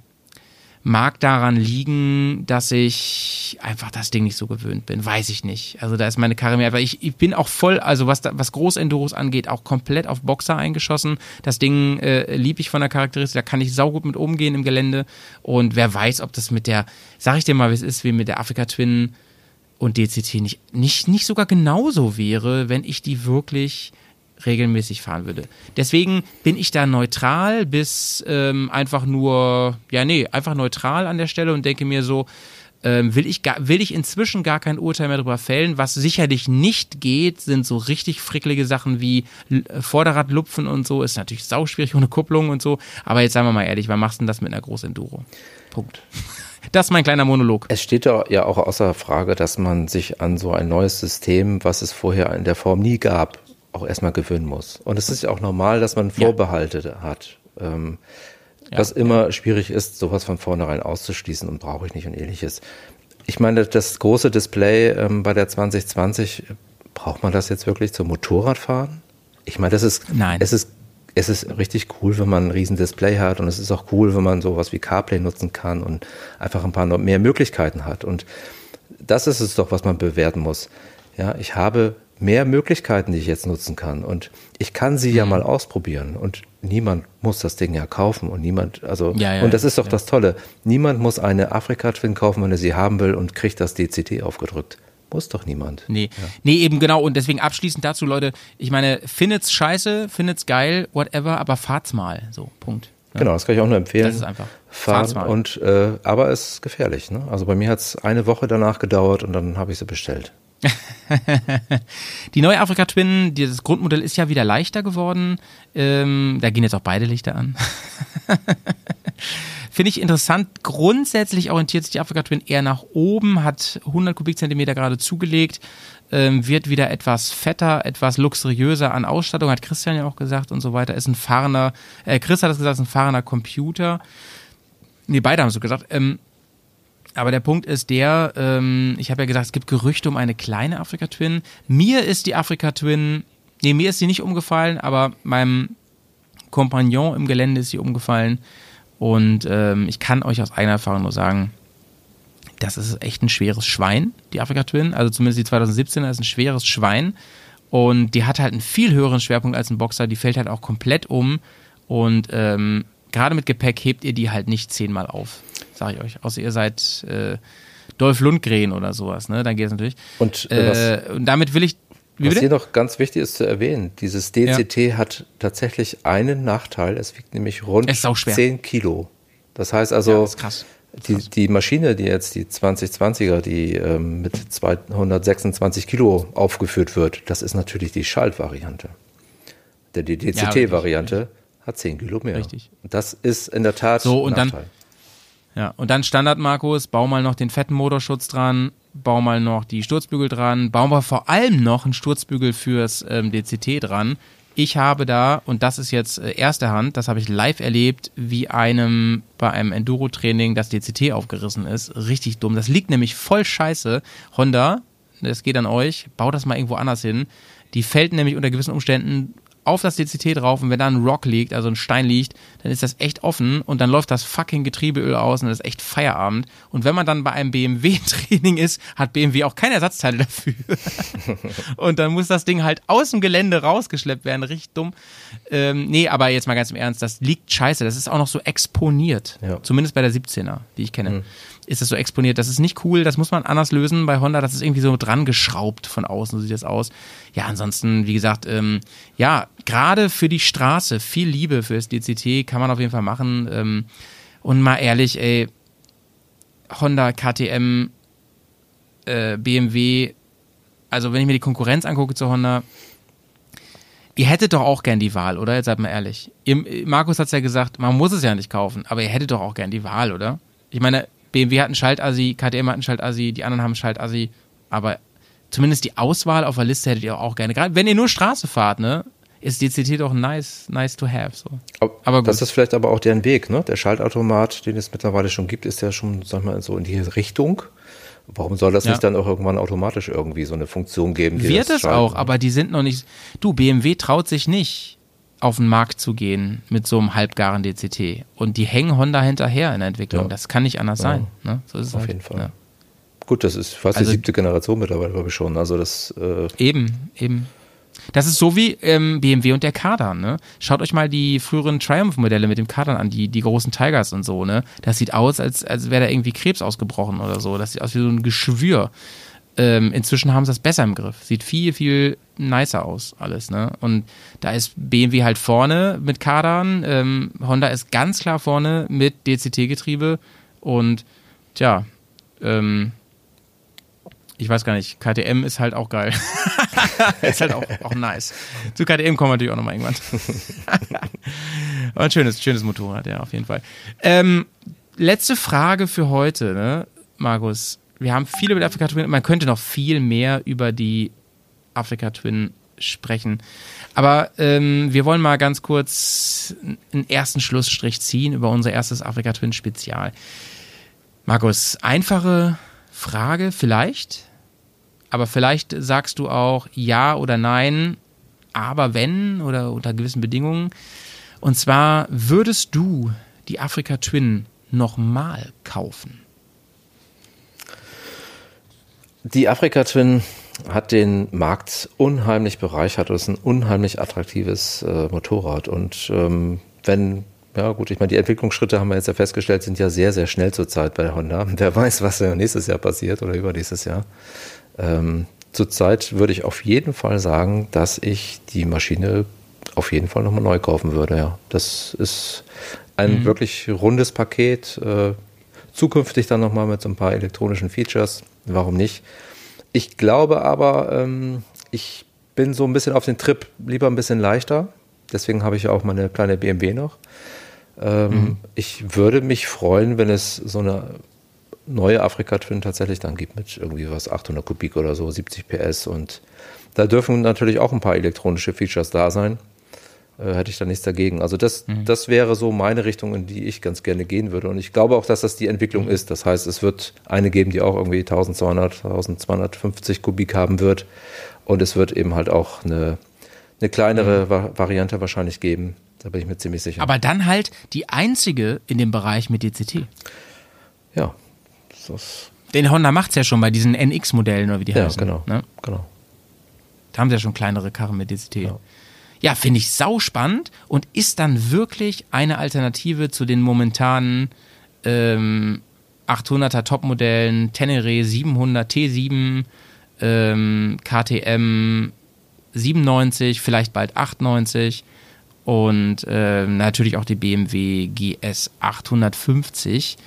mag daran liegen, dass ich einfach das Ding nicht so gewöhnt bin. Weiß ich nicht. Also da ist meine Karre mehr. Aber ich, ich bin auch voll, also was, da, was Großenduros angeht, auch komplett auf Boxer eingeschossen. Das Ding äh, lieb ich von der Charakteristik. Da kann ich saugut mit umgehen im Gelände. Und wer weiß, ob das mit der, sag ich dir mal, wie es ist, wie mit der Afrika Twin und DCT nicht, nicht, nicht sogar genauso wäre, wenn ich die wirklich regelmäßig fahren würde. Deswegen bin ich da neutral bis ähm, einfach nur, ja nee, einfach neutral an der Stelle und denke mir so, ähm, will, ich gar, will ich inzwischen gar kein Urteil mehr darüber fällen. Was sicherlich nicht geht, sind so richtig frickelige Sachen wie L- Vorderradlupfen und so. Ist natürlich sauschwierig ohne Kupplung und so. Aber jetzt sagen wir mal ehrlich, wann machst du denn das mit einer Großenduro? Punkt. (laughs) Das ist mein kleiner Monolog. Es steht ja auch außer Frage, dass man sich an so ein neues System, was es vorher in der Form nie gab, auch erstmal gewöhnen muss. Und es ist ja auch normal, dass man Vorbehalte hat. Ähm, was immer schwierig ist, sowas von vornherein auszuschließen und brauche ich nicht und ähnliches. Ich meine, das große Display ähm, bei der 2020, braucht man das jetzt wirklich zum Motorradfahren? Ich meine, das ist, Nein. es ist, es ist richtig cool, wenn man ein riesen Display hat und es ist auch cool, wenn man sowas wie CarPlay nutzen kann und einfach ein paar mehr Möglichkeiten hat. Und das ist es doch, was man bewerten muss. Ja, ich habe mehr Möglichkeiten, die ich jetzt nutzen kann und ich kann sie Mhm. ja mal ausprobieren und niemand muss das Ding ja kaufen und niemand, also, Ja, ja, und das ist doch ja. das Tolle. Niemand muss eine Afrika-Twin kaufen, wenn er sie haben will und kriegt das DCT aufgedrückt. Muss doch niemand. Nee. Nee, eben genau. Und deswegen abschließend dazu, Leute, ich meine, findet's scheiße, findet's geil, whatever, aber fahrt's mal. So, Punkt. Ja. Genau, das kann ich auch nur empfehlen. Das ist einfach. Fahren Fahrt's mal. und äh, aber es ist gefährlich. Ne? Also bei mir hat es eine Woche danach gedauert und dann habe ich sie bestellt. (laughs) Die neue Afrika Twin, dieses Grundmodell ist ja wieder leichter geworden. Ähm, da gehen jetzt auch beide Lichter an. (laughs) Finde ich interessant. Grundsätzlich orientiert sich die Afrika Twin eher nach oben, hat 100 Kubikzentimeter gerade zugelegt, ähm, wird wieder etwas fetter, etwas luxuriöser an Ausstattung, hat Christian ja auch gesagt und so weiter. Ist ein fahrender, äh, Chris hat es gesagt, ist ein fahrender Computer. Nee, beide haben es so gesagt. Ähm, aber der Punkt ist der, ähm, ich habe ja gesagt, es gibt Gerüchte um eine kleine Afrika Twin. Mir ist die Afrika Twin, nee, mir ist sie nicht umgefallen, aber meinem Kompagnon im Gelände ist sie umgefallen. Und ähm, ich kann euch aus eigener Erfahrung nur sagen, das ist echt ein schweres Schwein, die Afrika Twin. Also zumindest die 2017er ist ein schweres Schwein. Und die hat halt einen viel höheren Schwerpunkt als ein Boxer. Die fällt halt auch komplett um. Und ähm, gerade mit Gepäck hebt ihr die halt nicht zehnmal auf, sage ich euch. Außer ihr seid äh, Dolph Lundgren oder sowas, ne? Dann geht es natürlich. Und, äh, äh, und damit will ich. Was bitte? hier noch ganz wichtig ist zu erwähnen, dieses DCT hat tatsächlich einen Nachteil. Es wiegt nämlich rund Es ist sauschwer. 10 Kilo. Das heißt also, Ja, das krass. Die, die Maschine, die jetzt die 2020er, die ähm, mit 226 Kilo aufgeführt wird, das ist natürlich die Schaltvariante. Der die DCT-Variante hat 10 Kilo mehr. Richtig. Das ist in der Tat So, und ein dann- Nachteil. Ja, und dann Standard, Markus, bau mal noch den fetten Motorschutz dran, bau mal noch die Sturzbügel dran, bau mal vor allem noch einen Sturzbügel fürs ähm, DCT dran. Ich habe da, und das ist jetzt äh, erste Hand, das habe ich live erlebt, wie einem bei einem Enduro-Training das DCT aufgerissen ist. Richtig dumm. Das liegt nämlich voll scheiße. Honda, das geht an euch, baut das mal irgendwo anders hin. Die fällt nämlich unter gewissen Umständen auf das DCT drauf und wenn da ein Rock liegt, also ein Stein liegt, dann ist das echt offen und dann läuft das fucking Getriebeöl aus und das ist echt Feierabend. Und wenn man dann bei einem BMW-Training ist, hat BMW auch keine Ersatzteile dafür. (laughs) und dann muss das Ding halt aus dem Gelände rausgeschleppt werden, richtig dumm. Ähm, nee, aber jetzt mal ganz im Ernst, das liegt scheiße, das ist auch noch so exponiert. Ja. Zumindest bei der 17er, die ich kenne. Ist das so exponiert? Das ist nicht cool, das muss man anders lösen bei Honda. Das ist irgendwie so dran geschraubt von außen, so sieht das aus. Ja, ansonsten, wie gesagt, ähm, ja, gerade für die Straße, viel Liebe fürs DCT kann man auf jeden Fall machen. Ähm, und mal ehrlich, ey, Honda, KTM, äh, BMW, also wenn ich mir die Konkurrenz angucke zu Honda, ihr hättet doch auch gern die Wahl, oder? Jetzt seid mal ehrlich. Ihr, Markus hat's ja gesagt, man muss es ja nicht kaufen, aber ihr hättet doch auch gern die Wahl, oder? Ich meine, BMW hat einen Schaltassi, KTM hat einen Schaltassi, die anderen haben einen Schaltassi, aber zumindest die Auswahl auf der Liste hättet ihr auch gerne. Gerade wenn ihr nur Straße fahrt, ne? Ist DCT doch nice, nice to have. So. Aber, gut. Das ist vielleicht aber auch deren Weg, ne? Der Schaltautomat, den es mittlerweile schon gibt, ist ja schon, sag mal, so in die Richtung. Warum soll das Ja. nicht dann auch irgendwann automatisch irgendwie so eine Funktion geben? Die Wird das es auch, aber die sind noch nicht. Du, BMW traut sich nicht, auf den Markt zu gehen mit so einem halbgaren DCT. Und die hängen Honda hinterher in der Entwicklung. Ja. Das kann nicht anders Ja. sein. Ne? So ist es Auf halt. jeden Fall. Gut, das ist fast Also- die siebte Generation mittlerweile, glaube ich schon. Also das äh, Eben, eben. Das ist so wie ähm, BMW und der Kardan, ne? Schaut euch mal die früheren Triumph-Modelle mit dem Kardan an, die, die großen Tigers und so, ne? Das sieht aus, als, als wäre da irgendwie Krebs ausgebrochen oder so. Das sieht aus wie so ein Geschwür. Ähm, inzwischen haben sie das besser im Griff. Sieht viel, viel nicer aus, alles, ne? Und da ist BMW halt vorne mit Kadern, ähm, Honda ist ganz klar vorne mit DCT-Getriebe und tja, ähm, ich weiß gar nicht, KTM ist halt auch geil. (laughs) ist halt auch, auch nice. Zu KTM kommen wir natürlich auch nochmal irgendwann. Aber ein schönes, schönes Motorrad, ja, auf jeden Fall. Ähm, letzte Frage für heute, ne, Markus. Wir haben viel über die Afrika Twin, man könnte noch viel mehr über die Afrika Twin sprechen. Aber ähm, wir wollen mal ganz kurz einen ersten Schlussstrich ziehen über unser erstes Afrika Twin Spezial. Markus, einfache Frage vielleicht, aber vielleicht sagst du auch ja oder nein, aber wenn oder unter gewissen Bedingungen. Und zwar würdest du die Afrika Twin nochmal kaufen? Die Afrika Twin hat den Markt unheimlich bereichert. Es ist ein unheimlich attraktives äh, Motorrad. Und ähm, wenn, ja gut, ich meine, die Entwicklungsschritte haben wir jetzt ja festgestellt, sind ja sehr, sehr schnell zurzeit bei Honda. Wer weiß, was ja nächstes Jahr passiert oder übernächstes Jahr. Ähm, zurzeit würde ich auf jeden Fall sagen, dass ich die Maschine auf jeden Fall nochmal neu kaufen würde. Ja, das ist ein mhm. wirklich rundes Paket. Äh, zukünftig dann nochmal mit so ein paar elektronischen Features. Warum nicht? Ich glaube aber, ähm, ich bin so ein bisschen auf den Trip lieber ein bisschen leichter. Deswegen habe ich auch meine kleine BMW noch. Ähm, mhm. Ich würde mich freuen, wenn es so eine neue Afrika Twin tatsächlich dann gibt mit irgendwie was 800 Kubik oder so, 70 PS und da dürfen natürlich auch ein paar elektronische Features da sein äh, hätte ich da nichts dagegen. Also das, mhm. das wäre so meine Richtung, in die ich ganz gerne gehen würde. Und ich glaube auch, dass das die Entwicklung mhm. ist. Das heißt, es wird eine geben, die auch irgendwie 1200, 1250 Kubik haben wird. Und es wird eben halt auch eine, eine kleinere mhm. Variante wahrscheinlich geben. Da bin ich mir ziemlich sicher. Aber dann halt die einzige in dem Bereich mit DCT. Ja. Das Den Honda macht es ja schon bei diesen NX-Modellen oder wie die ja, heißen. Genau, ne? genau. Da haben sie ja schon kleinere Karren mit DCT. Ja. Ja, finde ich sau spannend und ist dann wirklich eine Alternative zu den momentanen ähm, 800er Topmodellen, Tenere 700 T7, ähm, KTM 97, vielleicht bald 98 und ähm, natürlich auch die BMW GS 850.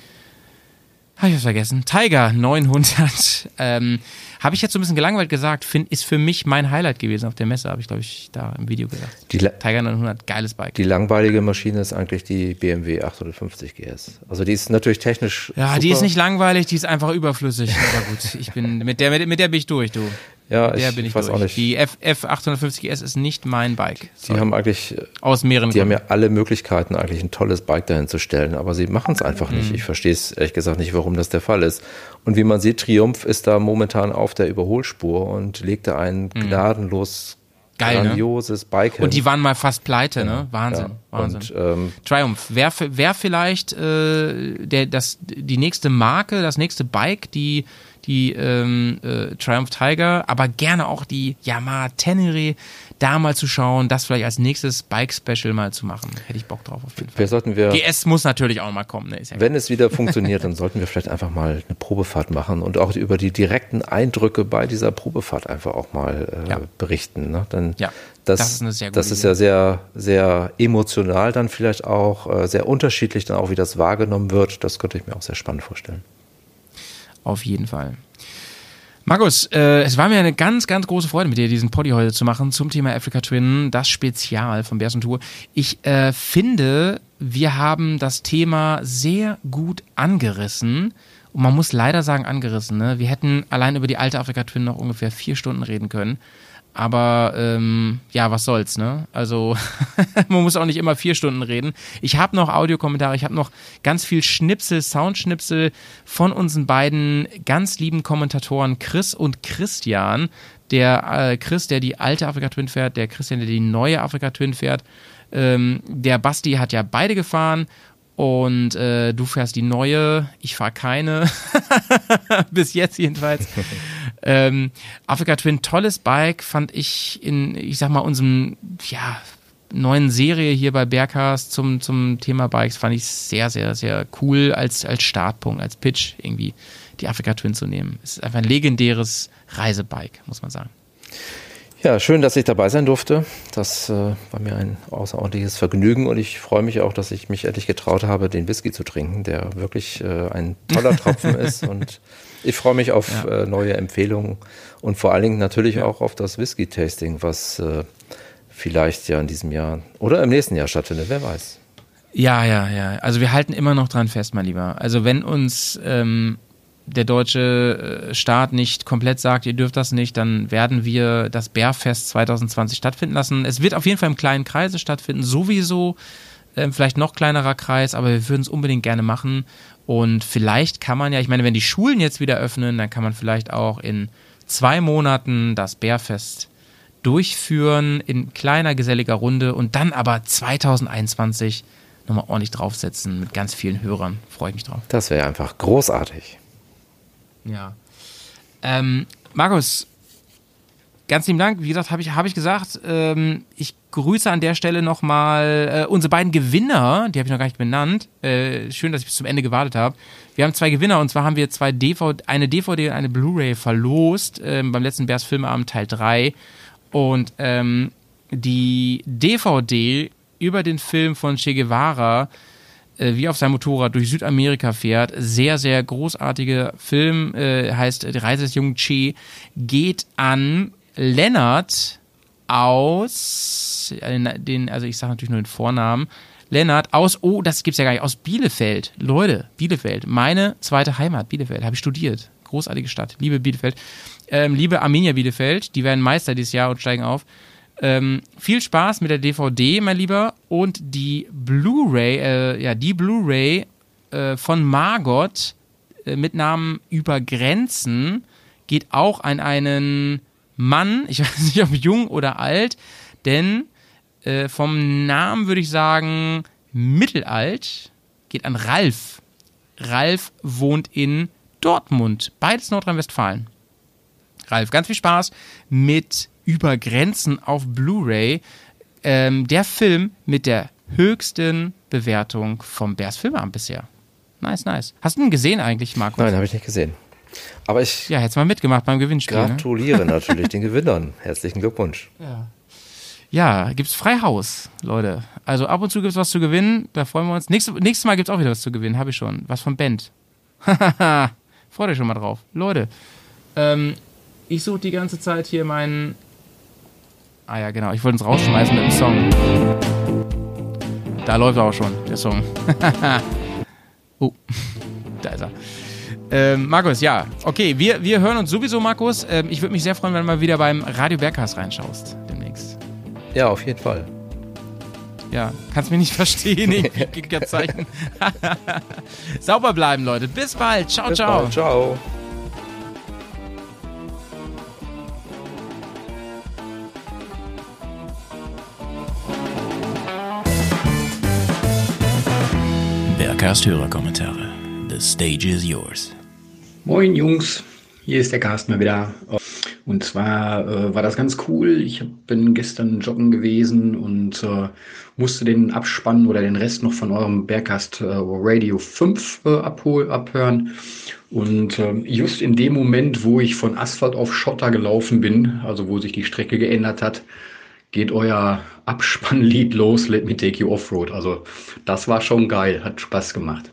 Habe ich was vergessen? Tiger 900. Ähm, habe ich jetzt so ein bisschen gelangweilt gesagt, find, ist für mich mein Highlight gewesen auf der Messe, habe ich glaube ich da im Video gesagt. Die Tiger 900, geiles Bike. Die langweilige Maschine ist eigentlich die BMW 850 GS. Also die ist natürlich technisch. Ja, super. die ist nicht langweilig, die ist einfach überflüssig. Aber gut, ich bin mit der mit, mit der bin ich durch, du. Ja, ich, bin ich weiß durch. auch nicht. Die F, F850S ist nicht mein Bike. Sorry. Die haben eigentlich aus mehreren Die Gründen. haben ja alle Möglichkeiten, eigentlich ein tolles Bike dahin zu stellen, aber sie machen es einfach mhm. nicht. Ich verstehe es ehrlich gesagt nicht, warum das der Fall ist. Und wie man sieht, Triumph ist da momentan auf der Überholspur und legt da ein mhm. gnadenlos Geil, ne? grandioses ne? Bike hin. Und die waren mal fast pleite, ne? Wahnsinn, ja. Wahnsinn. Und, ähm, Triumph, wer, wer vielleicht äh, der, das, die nächste Marke, das nächste Bike, die die ähm, äh, Triumph Tiger, aber gerne auch die Yamaha Tenere da mal zu schauen, das vielleicht als nächstes Bike-Special mal zu machen. Hätte ich Bock drauf auf jeden Fall. Wir sollten wir, GS muss natürlich auch mal kommen. Ne? Ja wenn es wieder funktioniert, dann sollten wir vielleicht einfach mal eine Probefahrt machen und auch über die direkten Eindrücke bei dieser Probefahrt einfach auch mal äh, ja. berichten. Ne? Dann ja, das, das, ist, eine sehr gute das ist ja sehr, sehr emotional dann vielleicht auch, äh, sehr unterschiedlich dann auch, wie das wahrgenommen wird. Das könnte ich mir auch sehr spannend vorstellen. Auf jeden Fall. Markus, äh, es war mir eine ganz, ganz große Freude, mit dir diesen Poddy heute zu machen zum Thema Africa Twin, das Spezial von Bärs und Tour. Ich äh, finde, wir haben das Thema sehr gut angerissen. Und man muss leider sagen, angerissen. Ne? Wir hätten allein über die alte Afrika Twin noch ungefähr vier Stunden reden können. Aber ähm, ja, was soll's, ne? Also (laughs) man muss auch nicht immer vier Stunden reden. Ich habe noch Audiokommentare, ich habe noch ganz viel Schnipsel, Soundschnipsel von unseren beiden ganz lieben Kommentatoren Chris und Christian. Der äh, Chris, der die alte Afrika Twin fährt, der Christian, der die neue Afrika Twin fährt. Ähm, der Basti hat ja beide gefahren und äh, du fährst die neue, ich fahre keine. (laughs) Bis jetzt jedenfalls. (laughs) ähm, Africa Twin, tolles Bike, fand ich in, ich sag mal, unserem, ja, neuen Serie hier bei Berghast zum, zum Thema Bikes fand ich sehr, sehr, sehr cool als, als Startpunkt, als Pitch irgendwie die Africa Twin zu nehmen. Es ist einfach ein legendäres Reisebike, muss man sagen. Ja, schön, dass ich dabei sein durfte. Das äh, war mir ein außerordentliches Vergnügen und ich freue mich auch, dass ich mich endlich getraut habe, den Whisky zu trinken, der wirklich äh, ein toller Tropfen (laughs) ist. Und ich freue mich auf ja. äh, neue Empfehlungen und vor allen Dingen natürlich ja. auch auf das Whisky-Tasting, was äh, vielleicht ja in diesem Jahr oder im nächsten Jahr stattfindet, wer weiß. Ja, ja, ja. Also wir halten immer noch dran fest, mein Lieber. Also wenn uns ähm, der deutsche äh, Staat nicht komplett sagt, ihr dürft das nicht, dann werden wir das Bärfest 2020 stattfinden lassen. Es wird auf jeden Fall im kleinen Kreise stattfinden, sowieso. Ähm, vielleicht noch kleinerer Kreis, aber wir würden es unbedingt gerne machen. Und vielleicht kann man ja, ich meine, wenn die Schulen jetzt wieder öffnen, dann kann man vielleicht auch in zwei Monaten das Bärfest durchführen in kleiner geselliger Runde und dann aber 2021 nochmal ordentlich draufsetzen mit ganz vielen Hörern. Freue ich mich drauf. Das wäre einfach großartig. Ja. Ähm, Markus, ganz lieben Dank. Wie gesagt, habe ich, hab ich gesagt, ähm, ich grüße an der Stelle nochmal äh, unsere beiden Gewinner, die habe ich noch gar nicht benannt. Äh, schön, dass ich bis zum Ende gewartet habe. Wir haben zwei Gewinner und zwar haben wir zwei DVD, eine DVD und eine Blu-ray verlost ähm, beim letzten Bears Filmabend Teil 3. Und ähm, die DVD über den Film von Che Guevara äh, wie auf seinem Motorrad durch Südamerika fährt. Sehr, sehr großartiger Film, äh, heißt Die Reise des jungen Che, geht an Lennart aus, äh, den, also ich sage natürlich nur den Vornamen, Lennart aus, oh, das gibt's ja gar nicht, aus Bielefeld. Leute, Bielefeld, meine zweite Heimat, Bielefeld, habe ich studiert. Großartige Stadt, liebe Bielefeld. Ähm, liebe Arminia Bielefeld, die werden Meister dieses Jahr und steigen auf. Ähm, viel Spaß mit der DVD, mein Lieber. Und die Blu-ray, äh, ja, die Blu-ray äh, von Margot äh, mit Namen Über Grenzen geht auch an einen Mann, ich (laughs) weiß nicht, ob jung oder alt, denn äh, vom Namen würde ich sagen mittelalt, geht an Ralf. Ralf wohnt in Dortmund, beides Nordrhein-Westfalen. Ralf, ganz viel Spaß mit über Grenzen auf Blu-ray. Ähm, der Film mit der höchsten Bewertung vom Bears Filmamt bisher. Nice, nice. Hast du ihn gesehen eigentlich, Markus? Nein, habe ich nicht gesehen. Aber ich. Ja, hättest mal mitgemacht beim Gewinnspiel. Ne? Gratuliere ne? (laughs) natürlich den Gewinnern. Herzlichen Glückwunsch. Ja. Ja, gibt's Freihaus, Leute. Also ab und zu gibt's was zu gewinnen, da freuen wir uns. Nächstes, nächstes Mal gibt's auch wieder was zu gewinnen, habe ich schon. Was von Band. (laughs) Freut euch schon mal drauf. Leute, ähm, ich suche die ganze Zeit hier meinen Ah ja, genau. Ich wollte uns rausschmeißen mit dem Song. Da läuft er auch schon, der Song. (laughs) oh, da ist er. Ähm, Markus, ja, okay, wir, wir hören uns sowieso, Markus. Ähm, ich würde mich sehr freuen, wenn du mal wieder beim Radio Berghaus reinschaust demnächst. Ja, auf jeden Fall. Ja, kannst mich nicht (laughs) verstehen, ich Zeichen. (laughs) Sauber bleiben, Leute. Bis bald. Ciao, Bis ciao. Bald. Ciao. Podcast Hörerkommentare. The stage is yours. Moin Jungs, hier ist der Carsten mal wieder. Und zwar äh, war das ganz cool. Ich bin gestern joggen gewesen und äh, musste den Abspann oder den Rest noch von eurem Bergcast äh, Radio 5 äh, abhol abhören. Und ähm, just in dem Moment, wo ich von Asphalt auf Schotter gelaufen bin, also wo sich die Strecke geändert hat, geht euer Abspannlied los, Let Me Take You Offroad. Also das war schon geil, hat Spaß gemacht.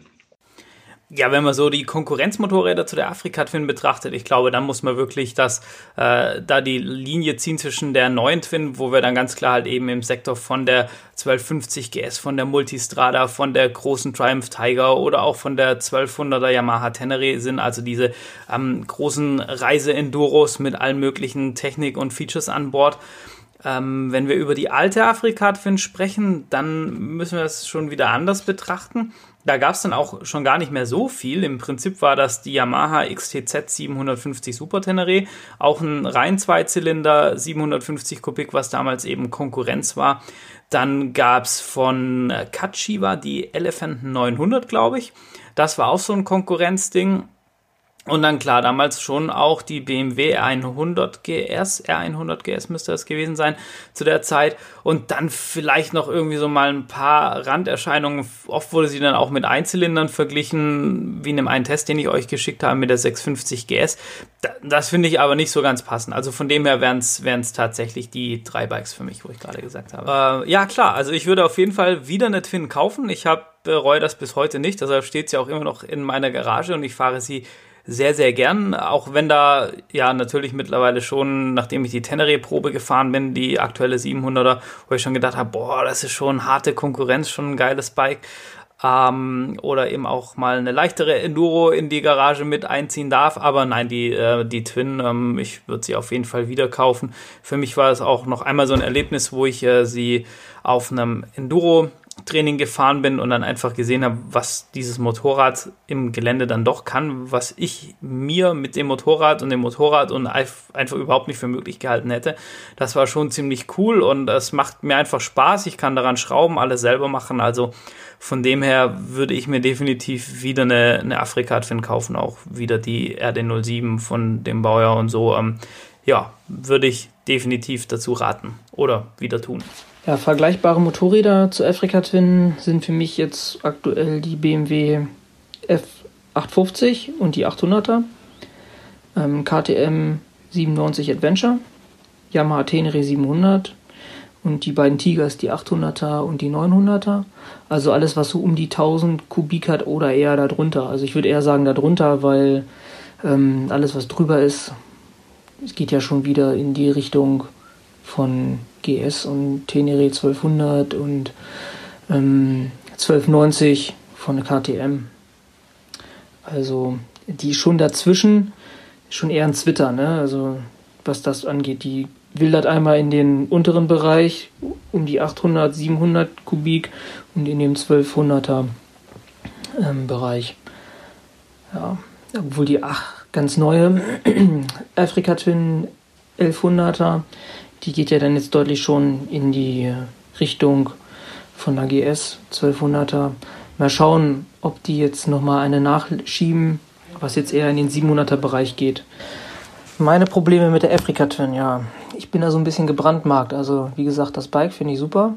Ja, wenn man so die Konkurrenzmotorräder zu der Afrika-Twin betrachtet, ich glaube, dann muss man wirklich das, äh, da die Linie ziehen zwischen der neuen Twin, wo wir dann ganz klar halt eben im Sektor von der 1250 GS, von der Multistrada, von der großen Triumph Tiger oder auch von der 1200er Yamaha Tenere sind, also diese ähm, großen Reise-Enduros mit allen möglichen Technik und Features an Bord. Ähm, wenn wir über die alte Afrika-Twin sprechen, dann müssen wir das schon wieder anders betrachten. Da gab es dann auch schon gar nicht mehr so viel. Im Prinzip war das die Yamaha XTZ 750 Super Tenere, auch ein rein Zweizylinder 750 Kubik, was damals eben Konkurrenz war. Dann gab es von Kachiwa die Elephant 900, glaube ich. Das war auch so ein Konkurrenzding. Und dann klar, damals schon auch die BMW R100 GS, R100 GS müsste das gewesen sein zu der Zeit. Und dann vielleicht noch irgendwie so mal ein paar Randerscheinungen. Oft wurde sie dann auch mit Einzylindern verglichen, wie in dem einen Test, den ich euch geschickt habe mit der 650 GS. Das finde ich aber nicht so ganz passend. Also von dem her wären es tatsächlich die drei Bikes für mich, wo ich gerade gesagt habe. Äh, ja, klar, also ich würde auf jeden Fall wieder eine Twin kaufen. Ich habe bereue das bis heute nicht, deshalb steht sie auch immer noch in meiner Garage und ich fahre sie sehr, sehr gern, auch wenn da ja natürlich mittlerweile schon, nachdem ich die Tenere-Probe gefahren bin, die aktuelle 700er, wo ich schon gedacht habe, boah, das ist schon harte Konkurrenz, schon ein geiles Bike. Ähm, oder eben auch mal eine leichtere Enduro in die Garage mit einziehen darf. Aber nein, die, äh, die Twin, ähm, ich würde sie auf jeden Fall wieder kaufen. Für mich war es auch noch einmal so ein Erlebnis, wo ich äh, sie auf einem Enduro Training gefahren bin und dann einfach gesehen habe, was dieses Motorrad im Gelände dann doch kann, was ich mir mit dem Motorrad und dem Motorrad und einfach überhaupt nicht für möglich gehalten hätte. Das war schon ziemlich cool und es macht mir einfach Spaß. Ich kann daran schrauben, alles selber machen. Also von dem her würde ich mir definitiv wieder eine, eine Afrika-Twin kaufen, auch wieder die RD07 von dem Baujahr und so. Ähm, ja, würde ich definitiv dazu raten oder wieder tun. Ja, vergleichbare Motorräder zu Afrika Twin sind für mich jetzt aktuell die BMW F850 und die 800er, ähm, KTM 97 Adventure, Yamaha Tenere 700 und die beiden Tigers, die 800er und die 900er. Also alles, was so um die 1000 Kubik hat oder eher darunter. Also ich würde eher sagen darunter, weil ähm, alles, was drüber ist, es geht ja schon wieder in die Richtung von GS und Tenere 1200 und ähm, 1290 von KTM. Also die schon dazwischen, schon eher ein Zwitter, ne? Also was das angeht, die wildert einmal in den unteren Bereich um die 800, 700 Kubik und in dem 1200er ähm, Bereich. Ja, obwohl die ach, ganz neue (clears throat) Afrika Twin 1100er die geht ja dann jetzt deutlich schon in die Richtung von der GS 1200er. Mal schauen, ob die jetzt nochmal eine nachschieben, was jetzt eher in den 700er Bereich geht. Meine Probleme mit der Afrika Twin, ja. Ich bin da so ein bisschen gebrandmarkt. Also, wie gesagt, das Bike finde ich super.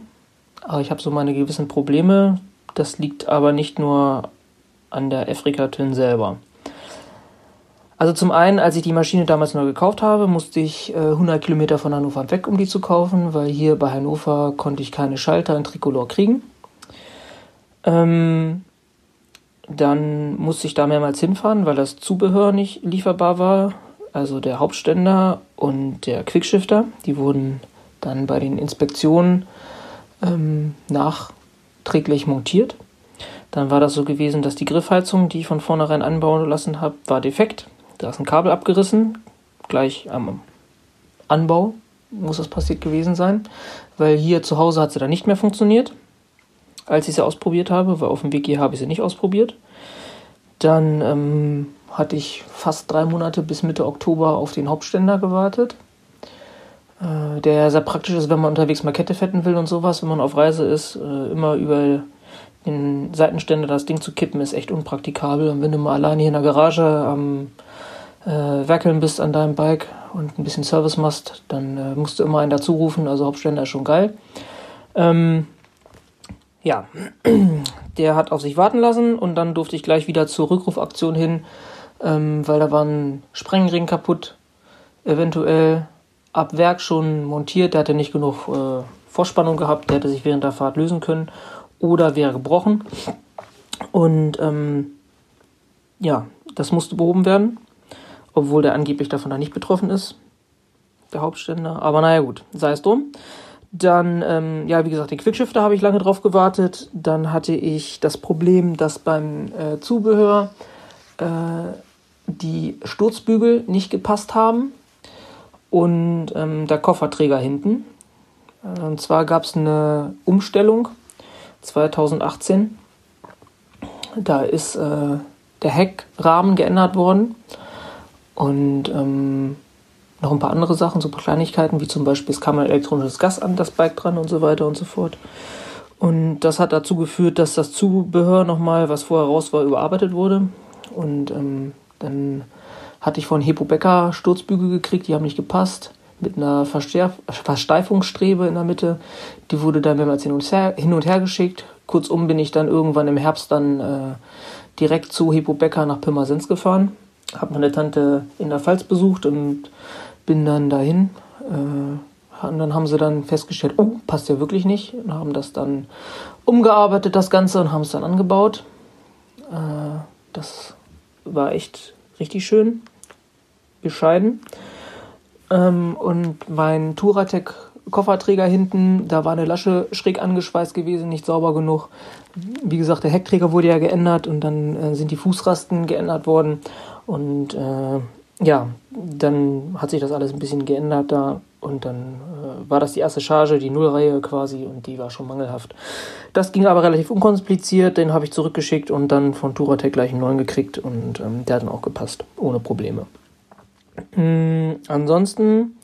Aber ich habe so meine gewissen Probleme. Das liegt aber nicht nur an der Afrika Twin selber. Also zum einen, als ich die Maschine damals neu gekauft habe, musste ich äh, 100 Kilometer von Hannover weg, um die zu kaufen, weil hier bei Hannover konnte ich keine Schalter in Tricolor kriegen. Ähm, dann musste ich da mehrmals hinfahren, weil das Zubehör nicht lieferbar war. Also der Hauptständer und der Quickshifter, die wurden dann bei den Inspektionen ähm, nachträglich montiert. Dann war das so gewesen, dass die Griffheizung, die ich von vornherein anbauen lassen habe, war defekt. Da ist ein Kabel abgerissen, gleich am Anbau muss das passiert gewesen sein, weil hier zu Hause hat sie dann nicht mehr funktioniert, als ich sie ausprobiert habe, weil auf dem Weg hier habe ich sie nicht ausprobiert. Dann ähm, hatte ich fast drei Monate bis Mitte Oktober auf den Hauptständer gewartet, äh, der sehr praktisch ist, wenn man unterwegs mal Kette fetten will und sowas, wenn man auf Reise ist, äh, immer über den Seitenständer das Ding zu kippen, ist echt unpraktikabel. Und wenn du mal alleine hier in der Garage am äh, werkeln bist an deinem Bike und ein bisschen Service machst, dann äh, musst du immer einen dazu rufen. Also Hauptständer ist schon geil. Ähm, ja, (clears throat) der hat auf sich warten lassen und dann durfte ich gleich wieder zur Rückrufaktion hin, ähm, weil da war ein Sprengring kaputt, eventuell ab Werk schon montiert. Der hatte nicht genug äh, Vorspannung gehabt, der hätte sich während der Fahrt lösen können oder wäre gebrochen. Und ähm, ja, das musste behoben werden obwohl der angeblich davon da nicht betroffen ist, der Hauptständer. Aber naja gut, sei es drum. Dann, ähm, ja, wie gesagt, den Quickshifter habe ich lange drauf gewartet. Dann hatte ich das Problem, dass beim äh, Zubehör äh, die Sturzbügel nicht gepasst haben und ähm, der Kofferträger hinten. Und zwar gab es eine Umstellung 2018. Da ist äh, der Heckrahmen geändert worden und ähm, noch ein paar andere Sachen, so Kleinigkeiten, wie zum Beispiel, es kam ein elektronisches Gas an das Bike dran und so weiter und so fort. Und das hat dazu geführt, dass das Zubehör nochmal, was vorher raus war, überarbeitet wurde. Und ähm, dann hatte ich von Hepo Becker Sturzbügel gekriegt, die haben nicht gepasst. Mit einer Versteif Versteifungsstrebe in der Mitte. Die wurde dann mehrmals hin und her, hin und her geschickt. Kurzum bin ich dann irgendwann im Herbst dann äh, direkt zu Hepo Becker nach Pirmasens gefahren. Habe meine Tante in der Pfalz besucht und bin dann dahin. Äh, und dann haben sie dann festgestellt, oh, passt ja wirklich nicht. Und haben das dann umgearbeitet, das Ganze, und haben es dann angebaut. Äh, das war echt richtig schön. Bescheiden. Ähm, und mein Touratec Kofferträger hinten, da war eine Lasche schräg angeschweißt gewesen, nicht sauber genug. Wie gesagt, der Heckträger wurde ja geändert und dann äh, sind die Fußrasten geändert worden. Und äh, ja, dann hat sich das alles ein bisschen geändert da und dann äh, war das die erste Charge, die Nullreihe quasi und die war schon mangelhaft. Das ging aber relativ unkompliziert, den habe ich zurückgeschickt und dann von Touratec gleich einen neuen gekriegt und ähm, der hat dann auch gepasst, ohne Probleme. Mhm, ansonsten,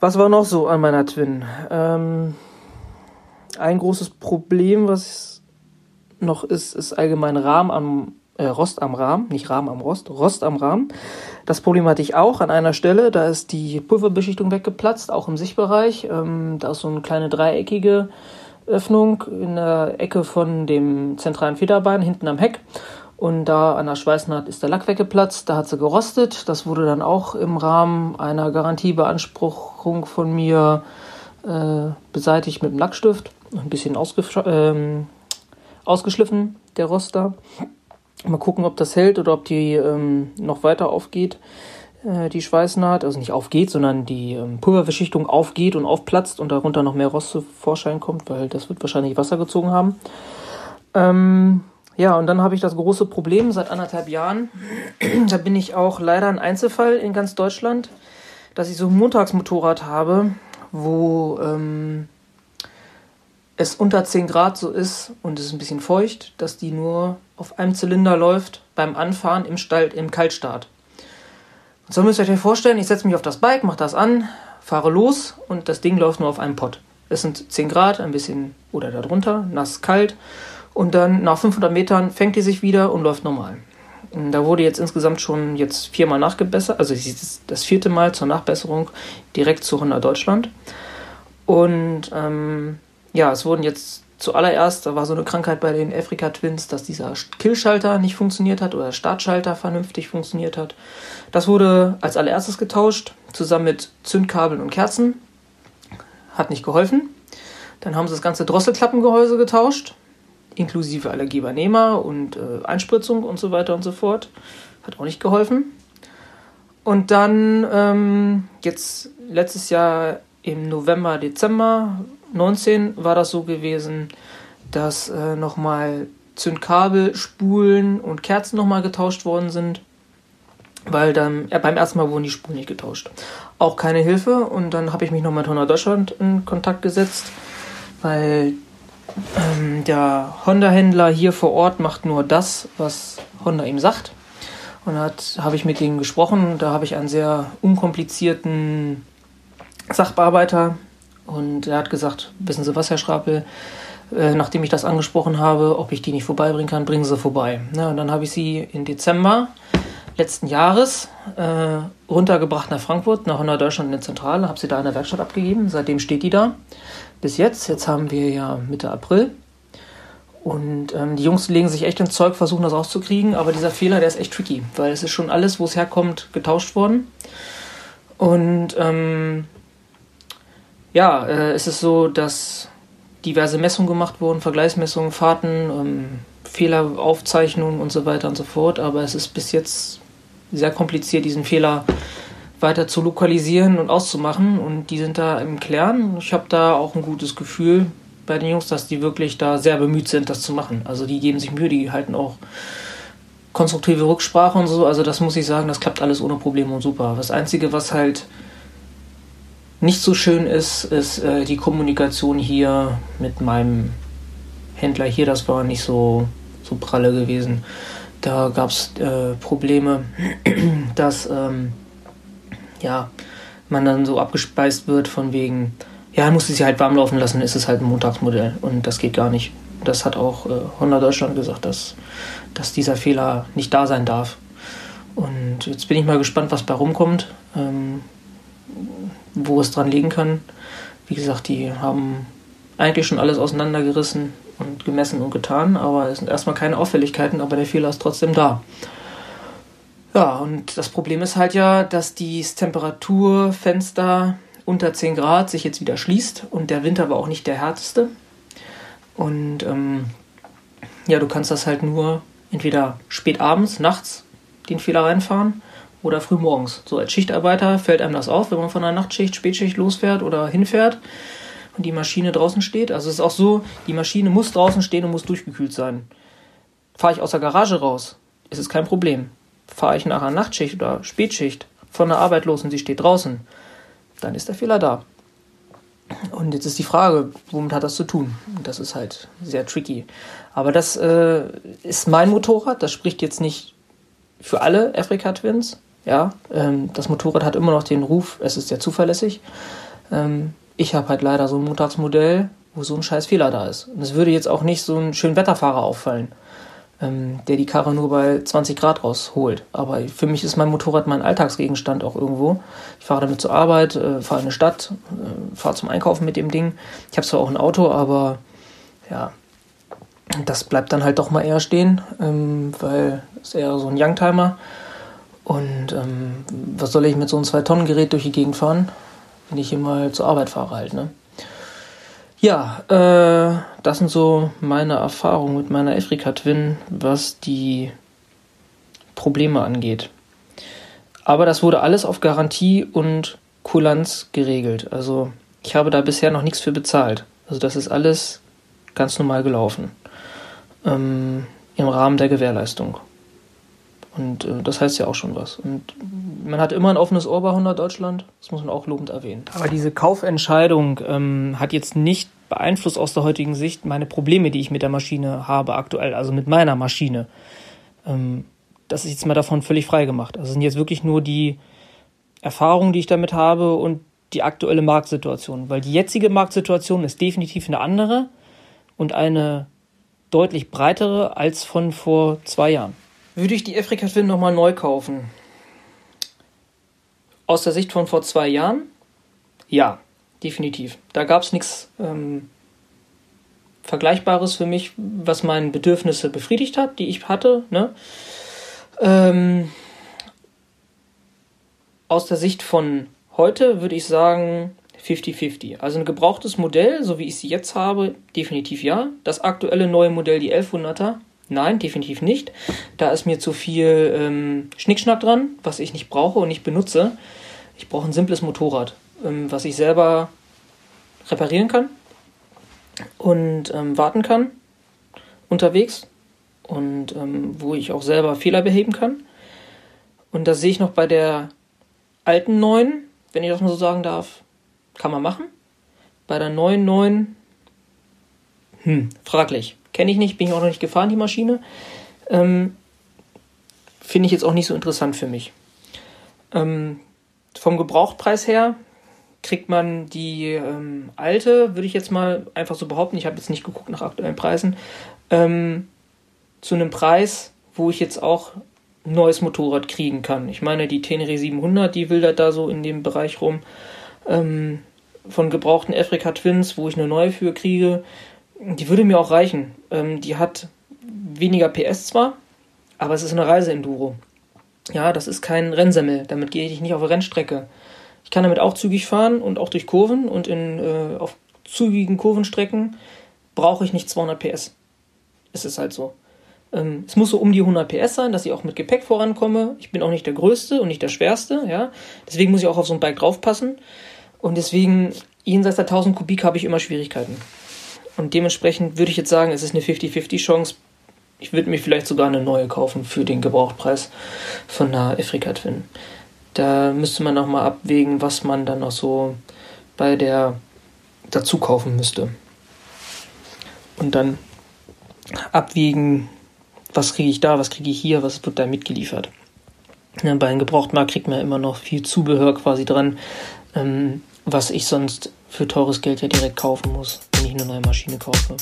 was war noch so an meiner Twin? Ähm, ein großes Problem, was noch ist, ist allgemein Rahmen am äh, Rost am Rahmen, nicht Rahmen am Rost, Rost am Rahmen. Das Problem hatte ich auch an einer Stelle, da ist die Pulverbeschichtung weggeplatzt, auch im Sichtbereich. Ähm, da ist so eine kleine dreieckige Öffnung in der Ecke von dem zentralen Federbein hinten am Heck. Und da an der Schweißnaht ist der Lack weggeplatzt, da hat sie gerostet. Das wurde dann auch im Rahmen einer Garantiebeanspruchung von mir äh, beseitigt mit dem Lackstift. Ein bisschen ähm, ausgeschliffen, der Roster. Mal gucken, ob das hält oder ob die ähm, noch weiter aufgeht, äh, die Schweißnaht. Also nicht aufgeht, sondern die ähm, Pulverbeschichtung aufgeht und aufplatzt und darunter noch mehr Rost zu Vorschein kommt, weil das wird wahrscheinlich Wasser gezogen haben. Ähm, ja, und dann habe ich das große Problem seit anderthalb Jahren. (clears throat) da bin ich auch leider ein Einzelfall in ganz Deutschland, dass ich so ein Montagsmotorrad habe, wo ähm, es unter 10 Grad so ist und es ist ein bisschen feucht, dass die nur auf einem Zylinder läuft beim Anfahren im, Stall, im Kaltstart. Und so müsst ihr euch vorstellen, ich setze mich auf das Bike, mache das an, fahre los und das Ding läuft nur auf einem Pott. Es sind 10 Grad, ein bisschen oder darunter, nass, kalt und dann nach 500 Metern fängt die sich wieder und läuft normal. Und da wurde jetzt insgesamt schon jetzt viermal nachgebessert, also das vierte Mal zur Nachbesserung direkt zu Honda Deutschland. Und ähm, ja, es wurden jetzt zuallererst, da war so eine Krankheit bei den Afrika Twins, dass dieser Killschalter nicht funktioniert hat oder der Startschalter vernünftig funktioniert hat. Das wurde als allererstes getauscht, zusammen mit Zündkabeln und Kerzen. Hat nicht geholfen. Dann haben sie das ganze Drosselklappengehäuse getauscht, inklusive Allergiebernehmer und äh, Einspritzung und so weiter und so fort. Hat auch nicht geholfen. Und dann ähm, jetzt letztes Jahr im November, Dezember 19 war das so gewesen, dass äh, nochmal Zündkabel, Spulen und Kerzen nochmal getauscht worden sind, weil dann äh, beim ersten Mal wurden die Spulen nicht getauscht. Auch keine Hilfe und dann habe ich mich nochmal mit Honda Deutschland in Kontakt gesetzt, weil ähm, der Honda-Händler hier vor Ort macht nur das, was Honda ihm sagt. Und da habe ich mit denen gesprochen. Da habe ich einen sehr unkomplizierten Sachbearbeiter und er hat gesagt, wissen Sie was, Herr Schrapel, äh, nachdem ich das angesprochen habe, ob ich die nicht vorbeibringen kann, bringen Sie vorbei. Und dann habe ich sie im Dezember letzten Jahres äh, runtergebracht nach Frankfurt, nach Honda Deutschland in der Zentrale, habe sie da in der Werkstatt abgegeben. Seitdem steht die da. Bis jetzt. Jetzt haben wir ja Mitte April. Und ähm, die Jungs legen sich echt ins Zeug, versuchen das rauszukriegen, aber dieser Fehler, der ist echt tricky, weil es ist schon alles, wo es herkommt, getauscht worden. Und ähm, ja, äh, es ist so, dass diverse Messungen gemacht wurden, Vergleichsmessungen, Fahrten, ähm, Fehleraufzeichnungen und so weiter und so fort. Aber es ist bis jetzt sehr kompliziert, diesen Fehler weiter zu lokalisieren und auszumachen. Und die sind da im Klären. Ich habe da auch ein gutes Gefühl bei den Jungs, dass die wirklich da sehr bemüht sind, das zu machen. Also die geben sich Mühe, die halten auch konstruktive Rücksprache und so. Also das muss ich sagen, das klappt alles ohne Probleme und super. Das Einzige, was halt nicht so schön ist, ist äh, die Kommunikation hier mit meinem Händler hier. Das war nicht so, so pralle gewesen. Da gab es äh, Probleme, (clears throat) dass ähm, ja, man dann so abgespeist wird von wegen, ja, muss sie halt warm laufen lassen, ist es halt ein Montagsmodell und das geht gar nicht. Das hat auch äh, Honda Deutschland gesagt, dass, dass dieser Fehler nicht da sein darf. Und jetzt bin ich mal gespannt, was bei rumkommt, ähm, wo es dran liegen kann. Wie gesagt, die haben eigentlich schon alles auseinandergerissen und gemessen und getan, aber es sind erstmal keine Auffälligkeiten, aber der Fehler ist trotzdem da. Ja, und das Problem ist halt ja, dass dieses Temperaturfenster unter 10 Grad sich jetzt wieder schließt und der Winter war auch nicht der härteste. Und ähm, ja, du kannst das halt nur entweder spät abends, nachts den Fehler reinfahren oder früh morgens. So als Schichtarbeiter fällt einem das auf, wenn man von der Nachtschicht, Spätschicht losfährt oder hinfährt und die Maschine draußen steht. Also es ist auch so, die Maschine muss draußen stehen und muss durchgekühlt sein. Fahre ich aus der Garage raus, ist es kein Problem. Fahre ich nach einer Nachtschicht oder Spätschicht von der Arbeit los und sie steht draußen, dann ist der Fehler da. Und jetzt ist die Frage, womit hat das zu tun? Das ist halt sehr tricky. Aber das äh, ist mein Motorrad, das spricht jetzt nicht für alle Africa Twins. Ja, ähm, das Motorrad hat immer noch den Ruf, es ist sehr zuverlässig. Ähm, ich habe halt leider so ein Montagsmodell, wo so ein scheiß Fehler da ist. Und es würde jetzt auch nicht so ein schön Wetterfahrer auffallen, ähm, der die Karre nur bei 20 Grad rausholt. Aber für mich ist mein Motorrad mein Alltagsgegenstand auch irgendwo. Ich fahre damit zur Arbeit, äh, fahre in eine Stadt, äh, fahre zum Einkaufen mit dem Ding. Ich habe zwar auch ein Auto, aber ja, das bleibt dann halt doch mal eher stehen, ähm, weil es eher so ein Youngtimer. Und ähm, was soll ich mit so einem 2-Tonnen-Gerät durch die Gegend fahren? wenn ich hier mal zur Arbeit fahre halt, ne? Ja, äh, das sind so meine Erfahrungen mit meiner Afrika Twin, was die Probleme angeht. Aber das wurde alles auf Garantie und Kulanz geregelt. Also ich habe da bisher noch nichts für bezahlt. Also das ist alles ganz normal gelaufen. Ähm, Im Rahmen der Gewährleistung. Und äh, das heißt ja auch schon was. Und man hat immer ein offenes Ohr bei 100 Deutschland. Das muss man auch lobend erwähnen. Aber diese Kaufentscheidung ähm, hat jetzt nicht beeinflusst aus der heutigen Sicht meine Probleme, die ich mit der Maschine habe aktuell, also mit meiner Maschine. Ähm, das ist jetzt mal davon völlig frei gemacht. Also sind jetzt wirklich nur die Erfahrungen, die ich damit habe und die aktuelle Marktsituation. Weil die jetzige Marktsituation ist definitiv eine andere und eine deutlich breitere als von vor zwei Jahren. Würde ich die Afrika Twin nochmal neu kaufen? Aus der Sicht von vor zwei Jahren? Ja, definitiv. Da gab es nichts ähm, Vergleichbares für mich, was meine Bedürfnisse befriedigt hat, die ich hatte. Ne? Ähm, aus der Sicht von heute würde ich sagen 50-50. Also ein gebrauchtes Modell, so wie ich sie jetzt habe, definitiv ja. Das aktuelle neue Modell, die 1100er, Nein, definitiv nicht. Da ist mir zu viel ähm, Schnickschnack dran, was ich nicht brauche und nicht benutze. Ich brauche ein simples Motorrad, ähm, was ich selber reparieren kann und ähm, warten kann unterwegs und ähm, wo ich auch selber Fehler beheben kann. Und das sehe ich noch bei der alten neuen, wenn ich das mal so sagen darf, kann man machen. Bei der neuen neuen, hm, fraglich. Kenne ich nicht, bin ich auch noch nicht gefahren, die Maschine. Ähm, Finde ich jetzt auch nicht so interessant für mich. Ähm, vom Gebrauchtpreis her kriegt man die ähm, alte, würde ich jetzt mal einfach so behaupten, ich habe jetzt nicht geguckt nach aktuellen Preisen, ähm, zu einem Preis, wo ich jetzt auch ein neues Motorrad kriegen kann. Ich meine, die Tenere 700, die wildert da so in dem Bereich rum. Ähm, von gebrauchten Afrika Twins, wo ich eine neue für kriege, die würde mir auch reichen. Ähm, die hat weniger PS zwar, aber es ist eine Reiseenduro. Ja, das ist kein Rennsemmel. Damit gehe ich nicht auf eine Rennstrecke. Ich kann damit auch zügig fahren und auch durch Kurven und in, äh, auf zügigen Kurvenstrecken brauche ich nicht 200 PS. Es ist halt so. Ähm, es muss so um die 100 PS sein, dass ich auch mit Gepäck vorankomme. Ich bin auch nicht der Größte und nicht der Schwerste, ja. Deswegen muss ich auch auf so ein Bike draufpassen. Und deswegen, jenseits der 1000 Kubik habe ich immer Schwierigkeiten. Und dementsprechend würde ich jetzt sagen, es ist eine 50-50 Chance. Ich würde mir vielleicht sogar eine neue kaufen für den Gebrauchtpreis von einer Afrika Twin. Da müsste man nochmal abwägen, was man dann noch so bei der dazu kaufen müsste. Und dann abwägen, was kriege ich da, was kriege ich hier, was wird da mitgeliefert. Ja, bei einem Gebrauchtmarkt kriegt man immer noch viel Zubehör quasi dran, ähm, was ich sonst für teures Geld ja direkt kaufen muss, wenn eine neue Maschine kaufe.